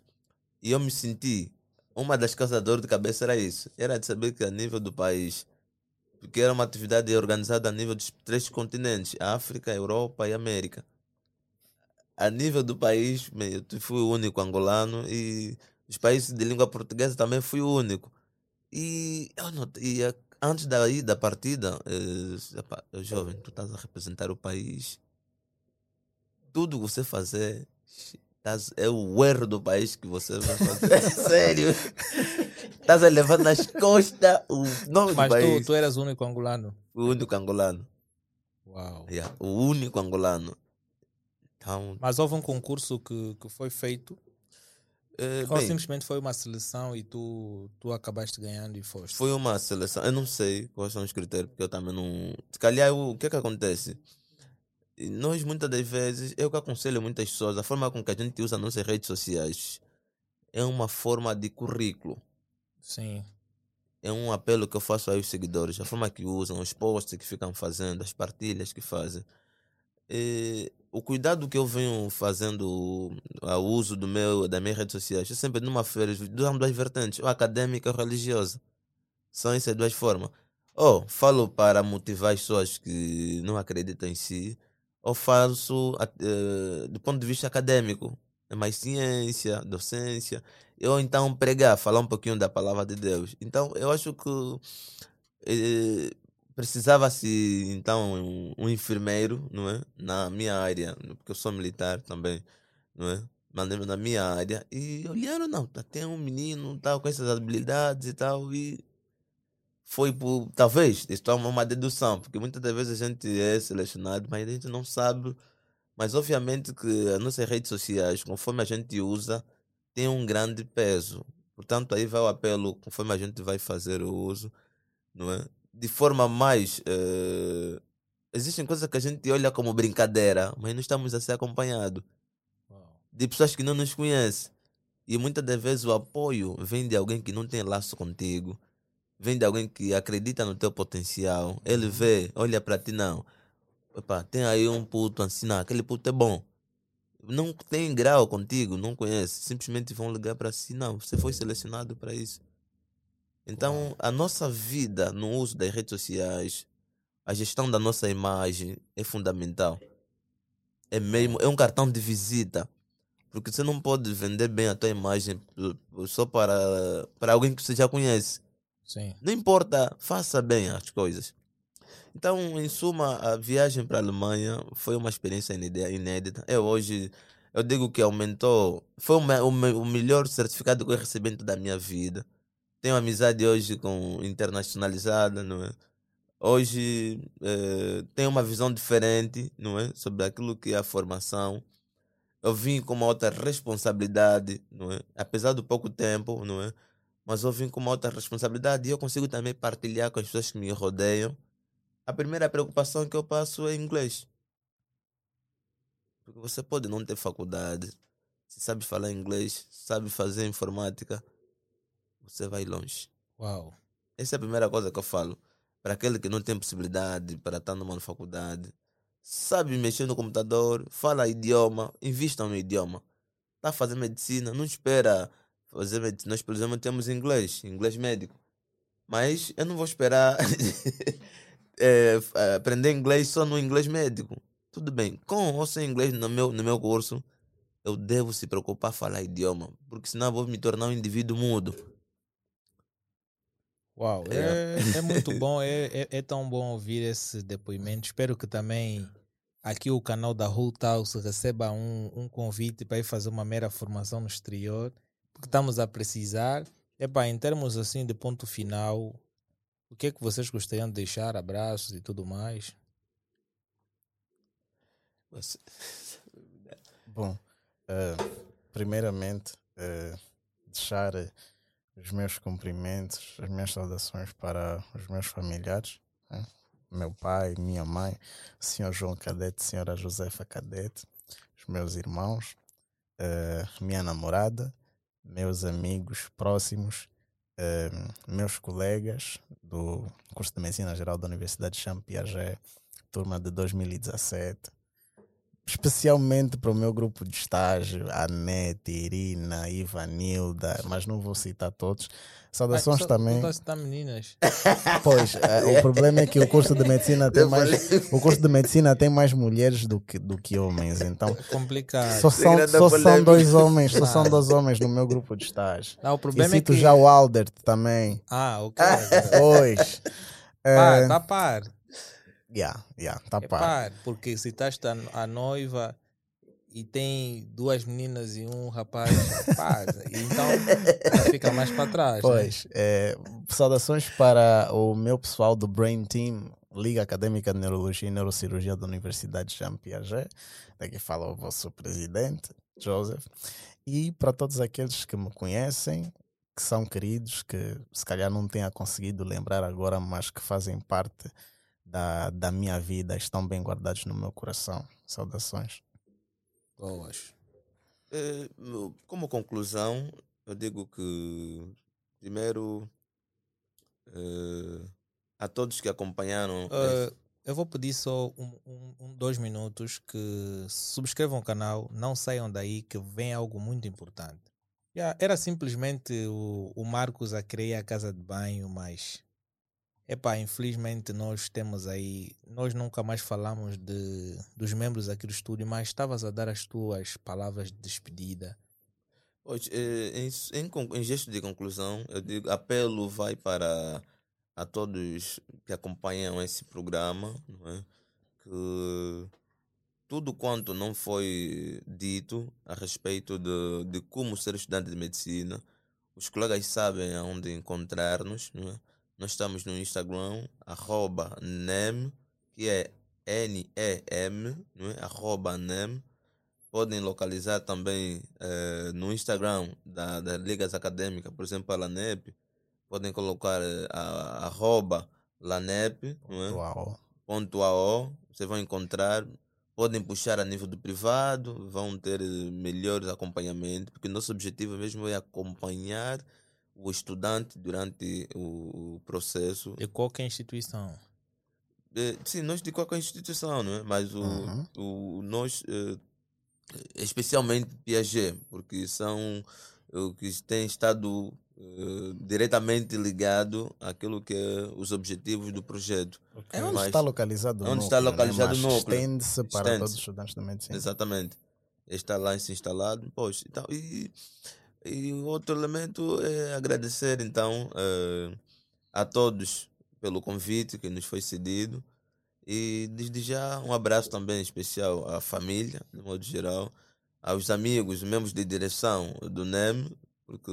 e eu me senti, uma das causas da dor de cabeça era isso, era de saber que a nível do país porque era uma atividade organizada a nível dos três continentes, África, Europa e América. A nível do país, eu fui o único angolano e os países de língua portuguesa também fui o único. E, eu notei, antes da, ida, da partida, eh, eu, jovem, tu estás a representar o país. Tudo que você fazer é o erro do país que você vai fazer. Sério. Estás a levar nas costas o nome do Mas país. tu, tu eras o único angolano. O único angolano. Uau. Yeah, o único angolano. Então, Mas houve um concurso que, que foi feito, eh, ou bem, simplesmente foi uma seleção e tu, tu acabaste ganhando e foste. foi uma seleção. Eu não sei quais são os critérios, porque eu também não. Se calhar, o o que é que acontece? Nós, muitas das vezes, eu que aconselho muitas pessoas, a forma com que a gente usa nossas redes sociais é uma forma de currículo. Sim. é um apelo que eu faço aos seguidores, a forma que usam, os posts que ficam fazendo, as partilhas que fazem. E o cuidado que eu venho fazendo ao uso do meu, das minhas redes sociais, é sempre numa feira, duas, duas vertentes, ou acadêmica ou religiosa. São essas duas formas. Ou falo para motivar as pessoas que não acreditam em si, ou faço uh, do ponto de vista acadêmico. É mais ciência, docência, ou então pregar, falar um pouquinho da palavra de Deus. Então eu acho que eh, precisava-se então um, um, enfermeiro, não é? Na minha área, porque eu sou militar também, não é? Mas na minha área, e olharam, não, tá, tem um menino tal, com essas habilidades e tal, e foi por, talvez, isso é uma dedução, porque muitas das vezes a gente é selecionado, mas a gente não sabe. Mas obviamente que as nossas redes sociais, conforme a gente usa, tem um grande peso. Portanto, aí vai o apelo, conforme a gente vai fazer o uso, não é? De forma mais. Uh, existem coisas que a gente olha como brincadeira, mas não estamos a ser acompanhados. De pessoas que não nos conhecem. E muitas das vezes o apoio vem de alguém que não tem laço contigo vem de alguém que acredita no teu potencial, ele vê, olha para ti, não. Opa, tem aí um puto assim, não, aquele puto é bom. Não tem grau contigo, não conhece. Simplesmente vão ligar para si, não, você foi selecionado para isso. Então, a nossa vida no uso das redes sociais, a gestão da nossa imagem é fundamental. É mesmo, é um cartão de visita. Porque você não pode vender bem a tua imagem só para, para alguém que você já conhece. Sim. Não importa, faça bem as coisas. Então, em suma, a viagem para a Alemanha foi uma experiência inédita. Eu hoje, eu digo que aumentou, foi o, o, o melhor certificado que eu recebi em toda a minha vida. Tenho amizade hoje com internacionalizada, não é? Hoje eh, tenho uma visão diferente, não é, sobre aquilo que é a formação. Eu vim com uma outra responsabilidade, não é? Apesar do pouco tempo, não é? mas eu vim com uma outra responsabilidade e eu consigo também partilhar com as pessoas que me rodeiam. A primeira preocupação que eu passo é inglês. Porque você pode não ter faculdade, se sabe falar inglês, sabe fazer informática, você vai longe. Uau. Essa é a primeira coisa que eu falo. Para aquele que não tem possibilidade para estar numa faculdade, sabe mexer no computador, fala idioma, invista no idioma. Está fazendo medicina, não espera fazer medicina. Nós, por exemplo, temos inglês, inglês médico. Mas eu não vou esperar é, aprender inglês só no inglês médico. Tudo bem, com ou sem inglês no meu, no meu curso, eu devo se preocupar falar idioma, porque senão vou me tornar um indivíduo mudo. Uau, é, é, é muito bom, é, é, é, tão bom ouvir esse depoimento. Espero que também aqui o canal da Hull House receba um, um convite para ir fazer uma mera formação no exterior que estamos a precisar. Epá, em termos assim de ponto final, o que é que vocês gostariam de deixar? Abraços e tudo mais. Bom, uh, primeiramente, uh, deixar uh, os meus cumprimentos, as minhas saudações para os meus familiares, né? meu pai, minha mãe, senhor João Cadete, senhora Josefa Cadete, os meus irmãos, minha namorada, meus amigos próximos, uh, meus colegas do curso de Medicina Geral da Universidade de Champiagé, turma de 2017, especialmente para o meu grupo de estágio, a Nete, Irina, Ivanilda, mas não vou citar todos. Saudações ah, também. Não citar meninas. Pois, é, o problema é que o curso de medicina tem mais o curso de medicina tem mais mulheres do que, do que homens, então é complicado. Só são, só são dois homens, só são dois homens no meu grupo de estágio. Não, o problema e é que já o Aldert também. Ah, ok. Pois. Par, é... tá par. Yeah, yeah, tá é par. par. Porque se estás a noiva e tem duas meninas e um rapaz, pá, então fica mais para trás. Né? Pois, né? é, saudações para o meu pessoal do Brain Team, Liga Acadêmica de Neurologia e Neurocirurgia da Universidade Jean Piaget, daqui fala o vosso presidente, Joseph, e para todos aqueles que me conhecem, que são queridos, que se calhar não tenha conseguido lembrar agora, mas que fazem parte da, da minha vida estão bem guardados no meu coração. Saudações. Boas. É, como conclusão, eu digo que, primeiro, eh, a todos que acompanharam. Uh, eu vou pedir só um, um, um, dois minutos que subscrevam o canal, não saiam daí que vem algo muito importante. Yeah, era simplesmente o, o Marcos a criar a casa de banho, mas epá, infelizmente nós temos aí, nós nunca mais falamos de, dos membros aqui do estúdio, mas estavas a dar as tuas palavras de despedida. Hoje, eh, em, em, em gesto de conclusão, eu digo, apelo vai para a todos que acompanham esse programa, é? que tudo quanto não foi dito a respeito de, de como ser estudante de medicina, os colegas sabem aonde encontrar-nos. É? Nós estamos no Instagram, arroba NEM, que é N-E-M, é? arroba NEM. Podem localizar também eh, no Instagram da, das ligas acadêmicas, por exemplo, a LANEP, podem colocar eh, a, arroba lanep, ponto, é? ponto AO, vocês vão encontrar, podem puxar a nível do privado, vão ter eh, melhores acompanhamentos, porque nosso objetivo mesmo é acompanhar o estudante durante o, processo. De qualquer instituição? É, sim, nós de qualquer instituição, não é? mas o, uhum. o, nós, especialmente Piaget, porque são o que têm estado uh, diretamente ligado àquilo que é os objetivos do projeto. Okay. É onde Mas, está localizado o onde está localizado né? o núcleo. Estende-se para Estende todos os estudantes da medicina. Exatamente. Está lá instalado. Pois, então, e, e outro elemento é agradecer então uh, a todos pelo convite que nos foi cedido. E desde já um abraço também especial à família, de modo geral, aos amigos, membros de direção do NEM, porque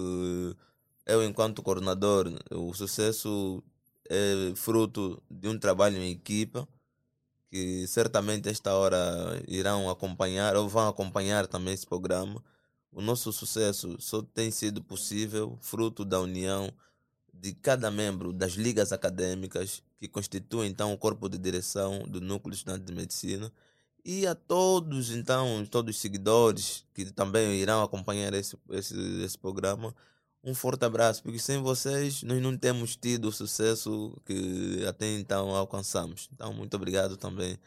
eu, enquanto coordenador, o sucesso é fruto de um trabalho em equipa que certamente esta hora irão acompanhar ou vão acompanhar também esse programa. O nosso sucesso só tem sido possível fruto da união de cada membro das ligas acadêmicas que constituem então o corpo de direção do núcleo estudante de medicina e a todos então todos os seguidores que também irão acompanhar esse, esse, esse programa um forte abraço, porque sem vocês nós não temos tido o sucesso que até então alcançamos. Então, muito obrigado também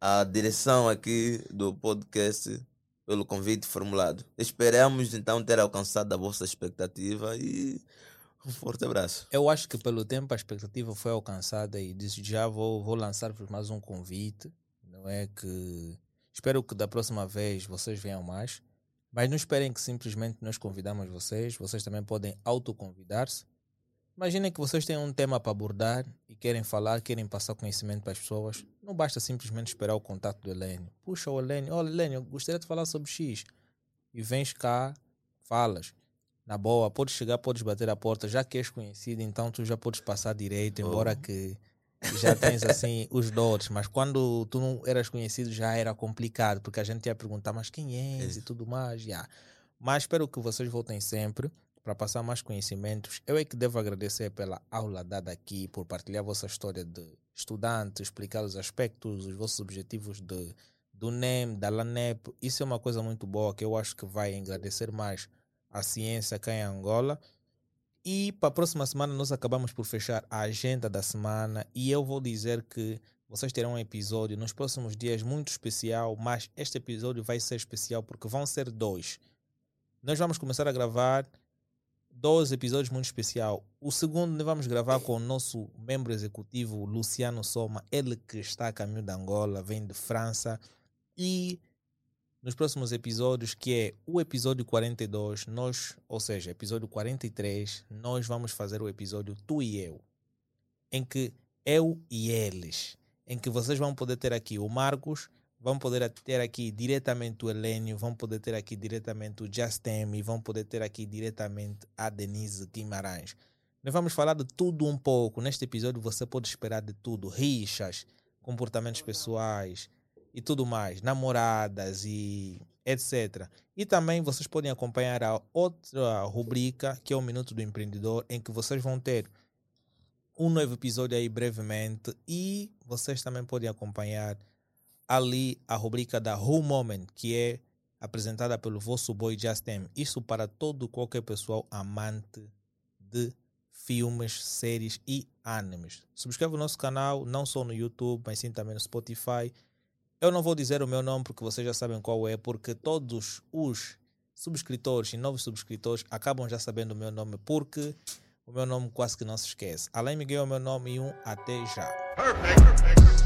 à direção aqui do podcast pelo convite formulado. Esperamos então ter alcançado a vossa expectativa e um forte abraço. Eu acho que pelo tempo a expectativa foi alcançada e disse já vou, vou lançar mais um convite. Não é que espero que da próxima vez vocês venham mais. Mas não esperem que simplesmente nós convidamos vocês, vocês também podem autoconvidar-se. Imaginem que vocês têm um tema para abordar e querem falar, querem passar conhecimento para as pessoas. Não basta simplesmente esperar o contato do Helênio. Puxa o Helênio, olha Helênio, gostaria de falar sobre X. E vens cá, falas. Na boa, podes chegar, podes bater a porta, já que és conhecido, então tu já podes passar direito, embora oh. que já tens assim os dotes, mas quando tu não eras conhecido já era complicado, porque a gente ia perguntar, mas quem és é. e tudo mais. Yeah. Mas espero que vocês voltem sempre para passar mais conhecimentos. Eu é que devo agradecer pela aula dada aqui, por partilhar a vossa história de estudante, explicar os aspectos, os vossos objetivos de, do NEM, da LANEP. Isso é uma coisa muito boa que eu acho que vai agradecer mais a ciência cá em Angola. E para a próxima semana nós acabamos por fechar a agenda da semana e eu vou dizer que vocês terão um episódio nos próximos dias muito especial, mas este episódio vai ser especial porque vão ser dois. Nós vamos começar a gravar dois episódios muito especial. O segundo vamos gravar com o nosso membro executivo Luciano Soma, ele que está a caminho da Angola, vem de França e nos próximos episódios, que é o episódio 42, nós, ou seja, episódio 43, nós vamos fazer o episódio Tu e Eu, em que eu e eles, em que vocês vão poder ter aqui o Marcos, vão poder ter aqui diretamente o Helênio, vão poder ter aqui diretamente o Justin e vão poder ter aqui diretamente a Denise Guimarães. Nós vamos falar de tudo um pouco. Neste episódio você pode esperar de tudo: rixas, comportamentos pessoais, e tudo mais, namoradas e etc. E também vocês podem acompanhar a outra rubrica, que é o Minuto do Empreendedor, em que vocês vão ter um novo episódio aí brevemente e vocês também podem acompanhar ali a rubrica da Who Moment, que é apresentada pelo vosso boy Justin. Isso para todo qualquer pessoal amante de filmes, séries e animes. Subscreva o nosso canal, não só no YouTube, mas sim também no Spotify. Eu não vou dizer o meu nome porque vocês já sabem qual é, porque todos os subscritores e novos subscritores acabam já sabendo o meu nome, porque o meu nome quase que não se esquece. Além Miguel é o meu nome e um até já. Perfect. Perfect.